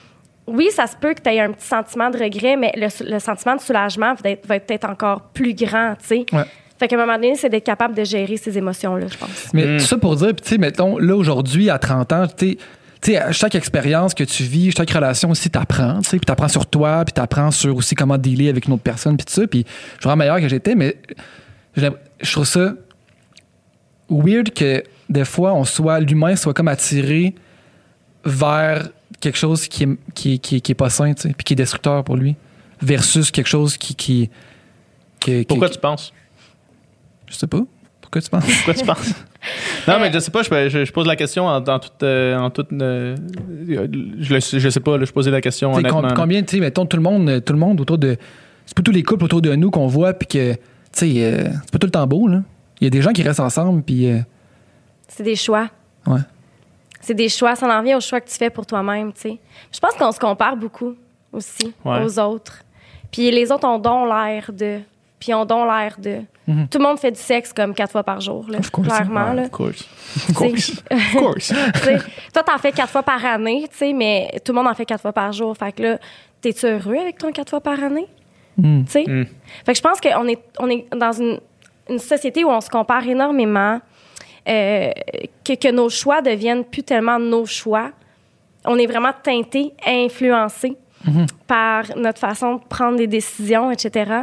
oui, ça se peut que tu aies un petit sentiment de regret, mais le, le sentiment de soulagement va être, va être peut-être encore plus grand, tu sais. Ouais. Fait qu'à un moment donné, c'est d'être capable de gérer ces émotions-là, je pense. Mais Mm. tout ça pour dire, puis tu sais, mettons, là, aujourd'hui, à 30 ans, tu sais, chaque expérience que tu vis, chaque relation aussi, t'apprends, tu sais, puis t'apprends sur toi, puis t'apprends sur aussi comment dealer avec une autre personne, puis tout ça, puis je suis vraiment meilleur que j'étais, mais je trouve ça weird que des fois, on soit, l'humain soit comme attiré vers quelque chose qui est, qui, qui est- qui est pas sain, puis qui est destructeur pour lui, versus quelque chose qui... qui, Pourquoi qui- tu penses? Je sais pas. Pourquoi tu penses? Pourquoi tu penses? Non, mais je sais pas, je, je- je pose la question en, en toute. euh, en toute euh, je, le- je sais pas, là, je posais la question T'sais, honnêtement. combien, tu sais, mettons, tout le monde, tout le monde autour de. C'est pas tous les couples autour de nous qu'on voit, puis que, tu sais, euh, c'est pas tout le temps beau, là. Il y a des gens qui restent ensemble, puis. euh, C'est des choix. ouais. C'est des choix. Ça en vient aux choix que tu fais pour toi-même, tu sais. Je pense qu'on se compare beaucoup aussi Ouais. aux autres. Puis les autres ont donc l'air de. Puis ont donc l'air de. Mhm. Tout le monde fait du sexe comme quatre fois par jour, là, Of course. clairement. Ouais, là. Of course. Of course. Of course. Toi, t'en fais quatre fois par année, tu sais, mais tout le monde en fait quatre fois par jour. Fait que là, t'es-tu heureux avec ton quatre fois par année? Mm. Tu sais? Mm. Fait que je pense qu'on est, on est dans une, une société où on se compare énormément, euh, que, que nos choix deviennent plus tellement nos choix. On est vraiment teinté, influencé par notre façon de prendre des décisions, etc.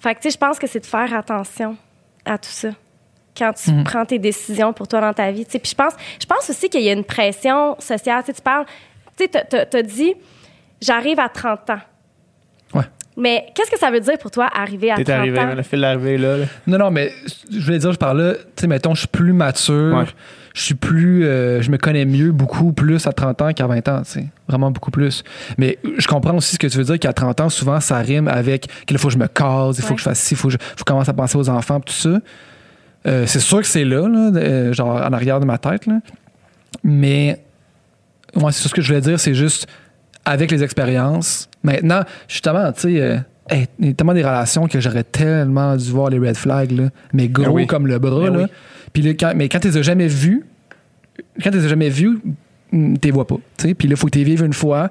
Fait que, tu sais, je pense que c'est de faire attention à tout ça quand tu prends tes décisions pour toi dans ta vie. tu sais. Puis je pense, je pense aussi qu'il y a une pression sociale. Tu sais, tu parles, tu sais, t'as dit, j'arrive à 30 ans. Mais qu'est-ce que ça veut dire pour toi, arriver à 30 T'es arrivé, ans? le fil d'arrivée là. là. Non, non, mais je voulais dire, je parlais, tu sais, mettons, je suis plus mature, Ouais. je suis plus. euh, je me connais mieux, beaucoup plus à 30 ans qu'à 20 ans, tu sais. Vraiment beaucoup plus. Mais je comprends aussi ce que tu veux dire qu'à 30 ans, souvent, ça rime avec qu'il faut que je me case, il faut Ouais. que je fasse ci, il faut que je, faut commence à penser aux enfants, tout ça. Euh, c'est sûr que c'est là, là, euh, genre en arrière de ma tête, là. Mais, ouais, c'est ce que je voulais dire, c'est juste avec les expériences. Maintenant, justement, tu sais, euh, hey, il y a tellement des relations que j'aurais tellement dû voir les red flags, là, mais gros Ben oui. comme le bras. Ben là. oui. Puis là, quand, mais quand tu les as jamais vus, quand tu les as jamais vus, tu les vois pas. tu sais. Puis là, il faut que tu les vives une fois.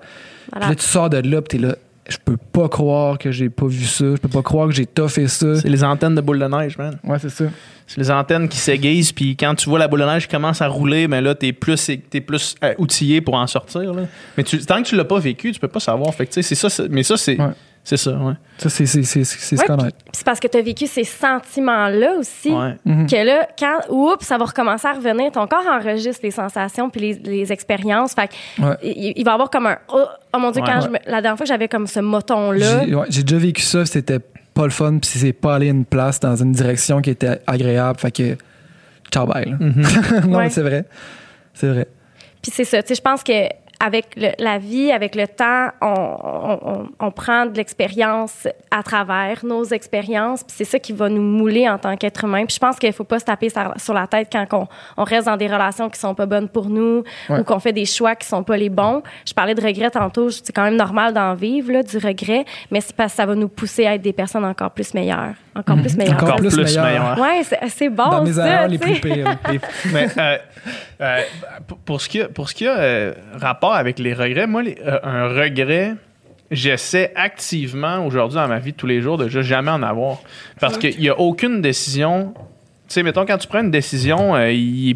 Puis là, tu sors de là, puis t'es là. Je peux pas croire que j'ai pas vu ça. Je peux pas croire que j'ai toffé ça. C'est les antennes de boule de neige, man. Ouais, c'est ça. C'est les antennes qui s'aiguisent, puis quand tu vois la boule de neige qui commence à rouler, mais là, t'es plus, t'es plus euh, outillé pour en sortir. Là. Mais tu, tant que tu l'as pas vécu, tu peux pas savoir. Fait que, tu sais, c'est ça, mais ça, c'est Ouais. C'est ça, ouais. Ça, c'est c'est- c'est- c'est se Ouais, connaître. Puis c'est parce que tu as vécu ces sentiments-là aussi. ouais. Mhm. Que là, quand, oups, ça va recommencer à revenir, ton corps enregistre les sensations puis les, les expériences. Fait que Ouais. il, il va avoir comme un, oh, oh mon Dieu, Ouais. quand je me- la dernière fois que j'avais comme ce moton-là, J'ai déjà vécu ça, c'était pas le fun, puis c'est pas allé à une place dans une direction qui était agréable. Fait que, ciao, bye. là. non, c'est vrai. C'est vrai. Puis c'est ça, tu sais, je pense que avec le- la vie, avec le temps, on, on- on- prend de l'expérience à travers nos expériences, puis c'est ça qui va nous mouler en tant qu'être humain. Puis je pense qu'il faut pas se taper sur, sur la tête quand on, on reste dans des relations qui sont pas bonnes pour nous Ouais. ou qu'on fait des choix qui sont pas les bons. Je parlais de regret tantôt, c'est quand même normal d'en vivre, là, du regret, mais c'est parce que ça va nous pousser à être des personnes encore plus meilleures. Encore plus meilleures. Encore Encore plus plus, meilleur. meilleur. Ouais, c'est bon, dans mes ça, erreurs les plus pires. Mais euh, euh, pour- ce qui a, pour ce qui a euh, rapport avec les regrets, moi, les- euh, un regret, j'essaie activement aujourd'hui dans ma vie de tous les jours de juste jamais en avoir. Parce qu'il n'y a aucune décision. Tu sais, mettons, quand tu prends une décision, euh,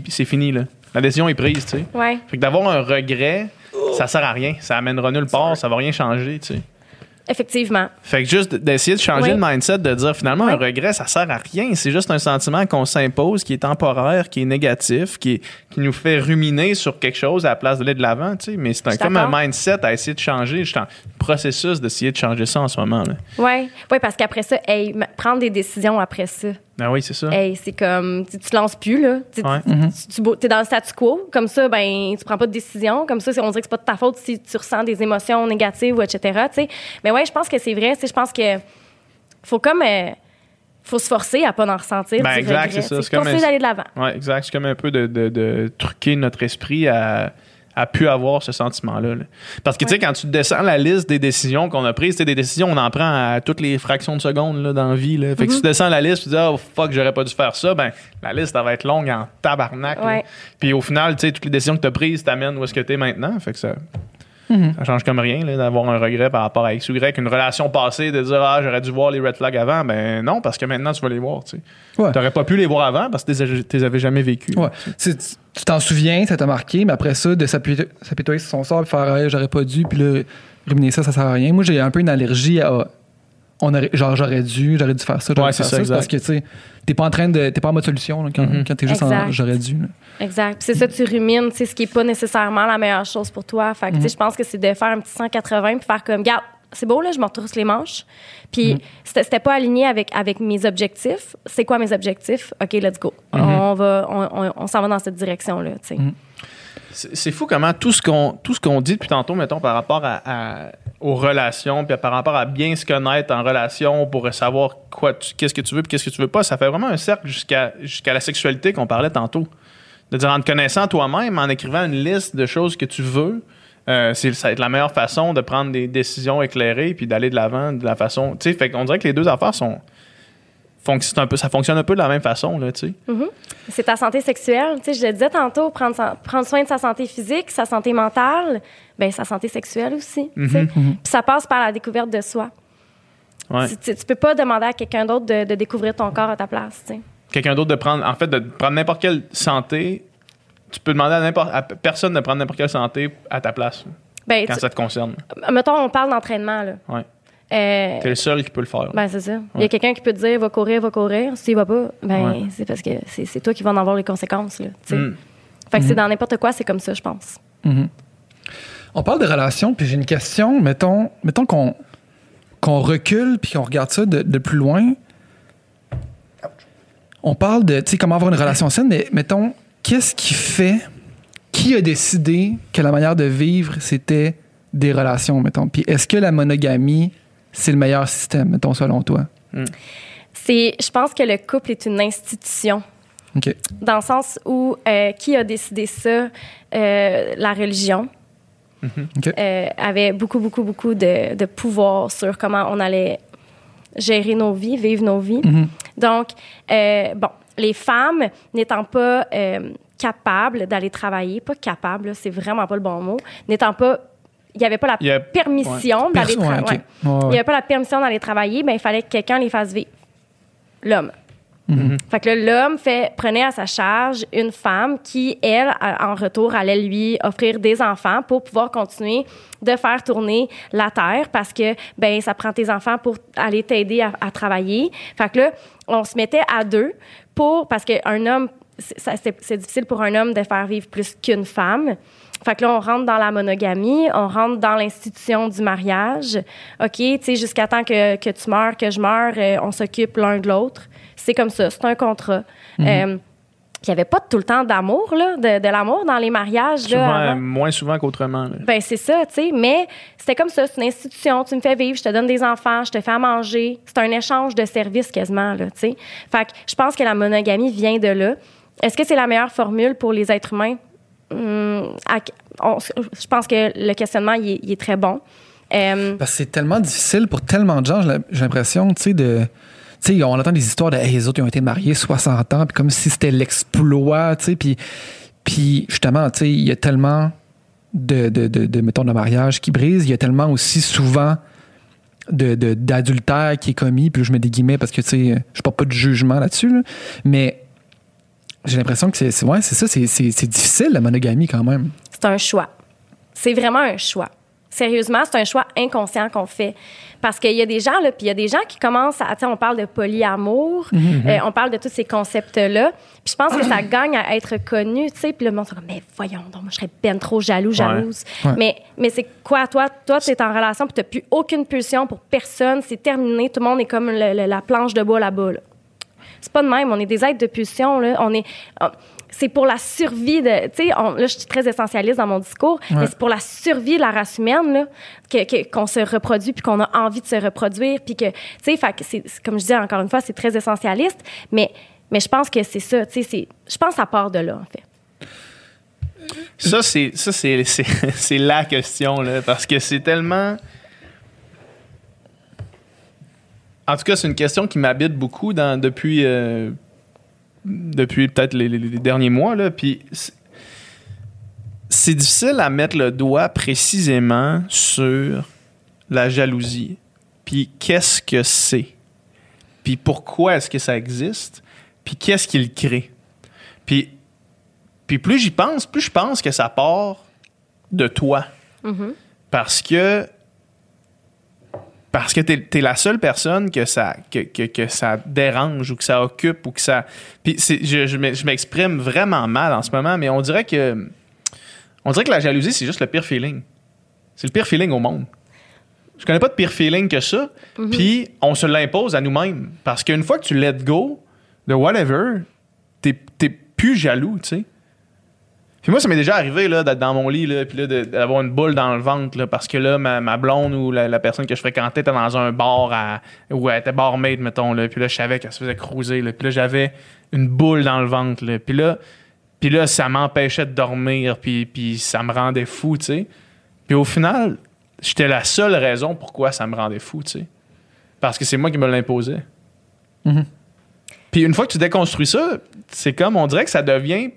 c'est fini, là. La décision est prise, tu sais. Ouais. Fait que d'avoir un regret, ça sert à rien. Ça amènera nulle part, ça va rien changer, tu sais. Effectivement. Fait que juste d'essayer de changer Oui. le mindset, de dire finalement un Oui. regret, ça sert à rien. C'est juste un sentiment qu'on s'impose, qui est temporaire, qui est négatif, qui, est- qui nous fait ruminer sur quelque chose à la place d'aller de l'avant. tu sais. Mais c'est un, comme un mindset à essayer de changer. Je suis en processus d'essayer de changer ça en ce moment. Là. Ouais. Ouais, parce qu'après ça, hey, prendre des décisions après ça. Ah oui, c'est ça. Hey, c'est comme, tu, te lances plus, là. Tu, Ouais. tu, tu- t'es dans le statu quo. Comme ça, ben, tu prends pas de décision. Comme ça, c'est- on dirait que c'est pas de ta faute si tu ressens des émotions négatives ou etc. tu sais. Mais ouais, je pense que c'est vrai. tu sais, Je pense que faut comme, euh, faut se forcer à pas en ressentir. Ben, exact, c'est ça. C'est comme Continuer un- d'aller de l'avant. Ouais, exact. C'est comme un peu de, de, de truquer notre esprit à à pu avoir ce sentiment-là. là. Parce que, tu sais, quand tu descends la liste des décisions qu'on a prises, tu sais, des décisions, on en prend à toutes les fractions de secondes là, dans la vie. Là. Fait que si tu Mm-hmm. descends la liste, tu dis, oh fuck, j'aurais pas dû faire ça, ben, la liste, elle va être longue en tabarnak. là. Ouais. Puis au final, tu sais, toutes les décisions que tu as prises t'amènent où est-ce que tu es maintenant. Fait que ça. Mhm. Ça change comme rien là, d'avoir un regret par rapport à X ou Y. Une relation passée, de dire Ah, j'aurais dû voir les red flags avant. Ben non, parce que maintenant, tu vas les voir. Tu Ouais. n'aurais pas pu les voir avant parce que tu les avais jamais. Ouais. C'est- Tu t'en souviens, ça t'a marqué, mais après ça, de s'apitoyer sur son sort et faire Hey, j'aurais pas dû, puis là, ruminer ça, ça sert à rien. Moi, j'ai un peu une allergie à. On aurait, genre, j'aurais dû, j'aurais dû faire ça, j'aurais Ouais, dû faire c'est ça, ça. exact. Parce que, tu sais, t'es pas en train de. T'es pas en mode solution là, quand, Mhm. quand t'es juste en Exact. j'aurais dû. là. Exact. Puis c'est ça, tu rumines, tu sais, ce qui n'est pas nécessairement la meilleure chose pour toi. Fait que, tu sais, je pense que c'est de faire un petit 180 puis faire comme, regarde, c'est beau, là, je me retrousse les manches. Puis c'était c'était pas aligné avec, avec mes objectifs. C'est quoi mes objectifs? OK, let's go. On va, on, on- on s'en va dans cette direction-là, tu sais. C'est c'est fou comment tout ce qu'on tout ce qu'on dit depuis tantôt, mettons, par rapport à, aux relations, puis par rapport à bien se connaître en relation pour savoir quoi, qu'est-ce que tu veux, puis qu'est-ce que tu veux pas, ça fait vraiment un cercle jusqu'à jusqu'à la sexualité qu'on parlait tantôt. De dire en te connaissant toi-même, en écrivant une liste de choses que tu veux, euh, c'est ça va être la meilleure façon de prendre des décisions éclairées puis d'aller de l'avant de la façon. Tu sais, fait qu'on dirait que les deux affaires sont un peu, ça fonctionne un peu de la même façon là, tu sais. C'est ta santé sexuelle. Tu sais, je le disais tantôt, prendre, soin de sa santé physique, sa santé mentale, ben sa santé sexuelle aussi. tu sais. Puis ça passe par la découverte de soi. Ouais. Tu, tu- tu peux pas demander à quelqu'un d'autre de, de découvrir ton corps à ta place. tu sais. quelqu'un d'autre de prendre, en fait, de prendre n'importe quelle santé. Tu peux demander à, n'importe, à personne de prendre n'importe quelle santé à ta place Ben, quand tu- ça te concerne. mettons, on parle d'entraînement. Là. Ouais. Euh, T'es le seul qui peut le faire. ben, c'est ça. Il y a quelqu'un qui peut te dire va courir, va courir. S'il va pas, ben, Ouais. c'est parce que c'est, c'est toi qui vas en avoir les conséquences. Là, tu sais. Mm. Fait que c'est dans n'importe quoi, c'est comme ça, je pense. On parle de relations, puis j'ai une question. Mettons, mettons qu'on qu'on recule puis qu'on regarde ça de, de plus loin. On parle de, tu sais, comment avoir une relation saine, mais mettons, qu'est-ce qui fait, qui a décidé que la manière de vivre, c'était des relations, mettons? Puis est-ce que la monogamie, c'est le meilleur système, mettons, selon toi? C'est, je pense que le couple est une institution. OK. Dans le sens où, euh, qui a décidé ça? Euh, la religion OK. euh, avait beaucoup, beaucoup, beaucoup de, de pouvoir sur comment on allait gérer nos vies, vivre nos vies. Mhm. Donc, euh, bon, les femmes n'étant pas euh, capables d'aller travailler, pas capables, c'est vraiment pas le bon mot, n'étant pas, il n'y avait pas la permission d'aller ouais, travailler. Ouais. Il n'y avait pas la permission d'aller travailler, ben, il fallait que quelqu'un les fasse vivre. L'homme. Mhm. Fait que l'homme prenait à sa charge une femme qui, elle, en retour, allait lui offrir des enfants pour pouvoir continuer de faire tourner la terre parce que, ben, ça prend tes enfants pour aller t'aider à, à travailler. Fait que là, on se mettait à deux pour, parce qu'un homme, c'est difficile pour un homme de faire vivre plus qu'une femme. Fait que là, on rentre dans la monogamie, on rentre dans l'institution du mariage. OK, tu sais, jusqu'à temps que, que tu meurs, que je meurs, euh, on s'occupe l'un de l'autre. C'est comme ça, c'est un contrat. Mhm. Euh, il n'y avait pas tout le temps d'amour, là, de, de l'amour dans les mariages. Souvent, Là, moins souvent qu'autrement. Ben, c'est ça, tu sais. Mais c'était comme ça, c'est une institution. Tu me fais vivre, je te donne des enfants, je te fais à manger. C'est un échange de services quasiment, là, tu sais. Fait que je pense que la monogamie vient de là. Est-ce que c'est la meilleure formule pour les êtres humains? On- je pense que le questionnement, il est, très bon. Euh, Parce que c'est tellement difficile pour tellement de gens, j'ai l'impression, tu sais, de. Tu sais, on entend des histoires de hey, les autres ils ont été mariés 60 ans, puis comme si c'était l'exploit, tu sais, puis, puis justement, tu sais, il y a tellement de, de, de, mettons, de mariages qui brisent, il y a tellement aussi souvent d'adultère qui est commis, puis je mets des guillemets parce que, tu sais, je porte pas de jugement là-dessus, là, mais j'ai l'impression que c'est, ouais, c'est ça, c'est, difficile la monogamie quand même. c'est un choix. C'est vraiment un choix. Sérieusement, c'est un choix inconscient qu'on fait. Parce qu'il y a des gens, là, puis il y a des gens qui commencent à. On parle de polyamour, euh, on parle de tous ces concepts-là. Puis je pense que ça gagne à être connu, tu sais. Puis le monde, comme, mais voyons, donc, moi, je serais ben trop jaloux, jalouse. Ouais. Mais, mais c'est quoi, toi? Toi, tu es en relation, puis tu plus aucune pulsion pour personne. C'est terminé. Tout le monde est comme le- le- la planche de bois là-bas, là. C'est pas de même. On est des êtres de pulsion. Là. On est. on- c'est pour la survie de. Tu sais, là, je suis très essentialiste dans mon discours, mais c'est pour la survie de la race humaine là, que- qu'on se reproduit puis qu'on a envie de se reproduire. Puis que, tu sais, fait que c'est, comme je disais encore une fois, c'est très essentialiste, mais, mais je pense que c'est ça. Tu sais, c'est, je pense que ça part de là, en fait. Ça, c'est, ça c'est, c'est, c'est la question, là, parce que c'est tellement. En tout cas, c'est une question qui m'habite beaucoup dans, depuis, euh, depuis peut-être les, derniers mois. Là, puis c'est- difficile à mettre le doigt précisément sur la jalousie. Puis qu'est-ce que c'est? Puis pourquoi est-ce que ça existe? Puis qu'est-ce qui le crée? Puis, puis plus j'y pense, plus je pense que ça part de toi. Parce que parce que t'es es la seule personne que ça que, que, que ça dérange ou que ça occupe ou que ça puis c'est- je, je m'ex- je m'exprime vraiment mal en ce moment mais on dirait que on dirait que la jalousie c'est juste le pire feeling. C'est le pire feeling au monde. Je connais pas de pire feeling que ça puis on se l'impose à nous-mêmes. Parce qu'une fois que tu let go de whatever t'es plus jaloux tu sais puis moi, ça m'est déjà arrivé là, d'être dans mon lit, là, puis là, d'avoir une boule dans le ventre, là, parce que là, ma, ma blonde ou la, la personne que je fréquentais était dans un bar à, où elle était barmaid, mettons, là, puis là, je savais qu'elle se faisait cruiser, là, puis là, j'avais une boule dans le ventre, là, puis là, puis là, ça m'empêchait de dormir, puis, puis ça me rendait fou, tu sais. Puis au final, j'étais la seule raison pourquoi ça me rendait fou, tu sais. Parce que c'est moi qui me l'imposais. Mhm. Puis une fois que tu déconstruis ça, c'est comme, on dirait que ça devient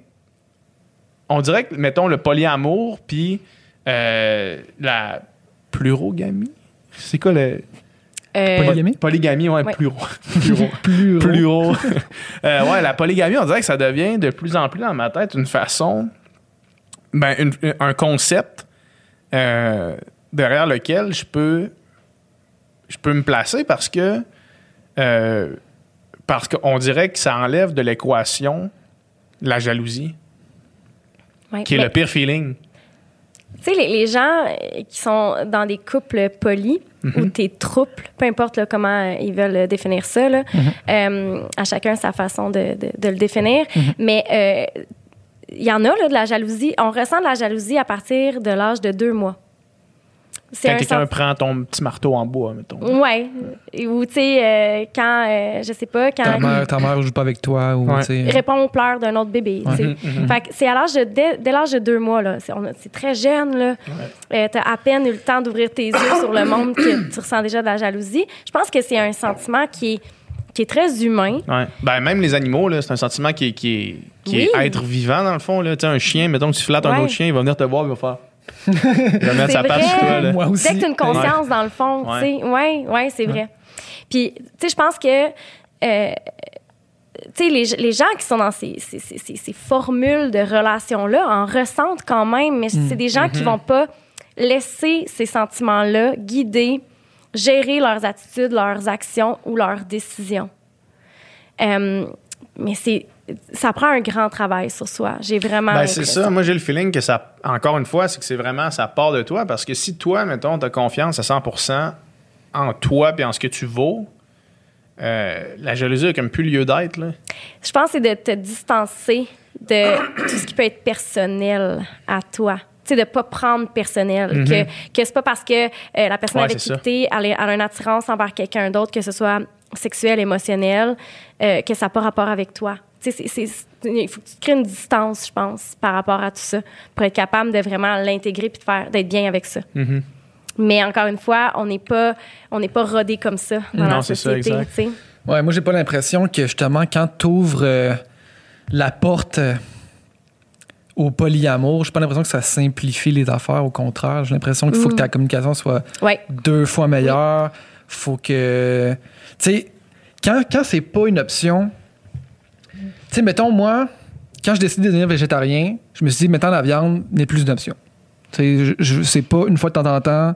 on dirait que, mettons, le polyamour, puis euh, la plurogamie. C'est quoi le. Euh, Polygamie? Polygamie, ouais, Ouais. pluro. pluro. Euh, ouais, la polygamie, on dirait que ça devient de plus en plus dans ma tête une façon. Ben, une- un concept euh, derrière lequel je peux. Je peux me placer parce que. euh, parce qu'on dirait que ça enlève de l'équation la jalousie, ouais. qui est Mais- le pire feeling? Tu sais, les, les gens euh, qui sont dans des couples polis ou tes trouples, peu importe là, comment euh, ils veulent euh, définir ça, là, euh, à chacun sa façon de, de- de le définir. Mais euh, il y en a là, de la jalousie. On ressent de la jalousie à partir de l'âge de deux mois. C'est Quand un quelqu'un prend ton petit marteau en bois, mettons. Ouais. Ou, tu sais, euh, quand, euh, je sais pas, quand. Ta mère, ta mère joue pas avec toi ou Ouais. répond aux pleurs d'un autre bébé. tu sais. Mhm, Fait que c'est à l'âge de dès, dès l'âge de deux mois là, c'est, on a- c'est très jeune là. Euh, t'as à peine eu le temps d'ouvrir tes yeux sur le monde que tu ressens déjà de la jalousie. Je pense que c'est un sentiment qui est qui est très humain. Ouais. Ben, même les animaux, là, c'est un sentiment qui est, qui est, qui est Oui. être vivant, dans le fond. Là. Tu sais, Un chien, mettons que tu flattes un Ouais. autre chien, il va venir te voir, il va faire. Il va mettre C'est sa patte sur vrai. toi. Là. Moi aussi. Dès que tu as une conscience dans le fond, Ouais. tu sais, ouais, ouais, c'est vrai. Puis, tu sais, je pense que euh, tu sais, les, les gens qui sont dans ces, ces, ces- ces- ces formules de relations-là en ressentent quand même, mais c'est des gens qui vont pas laisser ces sentiments-là guider, gérer leurs attitudes, leurs actions ou leurs décisions. Euh, mais c'est ça prend un grand travail sur soi. J'ai vraiment Ben, c'est ça. Moi, j'ai le feeling que ça, encore une fois, c'est que c'est vraiment, ça part de toi. Parce que si toi, mettons, tu as confiance à 100% en toi et en ce que tu vaux, euh, la jalousie a comme plus lieu d'être. Je pense que c'est de te distancer de tout ce qui peut être personnel à toi. Tu sais, de pas prendre personnel. Que, que c'est pas parce que euh, la personne Ouais, avec qui t'es, elle, elle a une attirance envers quelqu'un d'autre, que ce soit sexuel, émotionnel, euh, que ça n'a pas rapport avec toi. Tu sais, c'est- c'est- c'est- il faut que tu crées une distance, je pense, par rapport à tout ça, pour être capable de vraiment l'intégrer puis de faire, d'être bien avec ça. Mm-hmm. Mais encore une fois, on n'est pas, on n'est pas rodé comme ça dans Non, la c'est ça, société. exact. tu sais. Ouais, moi, j'ai pas l'impression que justement, quand tu ouvres la porte euh, au polyamour, j'ai pas l'impression que ça simplifie les affaires. Au contraire, j'ai l'impression qu'il faut que ta communication soit Ouais. deux fois meilleure. Faut que. Tu sais, quand, quand c'est pas une option. Tu sais, mettons, moi, quand je décide de devenir végétarien, je me suis dit, mettons, la viande n'est plus une option. Tu sais, c'est pas une fois de temps en temps,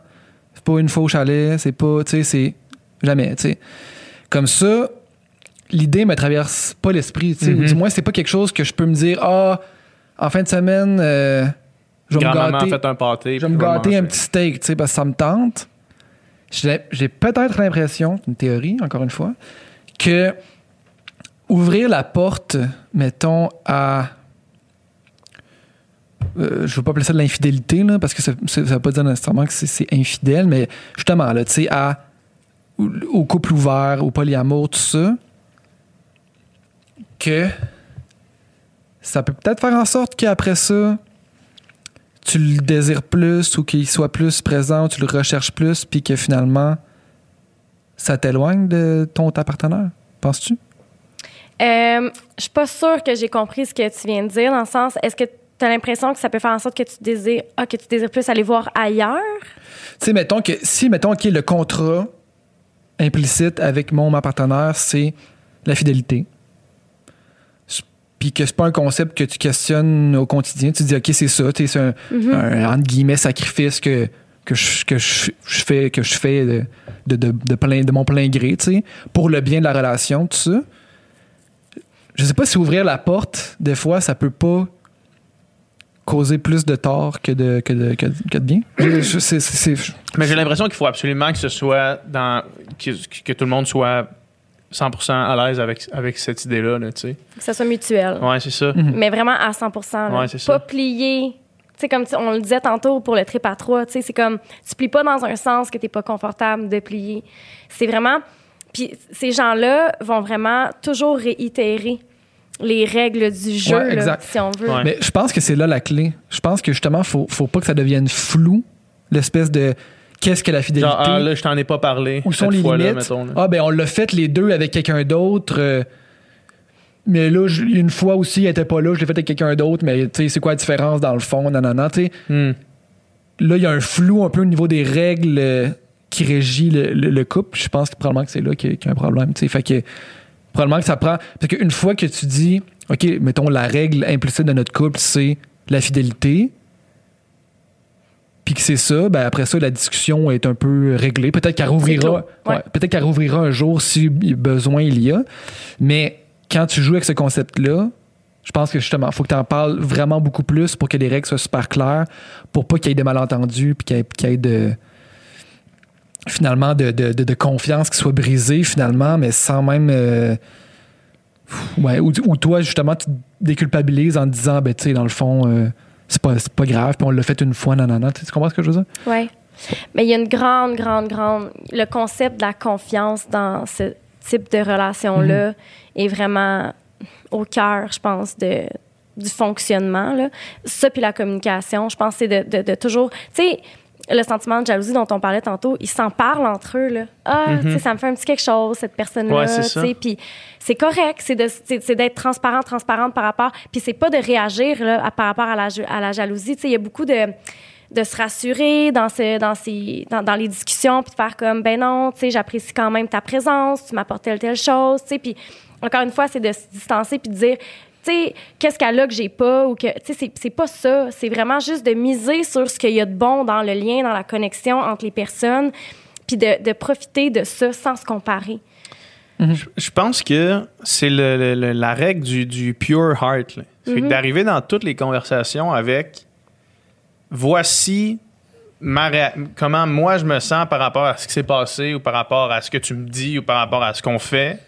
c'est pas une fois au chalet, c'est pas. Tu sais, c'est jamais, tu sais. Comme ça, l'idée me traverse pas l'esprit. tu sais, ou Mhm. Du moins, c'est pas quelque chose que je peux me dire, ah, en fin de semaine, euh, je vais me gâter fait un pâté. je vais me gâter un petit steak, tu sais, parce que ça me tente. J'ai j'ai peut-être l'impression, c'est une théorie, encore une fois, que ouvrir la porte, mettons, à. euh, je veux pas appeler ça de l'infidélité, parce que ça, ça veut pas dire nécessairement que c'est- infidèle, mais justement, là, tu sais, à. Au couple ouvert, au polyamour, tout ça, que ça peut peut-être faire en sorte qu'après ça, tu le désires plus ou qu'il soit plus présent, tu le recherches plus, puis que finalement, ça t'éloigne de ton ta partenaire, penses-tu? Euh, je suis pas sûre que j'ai compris ce que tu viens de dire, dans le sens, est-ce que t'as l'impression que ça peut faire en sorte que tu désires, ah, que tu désires plus aller voir ailleurs? Tu sais, mettons que si, mettons, OK, le contrat implicite avec mon ma partenaire, c'est la fidélité. Puis que c'est pas un concept que tu questionnes au quotidien. Tu te dis, OK, c'est ça. tu C'est un, un, entre guillemets, sacrifice que, que, je, que je, je fais, que je fais de, de, de, de plein, de mon plein gré, tu sais, pour le bien de la relation, tout ça. Je sais pas si ouvrir la porte, des fois, ça peut pas causer plus de tort que de, que de, que, que de bien. Je- je- c'est- c'est- c'est- Mais j'ai l'impression qu'il faut absolument que ce soit dans. que, que tout le monde soit 100% à l'aise avec, avec cette idée-là, là, tu sais. Que ça soit mutuel. Ouais, c'est ça. Mhm. Mais vraiment à 100 là. Ouais, c'est ça. Pas plié. Tu sais, comme tu- on le disait tantôt pour le trip à trois, tu sais, c'est comme, tu plies pas dans un sens que t'es pas confortable de plier. C'est vraiment. Puis ces gens-là vont vraiment toujours réitérer les règles du jeu, Ouais, là, exact. si on veut. Ouais. Mais je pense que c'est là la clé. Je pense que justement, faut, faut pas que ça devienne flou, l'espèce de qu'est-ce que la fidélité? Genre, ah, là, je t'en ai pas parlé. où sont les limites? mettons, là. ah, ben on l'a fait les deux avec quelqu'un d'autre. euh, mais là, je- une fois aussi, elle était pas là, je l'ai fait avec quelqu'un d'autre, mais tu sais, c'est quoi la différence dans le fond? Nanana, tu sais. Hmm. Là, il y a un flou un peu au niveau des règles euh, qui régit le, le- le couple. Je pense que probablement que c'est là qu'il y, a- qu'il y a un problème. tu sais. Fait que probablement que ça prend. Parce qu'une fois que tu dis, OK, mettons, la règle implicite de notre couple, c'est la fidélité. Puis que c'est ça, ben après ça, la discussion est un peu réglée. Peut-être qu'elle rouvrira. clos. Ouais. ouais, peut-être qu'elle rouvrira un jour si besoin il y a. Mais quand tu joues avec ce concept-là, je pense que justement, il faut que tu en parles vraiment beaucoup plus pour que les règles soient super claires, pour pas qu'il y ait de malentendus, puis qu'il y ait, qu'il y ait de finalement de, de, de- de confiance qui soit brisée finalement, mais sans même euh, ouais, ou, ou toi justement tu te déculpabilises en te disant ben tu sais dans le fond euh, c'est pas, pas grave, puis on l'a fait une fois, nanana. Tu, comprends ce que je veux dire? Oui. Mais il y a une grande, grande, grande. Le concept de la confiance dans ce type de relation-là est vraiment au cœur, je pense, de, du fonctionnement. Là. Ça, puis la communication, je pense, c'est de, de, de toujours. Tu sais, le sentiment de jalousie dont on parlait tantôt, ils s'en parlent entre eux. Là. Ah, sais, ça me fait un petit quelque chose, cette personne-là. Ouais, c'est Puis correct, c'est d'être transparent, transparente par rapport. Puis c'est pas de réagir là, à- par rapport à la, à la jalousie. Il y a beaucoup de de se rassurer dans, ce, dans, ces, dans, dans les discussions, puis de faire comme, ben non, tu sais, j'apprécie quand même ta présence, tu m'apportes telle, telle chose, tu sais, puis encore une fois, c'est de se distancer puis de dire, tu sais, qu'est-ce qu'elle a que j'ai pas, ou que, tu sais, c'est- c'est pas ça, c'est vraiment juste de miser sur ce qu'il y a de bon dans le lien, dans la connexion entre les personnes, puis de, de profiter de ça sans se comparer. Je pense que c'est le- le- le- la règle du, du pure heart. là. C'est que d'arriver dans toutes les conversations avec voici ma comment moi je me sens par rapport à ce qui s'est passé ou par rapport à ce que tu me dis ou par rapport à ce qu'on fait.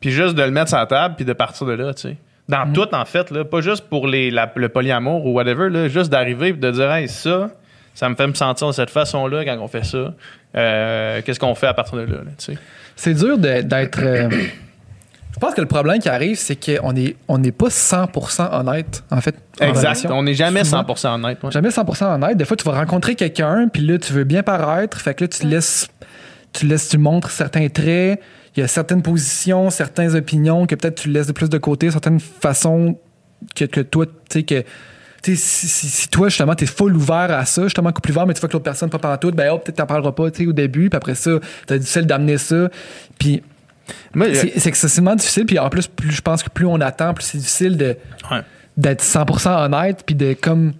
Puis juste de le mettre sur la table puis de partir de là, tu sais. Dans tout, en fait, là, pas juste pour les, la- le polyamour ou whatever, là, juste d'arriver et de dire, hey, ça, ça me fait me sentir de cette façon-là quand on fait ça. Euh, Qu'est-ce qu'on fait à partir de là, là. C'est dur d'être. euh, je pense que le problème qui arrive, c'est qu'on n'est on n'est pas 100% honnête, en fait. en Exact. relation. On n'est jamais Souvent. 100% honnête. ouais. Jamais 100% honnête. Des fois, tu vas rencontrer quelqu'un, puis là, tu veux bien paraître. Fait que là, tu laisses, tu laisses, tu montres certains traits. Il y a certaines positions, certaines opinions que peut-être tu laisses de plus de côté, certaines façons que, que toi, tu sais, que. tu sais, Si, si- si toi, justement, t'es full ouvert à ça, justement, couple ouvert, mais tu vois que l'autre personne pas partout, ben, oh, peut-être t'en parleras pas, tu sais, au début, puis après ça, t'as difficile d'amener ça. Puis c'est c'est excessivement difficile, puis en plus, plus, je pense que plus on attend, plus c'est difficile de Ouais. d'être 100% honnête, puis de comme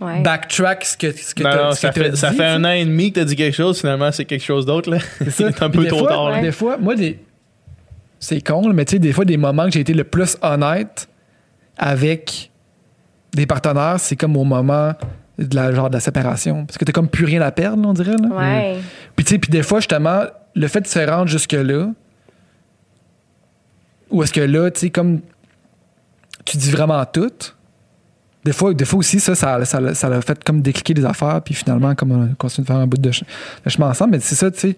Ouais. backtrack ce que, ce que Non, t'as- non, ce que ça, t'as fait, ça dit, fait tu un an et demi que tu as dit quelque chose, finalement, c'est quelque chose d'autre. là. C'est ça. Un peu trop fois- tard. là. Des fois, moi, des... c'est con, là, mais tu sais, des fois, des moments que j'ai été le plus honnête avec des partenaires, c'est comme au moment de la, genre, de la séparation. Parce que t'as comme plus rien à perdre, là, on dirait. Là. Ouais. Puis tu sais, puis des fois, justement, le fait de se rendre jusque-là, ou est-ce que là, tu sais, comme tu dis vraiment tout, des fois, des fois aussi, ça, ça, ça, l'a- ça l'a fait comme décliquer des affaires, puis finalement, comme on continue de faire un bout de, ch- de chemin ensemble, mais c'est ça, tu sais,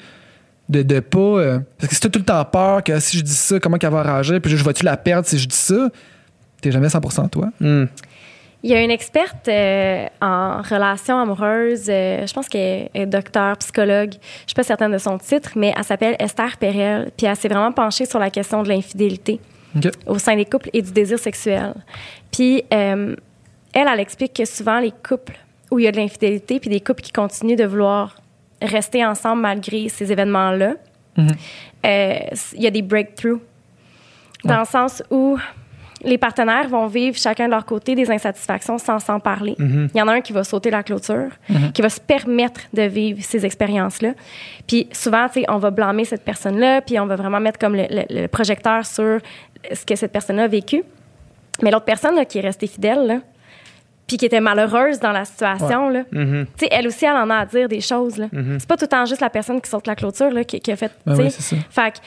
de, de pas... euh, parce que si t'as tout le temps peur que si je dis ça, comment qu'elle va réagir, puis je vais-tu la perdre si je dis ça, t'es jamais 100% toi. Hmm. Il y a une experte euh, en relations amoureuses, euh, je pense qu'elle est docteur, psychologue, je suis pas certaine de son titre, mais elle s'appelle Esther Perel, puis elle s'est vraiment penchée sur la question de l'infidélité au sein des couples et du désir sexuel. Puis euh, elle, elle explique que souvent, les couples où il y a de l'infidélité, puis des couples qui continuent de vouloir rester ensemble malgré ces événements-là, Mhm. euh, il y a des breakthroughs. Dans le sens où les partenaires vont vivre chacun de leur côté des insatisfactions sans s'en parler. Il y en a un qui va sauter la clôture, qui va se permettre de vivre ces expériences-là. Puis souvent, tu sais, on va blâmer cette personne-là, puis on va vraiment mettre comme le, le- le projecteur sur ce que cette personne-là a vécu. Mais l'autre personne là, qui est restée fidèle, là, puis qui était malheureuse dans la situation, là, tu sais, elle aussi, elle en a à dire des choses. Là. C'est pas tout le temps juste la personne qui saute la clôture là, qui, qui a fait. Ben oui, fait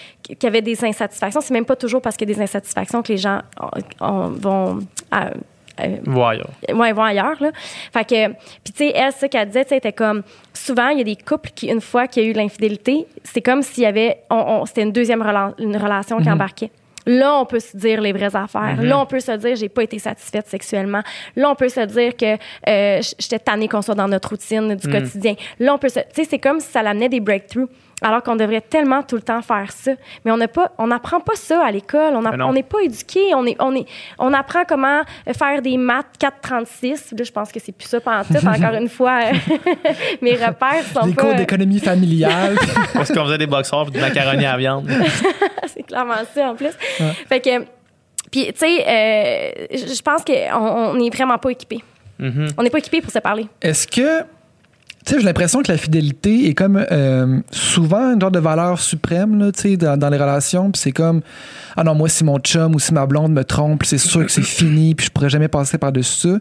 y avait des insatisfactions. C'est même pas toujours parce qu'il y a des insatisfactions que les gens on- on- vont. euh, euh, Voyons. ouais, vont ailleurs. Là. Fait que, puis tu sais, elle, ce qu'elle disait, tu sais, était comme, souvent, il y a des couples qui, une fois qu'il y a eu l'infidélité, c'est comme s'il y avait, on, on- c'était une deuxième rela- une relation qui embarquait. Là, on peut se dire les vraies affaires. Là, on peut se dire, j'ai pas été satisfaite sexuellement. Là, on peut se dire que euh, j'étais tannée qu'on soit dans notre routine du quotidien. Là, on peut se, tu sais, c'est comme si ça l'amenait des breakthroughs. Alors qu'on devrait tellement tout le temps faire ça. Mais on n'a pas, on n'apprend pas ça à l'école. On n'est pas éduqué. On est, on est, on apprend comment faire des maths 436. Là, je pense que c'est plus ça pendant tout. Encore une fois, mes repères sont Les pas. cours d'économie familiale. Parce qu'on faisait des boxeurs et du macaroni à viande. c'est clairement ça en plus. Fait que, puis tu sais, euh, je pense qu'on on n'est vraiment pas équipé. Mhm. On n'est pas équipé pour se parler. Est-ce que. Tu sais, j'ai l'impression que la fidélité est comme euh, souvent une genre de valeur suprême là, tu sais, dans, dans les relations. Puis c'est comme, ah non, moi, si mon chum ou si ma blonde me trompe, c'est sûr que c'est fini, puis je pourrais jamais passer par-dessus ça.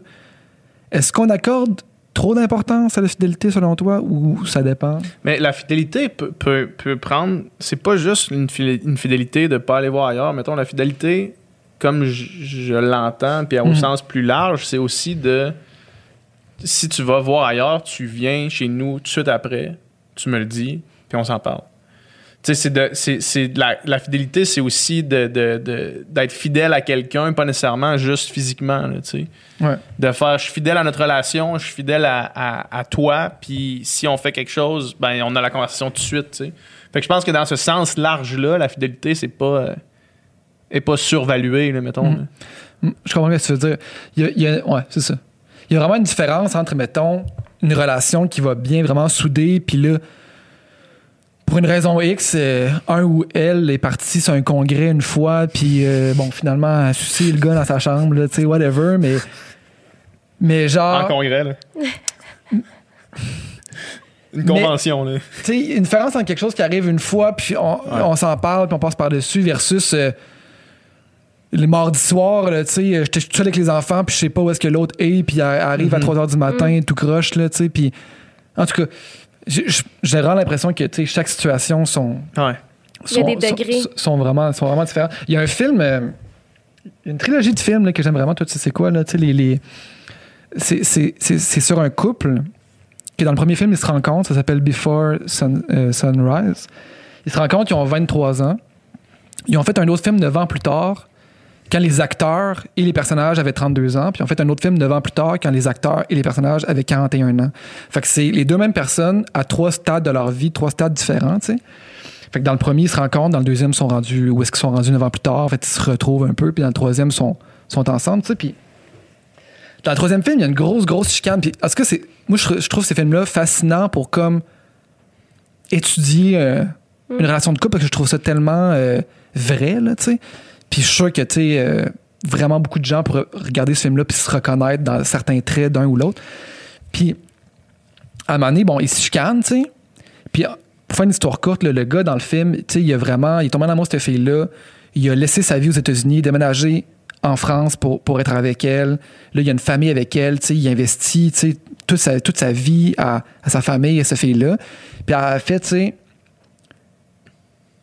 Est-ce qu'on accorde trop d'importance à la fidélité selon toi ou ça dépend? Mais la fidélité peut, peut, peut prendre. C'est pas juste une, fidélité de pas aller voir ailleurs. Mettons, la fidélité, comme je, je l'entends, puis au Mhm. sens plus large, c'est aussi de. Si tu vas voir ailleurs, tu viens chez nous tout de suite après, tu me le dis, puis on s'en parle. Tu sais, c'est de, la, la fidélité, c'est aussi de, de- de- d'être fidèle à quelqu'un, pas nécessairement juste physiquement, tu sais Ouais. de faire je suis fidèle à notre relation, je suis fidèle à, à- à toi, puis si on fait quelque chose, ben on a la conversation tout de suite, tu sais. Fait que je pense que dans ce sens large-là, la fidélité, c'est pas euh, est pas survalué, là, mettons. Mhm. là. Mm, Je comprends ce que tu veux dire. Il y a, il y a- ouais, c'est ça. Il y a vraiment une différence entre, mettons, une relation qui va bien vraiment souder, puis là, pour une raison X, euh, un ou elle est parti sur un congrès une fois, puis euh, bon, finalement, a sucé le gars dans sa chambre, tu sais, whatever, mais. Mais En genre. congrès, là. Une Mais- convention, là. Tu sais, une différence entre quelque chose qui arrive une fois, puis on, on s'en parle, puis on passe par-dessus, versus euh, le mardi soir, là, tu sais, j'étais tout seul avec les enfants, puis je sais pas où est-ce que l'autre est, puis elle arrive à 3 h du matin, tout croche, là, tu sais, puis en tout cas, j'ai- j'ai vraiment l'impression que, tu sais, chaque situation sont, Ouais. Il y a sont, des sont- degrés. sont vraiment, sont vraiment différents. Il y a un film, euh, une trilogie de films là, que j'aime vraiment, toi, tu sais, c'est quoi, là, tu sais, les... les- c'est- c'est c'est- c'est sur un couple qui, dans le premier film, ils se rencontrent. Ça s'appelle Before Sun- euh, Sunrise. Ils se rencontrent, ils ont 23 ans. Ils ont fait un autre film 9 ans plus tard, quand les acteurs et les personnages avaient 32 ans. Puis ont fait un autre film 9 ans plus tard, quand les acteurs et les personnages avaient 41 ans. Fait que c'est les deux mêmes personnes à trois stades de leur vie, trois stades différents, tu sais. Fait que dans le premier, ils se rencontrent, dans le deuxième, ils sont rendus, où est-ce qu'ils sont rendus 9 ans plus tard? En fait, ils se retrouvent un peu, puis dans le troisième, ils sont, sont ensemble, tu sais. Puis dans le troisième film, il y a une grosse, grosse chicane. Puis, est-ce que c'est. Moi, je, je trouve ces films-là fascinants pour comme étudier euh, une relation de couple parce que je trouve ça tellement euh, vrai, là, tu sais. Puis je suis sûr que, tu sais, euh, vraiment beaucoup de gens pourraient regarder ce film-là puis se reconnaître dans certains traits d'un ou l'autre. Puis, à un moment donné, bon, ils se chicanent, tu sais. Puis, pour faire une histoire courte, le gars dans le film, tu sais, il a vraiment. Il est tombé en amour, cette fille-là. Il a laissé sa vie aux États-Unis, déménagé en France pour, pour être avec elle. Là, il y a une famille avec elle, tu sais, il investit, tu toute sa, toute sa vie à, sa famille à cette fille-là. Puis, elle a fait, tu sais,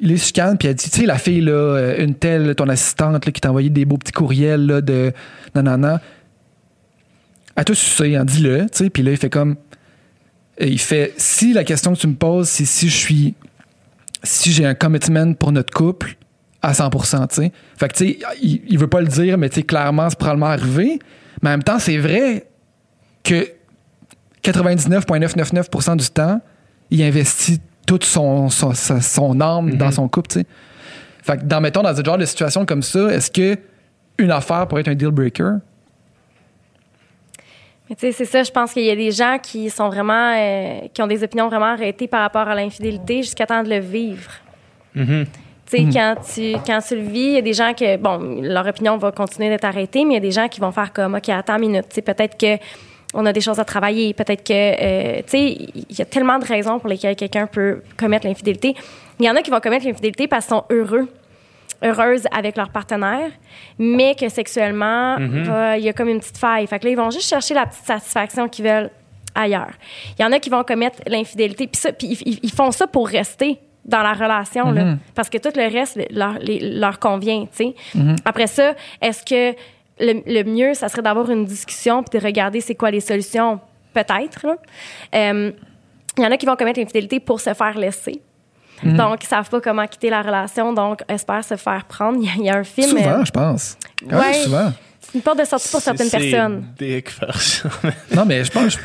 il est chicane, puis elle dit, tu sais, la fille, là, euh, une telle, ton assistante, là, qui t'a envoyé des beaux petits courriels, là, de nanana. À toi, sucer, hein, dis-le, tu sais. Puis là, il fait comme, et il fait, si la question que tu me poses, c'est si je suis, si j'ai un commitment pour notre couple, à 100%, tu sais. Fait que, tu sais, il, il veut pas le dire, mais tu sais, clairement, c'est probablement arrivé. Mais en même temps, c'est vrai que 99,999% du temps, il investit toute son, son, son âme dans son couple, tu sais. Fait que, dans, mettons, dans ce genre de situation comme ça, est-ce que une affaire pourrait être un deal breaker? Mais tu sais, c'est ça, je pense qu'il y a des gens qui sont vraiment, euh, qui ont des opinions vraiment arrêtées par rapport à l'infidélité jusqu'à temps de le vivre. Mhm. Tu sais, quand, tu, quand tu le vis, il y a des gens que, bon, leur opinion va continuer d'être arrêtée, mais il y a des gens qui vont faire comme, OK, attends une minute, tu sais, peut-être que on a des choses à travailler, peut-être que, euh, tu sais, il y a tellement de raisons pour lesquelles quelqu'un peut commettre l'infidélité. Il y en a qui vont commettre l'infidélité parce qu'ils sont heureux heureuses avec leur partenaire, mais que sexuellement, euh, il y a comme une petite faille. Fait que là, ils vont juste chercher la petite satisfaction qu'ils veulent ailleurs. Il y en a qui vont commettre l'infidélité, puis ça, puis ils, ils- font ça pour rester dans la relation, là, parce que tout le reste leur, les- leur convient, tu sais. Après ça, est-ce que le, le mieux, ça serait d'avoir une discussion puis de regarder c'est quoi les solutions? Peut-être. Euh, il y en a qui vont commettre l'infidélité pour se faire laisser. Donc, ils savent pas comment quitter la relation, donc espèrent se faire prendre. Il y a, il y a un film. Souvent, euh, je pense. Quand ouais. même souvent. c'est une porte de sortie pour certaines personnes. C'est. Non, mais je pense.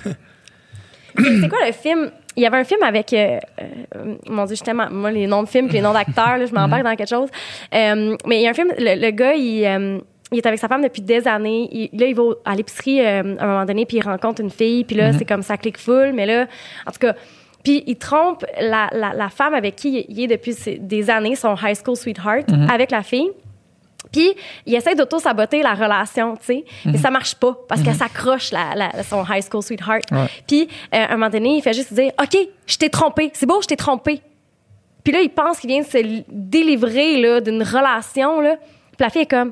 C'est quoi le film? Il y avait un film avec. euh, euh, mon Dieu, justement, moi, les noms de films, puis les noms d'acteurs, là, je m'embarque dans quelque chose. Euh, mais il y a un film, le, le gars, il, euh, il est avec sa femme depuis des années. Il- là, il va à l'épicerie euh, à un moment donné, puis il rencontre une fille, puis là, c'est comme ça clique full. Mais là, en tout cas. Puis il trompe la, la, la femme avec qui il est depuis des années, son high school sweetheart, avec la fille. Puis, il essaie d'auto-saboter la relation, tu sais. Mais ça marche pas parce qu'elle s'accroche, la, la- son high school sweetheart. Puis, euh, à un moment donné, il fait juste dire OK, je t'ai trompé. C'est beau, je t'ai trompé. Puis là, il pense qu'il vient de se li- délivrer là, d'une relation. Là. Puis la fille est comme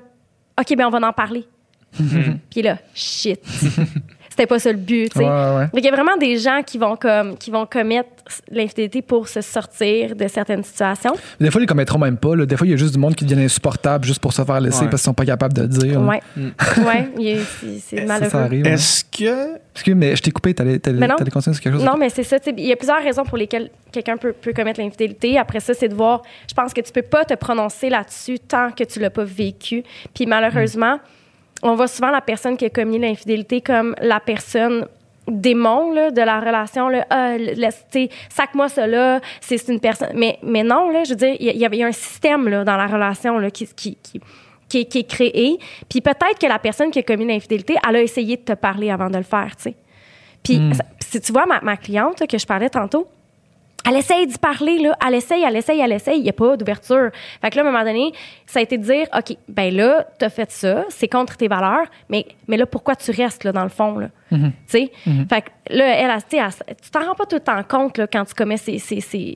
OK, ben on va en parler. Puis là, shit. C'était pas ça le but, tu sais. Ouais, ouais. Donc, il y a vraiment des gens qui vont, comme, qui vont commettre l'infidélité pour se sortir de certaines situations. Des fois, ils les commettront même pas. là. Des fois, il y a juste du monde qui devient insupportable juste pour se faire laisser Ouais. parce qu'ils sont pas capables de le dire. là. Ouais. Il a- c'est- Ça, malheureux. ça arrive. ouais. Est-ce que. Excuse, mais je t'ai coupé. T'allais continuer sur quelque chose? Non, mais c'est ça. tu sais, Il y a plusieurs raisons pour lesquelles quelqu'un peut, peut commettre l'infidélité. Après ça, c'est de voir. Je pense que tu peux pas te prononcer là-dessus tant que tu l'as pas vécu. Puis malheureusement, on voit souvent la personne qui a commis l'infidélité comme la personne démon là, de la relation là ah, sac-moi là c'est une personne. Mais mais non là je veux dire il y, a- y y un système là dans la relation là qui qui, qui qui est, qui est créé. Puis peut-être que la personne qui a commis l'infidélité elle a essayé de te parler avant de le faire tu sais. Puis, ça- si tu vois ma, ma cliente là, que je parlais tantôt, elle essaye d'y parler, là. Elle essaye, elle essaye, elle essaye. Il n'y a pas d'ouverture. Fait que là, à un moment donné, ça a été de dire, OK, ben là, t'as fait ça, c'est contre tes valeurs, mais, mais là, pourquoi tu restes, là, dans le fond, là? Tu sais? Fait que là, elle, sais, elle- tu t'en rends pas tout le temps compte, là, quand tu commets ces. ces, ces-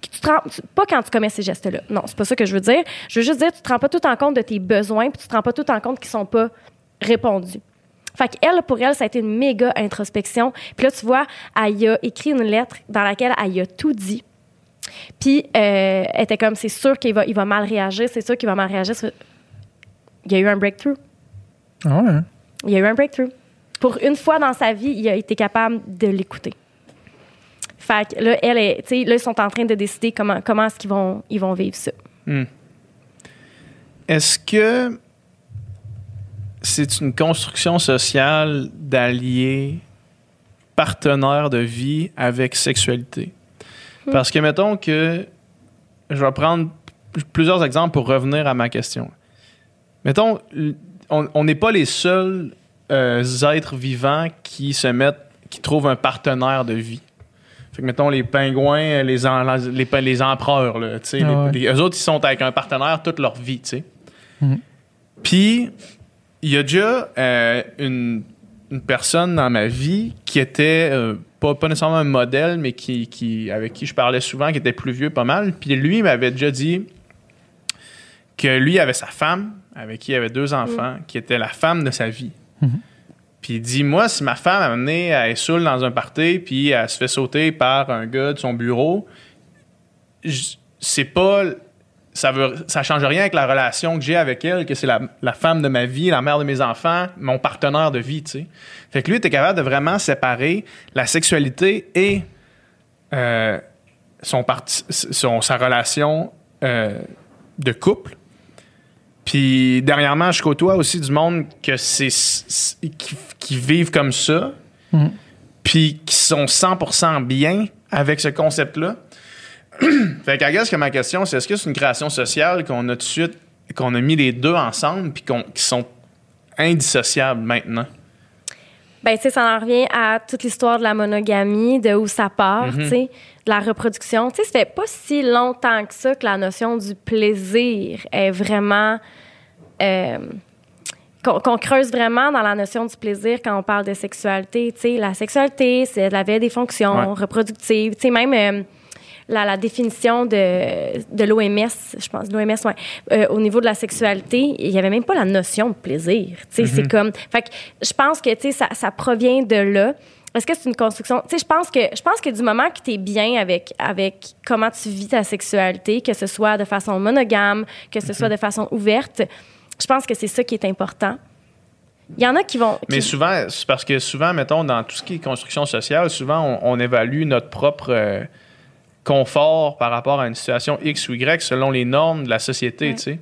tu te rends- tu- pas quand tu commets ces gestes-là. Non, c'est pas ça que je veux dire. Je veux juste dire, tu te rends pas tout temps compte de tes besoins, puis tu te rends pas tout temps compte qu'ils sont pas répondus. Fait qu'elle, pour elle, ça a été une méga introspection. Puis là, tu vois, elle a écrit une lettre dans laquelle elle y a tout dit. Puis euh, elle était comme, c'est sûr qu'il va, il va mal réagir, c'est sûr qu'il va mal réagir. Il y a eu un breakthrough. Ah ouais. Il y a eu un breakthrough. Pour une fois dans sa vie, il a été capable de l'écouter. Fait que là, elle est, tu sais, là, ils sont en train de décider comment, comment est-ce qu'ils vont, ils vont vivre ça. Est-ce que c'est une construction sociale d'allier partenaire de vie avec sexualité? Parce que mettons que je vais prendre plusieurs exemples pour revenir à ma question. Mettons, on n'est pas les seuls euh, êtres vivants qui se mettent, qui trouvent un partenaire de vie. Fait que mettons les pingouins, les, en- les, les empereurs, là, Ah les- ouais. les- eux autres, ils sont avec un partenaire toute leur vie, tu sais. Puis, il y a déjà euh, une, une personne dans ma vie qui était euh, pas, pas nécessairement un modèle, mais qui, qui, avec qui je parlais souvent, qui était plus vieux pas mal. Puis lui, il m'avait déjà dit que lui avait sa femme, avec qui il avait deux enfants, qui était la femme de sa vie. Puis il dit, moi, si ma femme a amené, elle est saoule dans un party, puis elle se fait sauter par un gars de son bureau, j- c'est pas ça veut ça change rien avec la relation que j'ai avec elle que c'est la, la femme de ma vie la mère de mes enfants mon partenaire de vie tu sais. Fait que lui était capable de vraiment séparer la sexualité et euh, son parti- son sa relation euh, de couple. Puis dernièrement je côtoie aussi du monde que c'est qui, qui vivent comme ça puis qui sont 100% bien avec ce concept là fait qu'à guess que ma question, c'est est-ce que c'est une création sociale qu'on a tout de suite, qu'on a mis les deux ensemble, puis qu'on, qui sont indissociables maintenant? Ben, tu sais, ça en revient à toute l'histoire de la monogamie, de où ça part, Mhm. tu sais, de la reproduction. Tu sais, ça fait pas si longtemps que ça que la notion du plaisir est vraiment. euh, qu'on qu'on creuse vraiment dans la notion du plaisir quand on parle de sexualité. Tu sais, la sexualité, c'est la veille des fonctions Ouais. reproductives. Tu sais, même. euh, la, la définition de, de l'OMS, je pense, l'OMS, ouais, euh, au niveau de la sexualité, il n'y avait même pas la notion de plaisir. Tu sais, c'est comme. Fait que je pense que, tu sais, ça, ça provient de là. Est-ce que c'est une construction? Tu sais, je pense que, je pense que du moment que tu es bien avec, avec comment tu vis ta sexualité, que ce soit de façon monogame, que ce soit de façon ouverte, je pense que c'est ça qui est important. Il y en a qui vont. Mais souvent, c'est parce que souvent, mettons, dans tout ce qui est construction sociale, souvent, on, on évalue notre propre euh, confort par rapport à une situation X ou Y selon les normes de la société, Ouais. tu sais.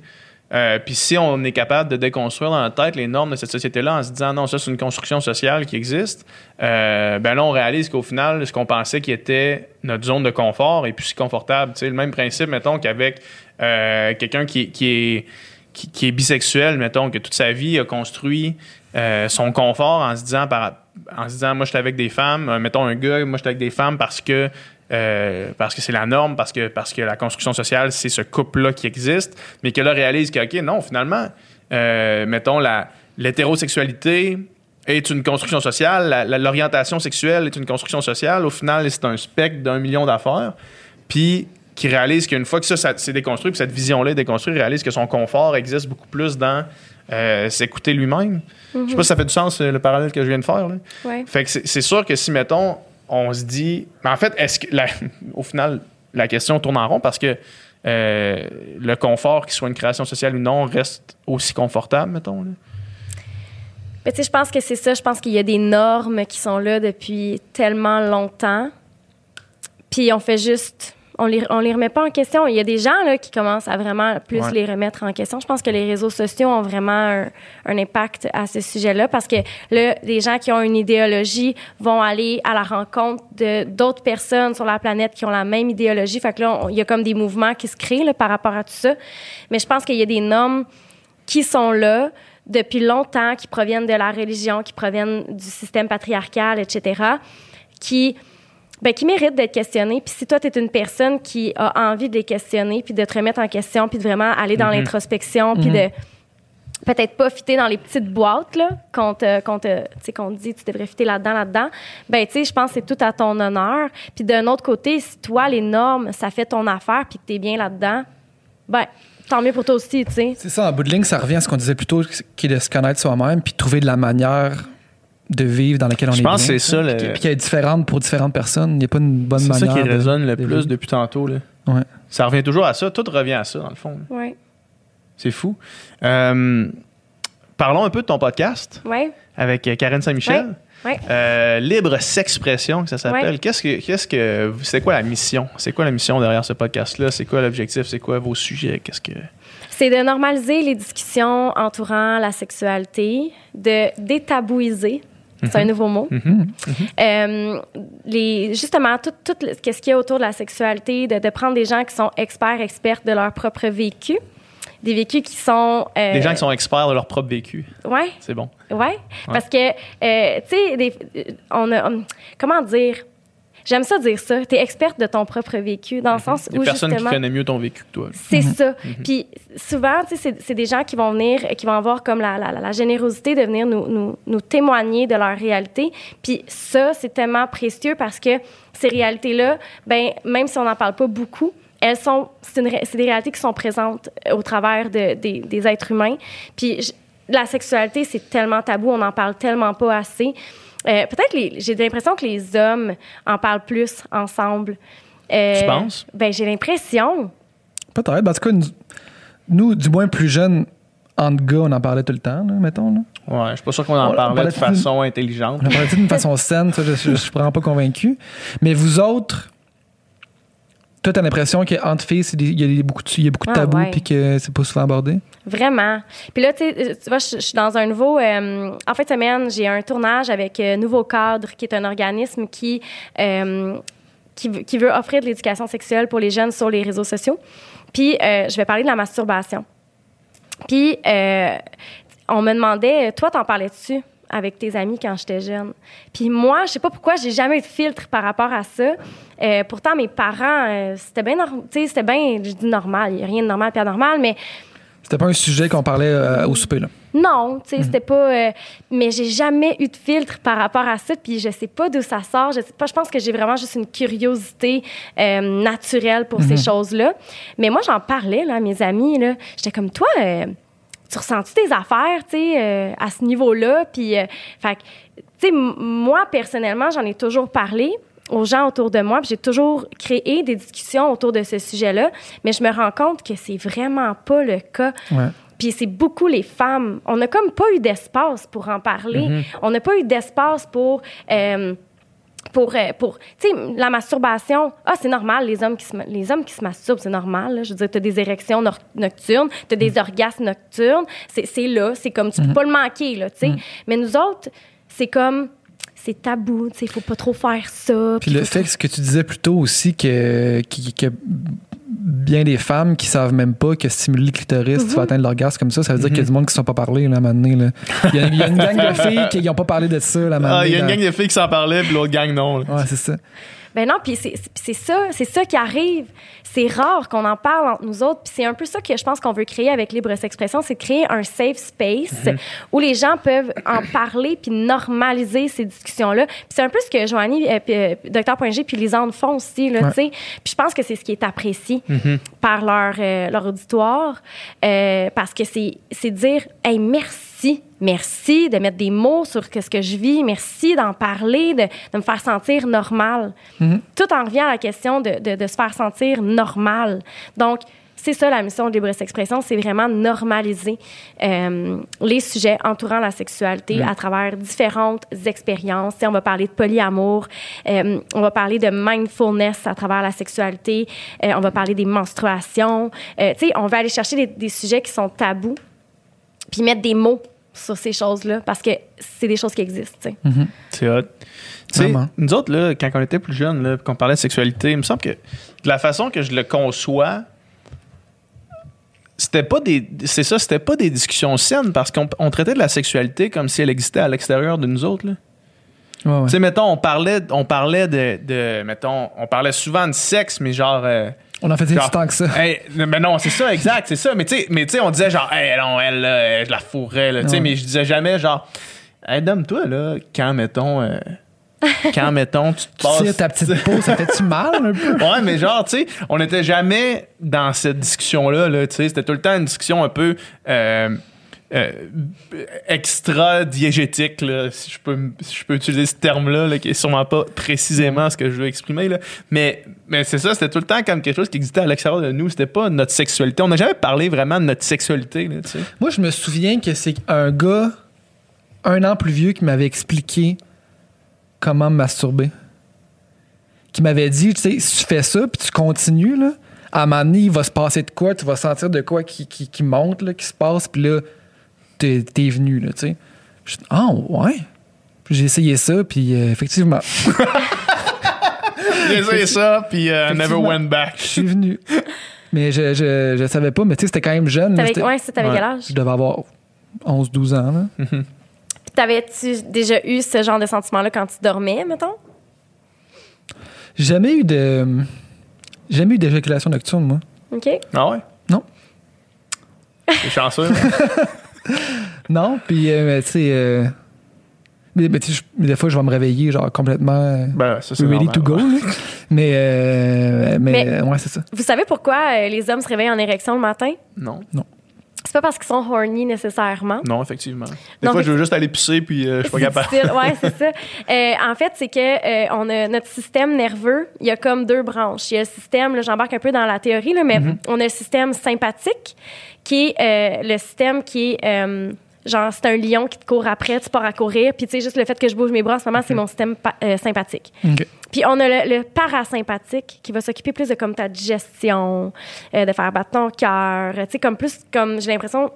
Euh, Puis si on est capable de déconstruire dans notre tête les normes de cette société-là en se disant non, ça c'est une construction sociale qui existe, euh, ben là on réalise qu'au final, ce qu'on pensait qui était notre zone de confort est plus si confortable. Tu sais, le même principe, mettons, qu'avec euh, quelqu'un qui, qui est qui, qui est bisexuel, mettons, que toute sa vie a construit son confort en se disant, par, en se disant moi, je suis avec des femmes, mettons un gars, moi, je suis avec des femmes parce que euh, parce que c'est la norme, parce que, parce que la construction sociale, c'est ce couple-là qui existe, mais que là, réalise que, OK, non, finalement, euh, mettons, l'hétérosexualité est une construction sociale, l'orientation sexuelle est une construction sociale, au final, c'est un spectre d'un million d'affaires, puis qui réalise qu'une fois que ça, ça s'est déconstruit, puis cette vision-là est déconstruite, réalise que son confort existe beaucoup plus dans euh, s'écouter lui-même. Je sais pas si ça fait du sens, le parallèle que je viens de faire. Là. Ouais. Fait que c'est sûr que si, mettons, on se dit. Mais en fait, est-ce que. au final, la question tourne en rond parce que euh, le confort, qu'il soit une création sociale ou non, reste aussi confortable, mettons. là? Sais, je pense que c'est ça. Je pense qu'il y a des normes qui sont là depuis tellement longtemps. Puis on fait juste. On les, on les remet pas en question. Il y a des gens là, qui commencent à vraiment plus Ouais. les remettre en question. Je pense que les réseaux sociaux ont vraiment un, un impact à ce sujet-là parce que là, les gens qui ont une idéologie vont aller à la rencontre de d'autres personnes sur la planète qui ont la même idéologie. Fait que là, on- il y a comme des mouvements qui se créent là, par rapport à tout ça. Mais je pense qu'il y a des normes qui sont là depuis longtemps, qui proviennent de la religion, qui proviennent du système patriarcal, etc., qui, ben, qui méritent d'être questionnées. Puis si toi, tu es une personne qui a envie de les questionner, puis de te remettre en question, puis de vraiment aller dans l'introspection, puis de peut-être pas fitter dans les petites boîtes là qu'on te, qu'on te, tu sais, qu'on te dit tu devrais fitter là-dedans là-dedans ben tu sais je pense que c'est tout à ton honneur. Puis d'un autre côté si toi les normes ça fait ton affaire puis que t'es bien là-dedans ben tant mieux pour toi aussi tu sais. C'est ça, en bout de ligne, ça revient à ce qu'on disait plus tôt, qui est de se connaître soi-même, puis trouver de la manière de vivre dans laquelle on Je est pense bien, que c'est ça, Puis, le- qui- puis qu'elle est différente pour différentes personnes. Il n'y a pas une bonne C'est manière. ça qui de- résonne le de plus vivre. depuis tantôt. Là. Ouais. Ça revient toujours à ça. Tout revient à ça, dans le fond. ouais C'est fou. Euh, parlons un peu de ton podcast ouais avec Karen Saint-Michel. Ouais, ouais. Euh, Libre Sexpression, que ça s'appelle. Ouais. Qu'est-ce que, qu'est-ce que, c'est quoi la mission? C'est quoi la mission derrière ce podcast-là? C'est quoi l'objectif? C'est quoi vos sujets? Qu'est-ce que. C'est de normaliser les discussions entourant la sexualité, de détabouiser. C'est un nouveau mot. Euh, les, justement, tout, tout le- ce qu'il y a autour de la sexualité, de, de prendre des gens qui sont experts, expertes de leur propre vécu, des vécus qui sont... euh, Des gens qui sont experts de leur propre vécu. Ouais, C'est bon. ouais. Parce que, euh, tu sais, euh, on a... Comment dire? J'aime ça dire ça. Tu es experte de ton propre vécu, dans le sens Des où, personnes qui connaissent mieux ton vécu que toi. C'est ça. Puis souvent, tu sais, c'est- des gens qui vont venir, qui vont avoir comme la, la- la générosité de venir nous, nous- nous témoigner de leur réalité. Puis ça, c'est tellement précieux parce que ces réalités-là, ben même si on n'en parle pas beaucoup, elles sont, c'est des réalités qui sont présentes euh, au travers de- des, des êtres humains. Puis je- la sexualité, c'est tellement tabou, on n'en parle tellement pas assez. Euh, Peut-être les- j'ai l'impression que les hommes en parlent plus ensemble. Euh, Tu penses? Ben j'ai l'impression. Peut-être. Ben, En tout cas, nous, nous, du moins plus jeunes, entre gars, on en parlait tout le temps, là, mettons. Là. Ouais, je suis pas sûr qu'on en On- on parlait de de- façon intelligente. On en parlait d'une façon saine, ça, je, je, je suis vraiment pas convaincu. Mais vous autres, toi, t'as l'impression qu'entre filles, il y a beaucoup de, il y a beaucoup de Ah, tabous puis que c'est pas souvent abordé? Vraiment. Puis là, tu vois, je suis dans un nouveau. euh, en fin de semaine, j'ai un tournage avec euh, Nouveau Cadre, qui est un organisme qui, euh, qui, veut- qui veut offrir de l'éducation sexuelle pour les jeunes sur les réseaux sociaux. Puis, euh, je vais parler de la masturbation. Puis, euh, on me demandait, toi, t'en parlais-tu? Avec tes amis quand j'étais jeune. Puis moi, je sais pas pourquoi, j'ai jamais eu de filtre par rapport à ça. Euh, pourtant, mes parents, euh, c'était bien, tu sais, c'était bien, je dis normal, il y a rien de normal puis anormal, mais C'était pas un sujet qu'on parlait euh, au souper, là. non, tu sais, c'était pas. mais j'ai jamais eu de filtre par rapport à ça, puis je sais pas d'où ça sort. Je sais pas. Je pense que j'ai vraiment juste une curiosité naturelle pour ces choses-là. Mais moi, j'en parlais là, à mes amis. Là, j'étais comme toi. Tu ressens-tu tes affaires, tu sais, euh, à ce niveau-là? Puis, euh, fait que, tu sais, moi, personnellement, j'en ai toujours parlé aux gens autour de moi, puis j'ai toujours créé des discussions autour de ce sujet-là, mais je me rends compte que c'est vraiment pas le cas. Ouais. Puis c'est beaucoup les femmes. On n'a comme pas eu d'espace pour en parler. On n'a pas eu d'espace pour. euh, pour, euh, pour tu sais, la masturbation, ah, c'est normal, les hommes qui se, les hommes qui se masturbent, c'est normal. là. Je veux dire, tu as des érections nor- nocturnes, tu as des orgasmes nocturnes, c'est c'est là, c'est comme, tu peux pas le manquer, là, tu sais. Mais nous autres, c'est comme, c'est tabou, tu sais, il faut pas trop faire ça. Puis le fait que ce que tu disais plus tôt aussi, que bien des femmes qui savent même pas que stimuler le clitoris, tu vas atteindre l'orgasme comme ça, ça veut dire qu'il y a du monde qui ne sont pas parlé, là, à un moment donné, là. Il y a, il y a une gang de filles qui n'ont pas parlé de ça, là, à un moment Ah, il y a une gang de filles qui s'en parlaient, puis l'autre gang, non. là. Ouais, c'est ça. Ben non, puis c'est ça, c'est ça qui arrive. C'est rare qu'on en parle entre nous autres, puis c'est un peu ça que je pense qu'on veut créer avec Libre Expression, c'est créer un safe space où les gens peuvent en parler puis normaliser ces discussions-là. Puis c'est un peu ce que Joanie, euh, puis, euh, Dr. G puis Lisanne font aussi, là, Ouais. tu sais. Puis je pense que c'est ce qui est apprécié par leur, euh, leur auditoire, euh, parce que c'est c'est dire, hey, merci. Merci de mettre des mots sur ce que je vis. Merci d'en parler, de, de me faire sentir normal. Tout en revient à la question de, de- de se faire sentir normal. Donc, c'est ça la mission de Libre Expression, c'est vraiment normaliser euh, les sujets entourant la sexualité à travers différentes expériences. On va parler de polyamour, euh, on va parler de mindfulness à travers la sexualité, euh, on va parler des menstruations. On va aller chercher des, des sujets qui sont tabous, puis mettre des mots sur ces choses-là parce que c'est des choses qui existent. tu sais. C'est hot. Tu sais, Vraiment. nous autres, là, quand on était plus jeunes, qu'on parlait de sexualité, il me semble que de la façon que je le conçois, c'était pas des. C'est ça, c'était pas des discussions saines parce qu'on on traitait de la sexualité comme si elle existait à l'extérieur de nous autres. là. Ouais, ouais. Tu sais, mettons, on parlait, on parlait de, de- Mettons, on parlait souvent de sexe, mais genre. euh, On en fait genre, du temps que ça. Hey, mais non, c'est ça, exact, c'est ça. Mais tu sais, mais tu on disait genre, hey, non, elle, là, je la fourrais, là, tu sais, Ouais. mais je disais jamais genre, hey, donne-toi, là, quand, mettons, euh, quand, mettons, tu te Tu passes. tires ta petite peau, ça fait-tu mal un peu? Ouais, mais genre, tu sais, on n'était jamais dans cette discussion-là, là, tu sais, c'était tout le temps une discussion un peu euh, euh, extra diégétique, là, si je peux, si je peux utiliser ce terme-là, là, qui est sûrement pas précisément ce que je veux exprimer, là. Mais, mais c'est ça, c'était tout le temps comme quelque chose qui existait à l'extérieur de nous, c'était pas notre sexualité. On n'a jamais parlé vraiment de notre sexualité, là, tu sais. Moi, je me souviens que c'est un gars, un an plus vieux, qui m'avait expliqué comment me masturber. Qui m'avait dit, tu sais, si tu fais ça, puis tu continues, là, à un moment donné, il va se passer de quoi, tu vas sentir de quoi qui, qui, qui monte, là, qui se passe, puis là, t'es t'es venu, là, tu sais. Je dis, ah, ouais. J'ai essayé ça, puis euh, effectivement, J'ai essayé ça, puis euh, never went back. je suis venu. Mais je, je, je savais pas, mais tu sais, c'était quand même jeune. là, T'avais, c'était- ouais, t'avais Ouais. quel âge? Je devais avoir 11-12 ans, là. Mm. Puis T'avais-tu déjà eu ce genre de sentiment-là quand tu dormais, mettons? J'ai jamais eu de. Jamais eu d'éjaculation nocturne, moi. OK. Ah ouais? Non. T'es chanceux, hein? Non, puis, euh, tu sais. euh, mais, sais, je- des fois, je vais me réveiller, genre, complètement. euh, Ben, ça, c'est ready normal, to go, ouais. Mais, euh, mais, Mais- ouais, c'est ça. Vous savez pourquoi euh, les hommes se réveillent en érection le matin? Non. C'est pas parce qu'ils sont horny nécessairement. Non, effectivement. Des Non, fois, je veux juste aller pisser, puis euh, je suis pas capable. Ouais, c'est ça. Euh, en fait, c'est que euh, on a notre système nerveux. Il y a comme deux branches. Il y a le système, là, j'embarque un peu dans la théorie, là, mais on a le système sympathique, qui est euh, le système qui est genre c'est un lion qui te court après, tu pars à courir, puis tu sais juste le fait que je bouge mes bras en ce moment, c'est mon système euh, sympathique. Puis on a le, le parasympathique qui va s'occuper plus de comme ta digestion, euh, de faire battre ton cœur, tu sais comme plus comme j'ai l'impression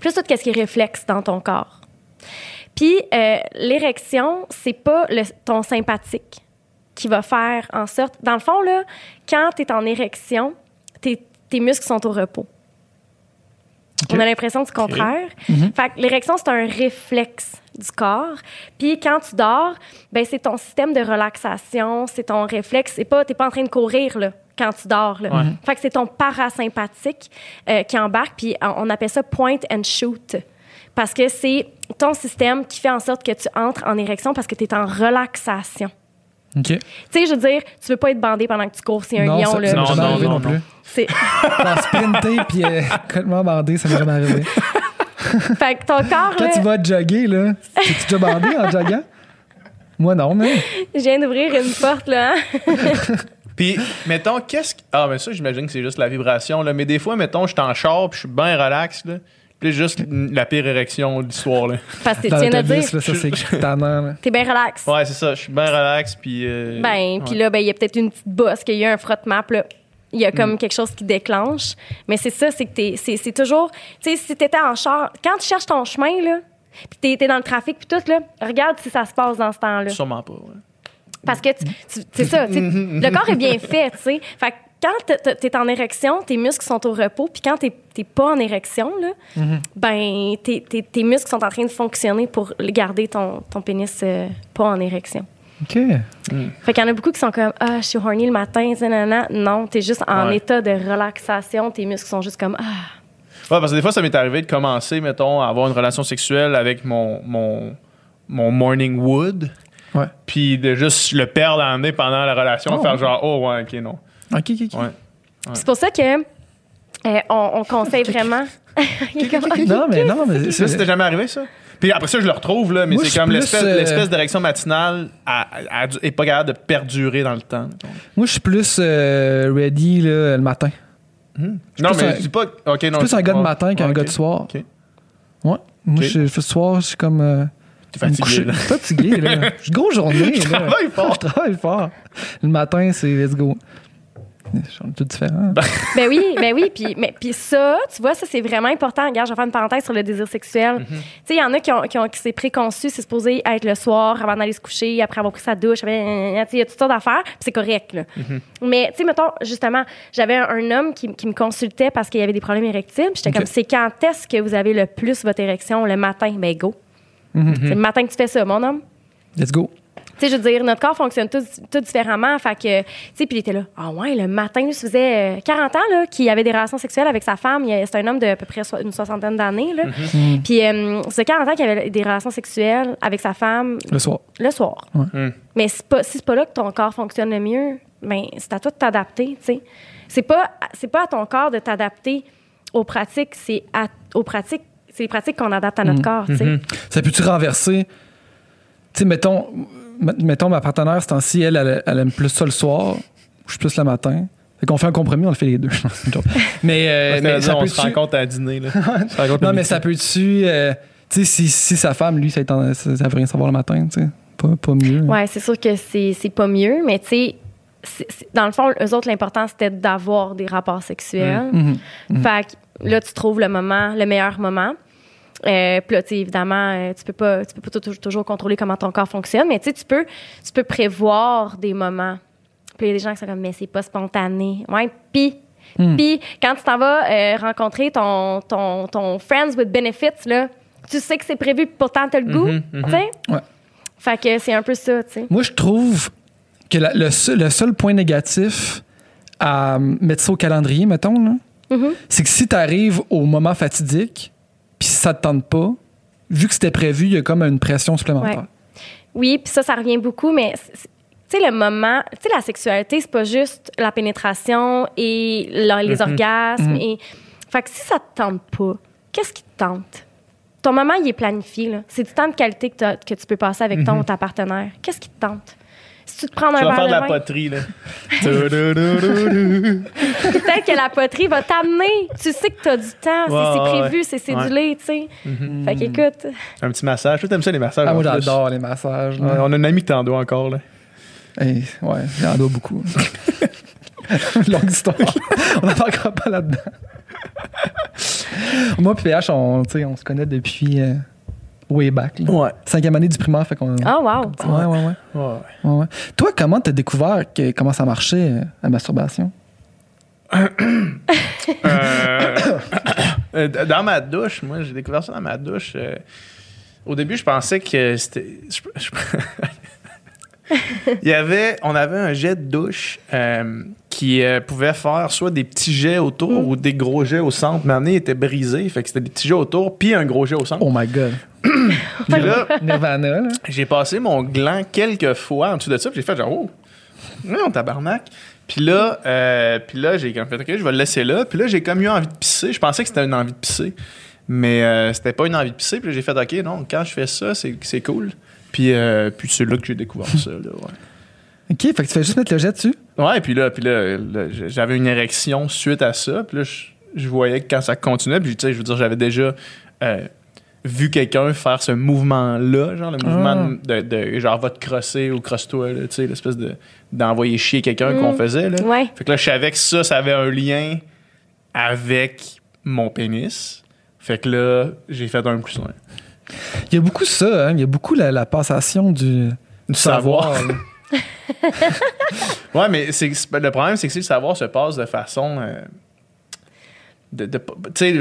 plus tout ce qui est réflexe dans ton corps. Puis euh, l'érection, c'est pas le, ton sympathique qui va faire en sorte dans le fond là, quand tu es en érection, tes, tes muscles sont au repos. On a l'impression du contraire. Fait que l'érection, c'est un réflexe du corps. Puis quand tu dors, ben c'est ton système de relaxation, c'est ton réflexe. C'est pas, t'es pas en train de courir là, quand tu dors. Là. Ouais. Fait que c'est ton parasympathique euh, qui embarque. Puis on on appelle ça point and shoot. Parce que c'est ton système qui fait en sorte que tu entres en érection parce que tu es en relaxation. OK. Tu sais, je veux dire, tu veux pas être bandé pendant que tu cours si un non, lion. ça, là. ça m'est Non, jamais non, arrivé non, non, non. plus. C'est- sprinter puis euh, complètement bandé, ça m'est jamais arrivé. fait que ton corps, Quand là, tu vas jogger, là, t'es-tu déjà bandé en joggant? Moi, non, mais. je viens d'ouvrir une porte, là. hein. Puis, mettons, qu'est-ce que. Ah, mais ça, j'imagine que c'est juste la vibration, là. Mais des fois, mettons, je suis en char, puis je suis bien relax, là. Puis juste la pire érection de l'histoire, là. Parce que tu Dans viens de dire, l'autobus, là, ça, c'est tannant. là. t'es bien relax. Ouais, c'est ça. Je suis bien relax, puis. euh, Ben, puis là, ben, il y a peut-être une petite bosse, qu'il y a un frottement, puis là, il y a Mm. comme quelque chose qui déclenche. Mais c'est ça, c'est que t'es, c'est, c'est toujours, tu sais, si t'étais en char, quand tu cherches ton chemin, là, puis t'es, t'es dans le trafic, puis tout, là, regarde si ça se passe dans ce temps-là. Sûrement pas, ouais. Parce que, c'est ça, le corps est bien fait, tu sais. Fait que quand t'es- t'es en érection, tes muscles sont au repos, puis quand t'es t'es pas en érection, là, ben, tes, tes- tes muscles sont en train de fonctionner pour garder ton, ton pénis euh, pas en érection. OK. Fait qu'il y en a beaucoup qui sont comme Ah, je suis horny le matin, nanana. Non, t'es juste en Ouais. état de relaxation, tes muscles sont juste comme Ah. Ouais, parce que des fois, ça m'est arrivé de commencer, mettons, à avoir une relation sexuelle avec mon, mon, mon morning wood, Ouais. puis de juste le perdre en nez pendant la relation, Oh. faire genre, oh, ouais, ok, non. OK, OK, OK. Ouais. C'est pour ça que euh, on, on conseille vraiment. Ah, Non, mais non, mais Ça, c'était jamais arrivé, ça? Puis après ça, je le retrouve, là, mais c'est comme l'espèce, euh, l'espèce d'érection matinale à- à- à- est pas capable de perdurer dans le temps. mettons. Moi, je suis plus euh, ready là, le matin. Non, plus mais un- je dis pas. Ok, non. Je suis plus un gars de ouais. matin qu'un Ouais, gars ok. de soir. Ok. Ouais. Moi, je, je fais ce soir, je suis comme. euh, T'es fatigué, coucher. là. Fatigué, là. Je suis grosse journée. Je là. travaille fort. Je travaille fort. Le matin, c'est let's go. On est tous différents. Ben oui, ben oui. Puis, mais, puis ça, tu vois, ça, c'est vraiment important. Regarde, je vais faire une parenthèse sur le désir sexuel. Mhm. Tu sais, il y en a qui ont, qui ont qui c'est préconçu, c'est supposé être le soir avant d'aller se coucher, après avoir pris sa douche. après, Tu sais, il y a toutes sortes d'affaires, puis c'est correct, là. Mhm. Mais, tu sais, mettons, justement, j'avais un, un homme qui, qui me consultait parce qu'il y avait des problèmes érectiles. puis J'étais comme, c'est quand est-ce que vous avez le plus votre érection? Le matin? Ben, go. Mhm. C'est le matin que tu fais ça, mon homme. Let's go. Tu sais, je veux dire, notre corps fonctionne tout, tout différemment. Fait que, tu sais, puis il était là. Ah ouais, le matin, lui, ça faisait euh, 40 ans, là, qu'il avait des relations sexuelles avec sa femme. Il- C'est un homme de à peu près so- une soixantaine d'années, là. Puis, euh, ça fait 40 ans qu'il avait des relations sexuelles avec sa femme Le soir. le soir. Hmm. Mais c'est pas, si c'est pas là que ton corps fonctionne le mieux, ben, c'est à toi de t'adapter, tu sais. C'est pas, c'est pas à ton corps de t'adapter aux pratiques, c'est à- aux pratiques, c'est les pratiques qu'on adapte à notre corps, tu sais. Ça peut-tu renverser? Tu sais, mettons, mettons, ma partenaire, ce temps-ci, elle, elle, elle aime plus ça le soir, je suis plus le matin. Fait qu'on fait un compromis, on le fait les deux. Mais, euh, mais ça on se peut-tu... rencontre à dîner, là. Se Non, mais midi. ça peut-tu... euh, tu sais, si, si sa femme, lui, ça, est en- ça, ça veut rien savoir le matin, tu sais. Pas, pas mieux. Ouais, c'est sûr que c'est c'est pas mieux, mais tu sais, dans le fond, eux autres, l'important, c'était d'avoir des rapports sexuels. Mhm. Fait que là, tu trouves le moment, le meilleur moment. Euh, puis là, tu évidemment, euh, tu peux pas, tu peux pas tou- toujours contrôler comment ton corps fonctionne, mais tu peux, tu peux prévoir des moments. Puis il y a des gens qui sont comme, mais c'est pas spontané. Ouais, puis, puis quand tu t'en vas euh, rencontrer ton, ton, ton friends with benefits, là, tu sais que c'est prévu, pourtant t'as le goût, tu sais? Ouais. Fait que c'est un peu ça, tu sais. Moi, je trouve que la- le, seul, le seul point négatif à mettre ça au calendrier, mettons, là, Mhm. c'est que si tu arrives au moment fatidique, ça te tente pas, vu que c'était prévu, il y a comme une pression supplémentaire. Ouais. Oui, puis ça, ça revient beaucoup, mais tu sais, le moment, tu sais, la sexualité, c'est pas juste la pénétration et la- les orgasmes. Et... Fait que si ça te tente pas, qu'est-ce qui te tente? Ton moment, il est planifié, là. C'est du temps de qualité que, que tu peux passer avec ton ou ta partenaire. Qu'est-ce qui te tente? Tu te prends un Tu vas faire de la vin, poterie, là. Peut-être que la poterie va t'amener. Tu sais que tu as du temps, c'est- Ouais, c'est ouais, prévu, ouais. c'est cédulé, tu sais. Fait qu'écoute, Un petit massage. Toi, t'aimes ça, les massages? Ah, moi, j'adore les massages. Ouais, on a un ami tendo encore, là. Hey, ouais, j'en dois beaucoup. Longue histoire. on n'embarquera pas là-dedans. Moi et PH, on, tu on se connaît depuis euh, way back. là. Ouais. Cinquième année du primaire, fait qu'on... oh wow. Ouais, ouais, ouais. Ouais. ouais, ouais. Toi, comment t'as découvert que, comment ça marchait, euh, la masturbation? Euh, Euh, dans ma douche, moi, j'ai découvert ça dans ma douche. au début, je pensais que c'était. Il y avait, on avait un jet de douche euh, qui euh, pouvait faire soit des petits jets autour ou des gros jets au centre. Mais il était brisé, fait que c'était des petits jets autour, puis un gros jet au centre. Oh my god. Puis là, Nirvana, là. j'ai passé mon gland quelques fois en dessous de ça, puis j'ai fait genre, oh, non, tabarnak. Puis là, euh, puis là j'ai comme fait, ok, je vais le laisser là. Puis là, j'ai comme eu envie de pisser. Je pensais que c'était une envie de pisser, mais euh, c'était pas une envie de pisser. Puis là, j'ai fait, ok, non, quand je fais ça, c'est c'est cool. Puis, euh, puis c'est là que j'ai découvert ça. Là, ouais. OK, fait que tu fais juste mettre le jet dessus. Ouais, puis là, puis là, là, j'avais une érection suite à ça. Puis là, je, je voyais que quand ça continuait, puis tu sais, je veux dire, j'avais déjà euh, vu quelqu'un faire ce mouvement-là, genre le mouvement de, de- genre va te crosser ou crosse-toi, tu sais, l'espèce de d'envoyer chier quelqu'un qu'on faisait. Là. Ouais. Fait que là, je savais que ça, ça avait un lien avec mon pénis. Fait que là, j'ai fait un plus un. Il y a beaucoup ça, hein. Il y a beaucoup la, la passation du, du savoir. savoir. Ouais, mais c'est, le problème, c'est que si le savoir se passe de façon. euh, de, de- tu sais,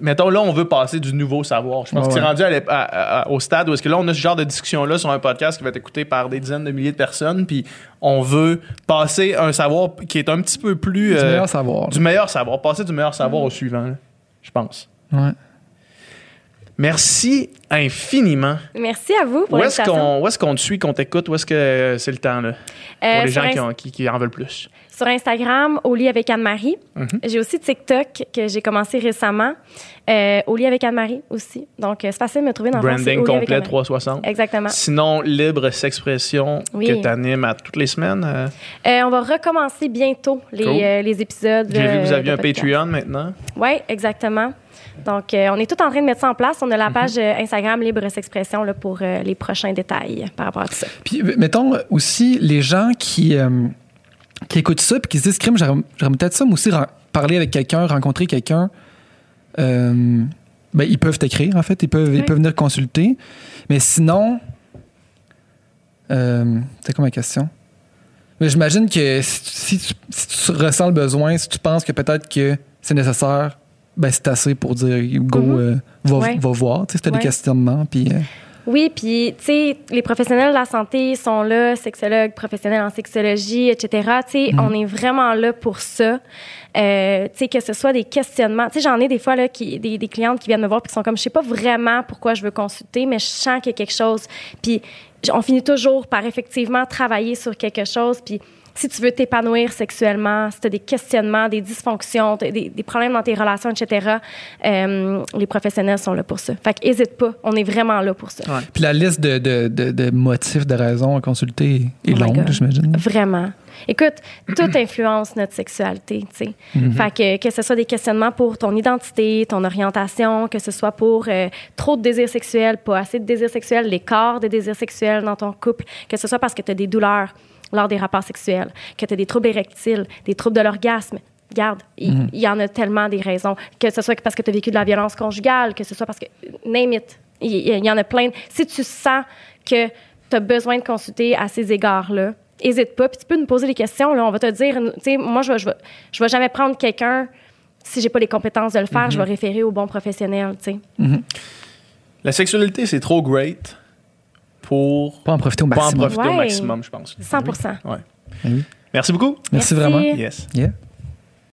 mettons, là, on veut passer du nouveau savoir. Je pense Ouais, que c'est ouais. rendu à l'ép- à- à- au stade où est-ce que là, on a ce genre de discussion-là sur un podcast qui va être écouté par des dizaines de milliers de personnes, puis on veut passer un savoir qui est un petit peu plus. Du euh, meilleur savoir. du meilleur savoir. Passer du meilleur savoir au suivant, là, je pense. Ouais. Merci infiniment. Merci à vous pour Où est-ce qu'on où est-ce qu'on te suit, qu'on t'écoute? Où est-ce que c'est le temps, là? Pour Euh, les sur gens qui, Inst- ont- qui- qui en veulent plus. Sur Instagram, au lit avec Anne-Marie. Mhm. J'ai aussi TikTok que j'ai commencé récemment. Euh, au lit avec Anne-Marie aussi. Donc, euh, c'est facile de me trouver dans le Branding complet Anne-Marie. 360. Exactement. Sinon, libre s'expression Oui. que tu animes à toutes les semaines. euh, on va recommencer bientôt les, Cool. les épisodes. J'ai vu que vous aviez un podcast. Patreon maintenant. Oui, exactement. Donc, euh, on est tout en train de mettre ça en place. On a Mhm. la page euh, Instagram Libre S'expression là, pour euh, les prochains détails par rapport à tout ça. Puis, mettons aussi les gens qui, qui écoutent ça puis qui se disent, crime, j'aimerais j'aimerais peut-être ça, moi aussi, parler avec quelqu'un, rencontrer quelqu'un. Ben, ils peuvent t'écrire, en fait. Ils peuvent, ils peuvent venir consulter. Mais sinon, c'est quoi ma question? Mais j'imagine que si, si tu, si tu ressens le besoin, si tu penses que peut-être que c'est nécessaire, ben c'est assez pour dire go, Mhm. euh, va, Ouais. va voir. Tu sais, si t'as Ouais. des questionnements, puis euh, Oui, puis, tu sais, les professionnels de la santé sont là, sexologues, professionnels en sexologie, etc. Tu sais, Mhm. on est vraiment là pour ça. Euh, tu sais, que ce soit des questionnements. Tu sais, j'en ai des fois, là, qui, des, des clientes qui viennent me voir puis qui sont comme, je sais pas vraiment pourquoi je veux consulter, mais je sens qu'il y a quelque chose. Puis, on finit toujours par effectivement travailler sur quelque chose. Puis, si tu veux t'épanouir sexuellement, si tu as des questionnements, des dysfonctions, des, des problèmes dans tes relations, etc., euh, les professionnels sont là pour ça. Fait qu'hésite pas, on est vraiment là pour ça. Puis la liste de, de, de, de motifs, de raisons à consulter est Oh longue, j'imagine. Vraiment. Écoute, tout influence notre sexualité, tu sais. Mhm. Fait que, que ce soit des questionnements pour ton identité, ton orientation, que ce soit pour euh, trop de désir sexuel, pas assez de désir sexuel, l'écart de désir sexuel dans ton couple, que ce soit parce que tu as des douleurs lors des rapports sexuels, que tu as des troubles érectiles, des troubles de l'orgasme. Regarde, il il y, en a tellement des raisons. Que ce soit parce que tu as vécu de la violence conjugale, que ce soit parce que. Name it. Il y en a plein. Si tu sens que tu as besoin de consulter à ces égards-là, hésite pas. Puis tu peux nous poser des questions. Là, on va te dire, tu sais, moi, je vais, je, vais, je vais jamais prendre quelqu'un si j'ai pas les compétences de le faire. Je vais référer au bon professionnel, tu sais. La sexualité, c'est trop great pour Pas en profiter au pas en maximum. au maximum, je pense. 100 Ouais. Oui. Merci beaucoup. Merci, Merci. vraiment. Yes. Yeah.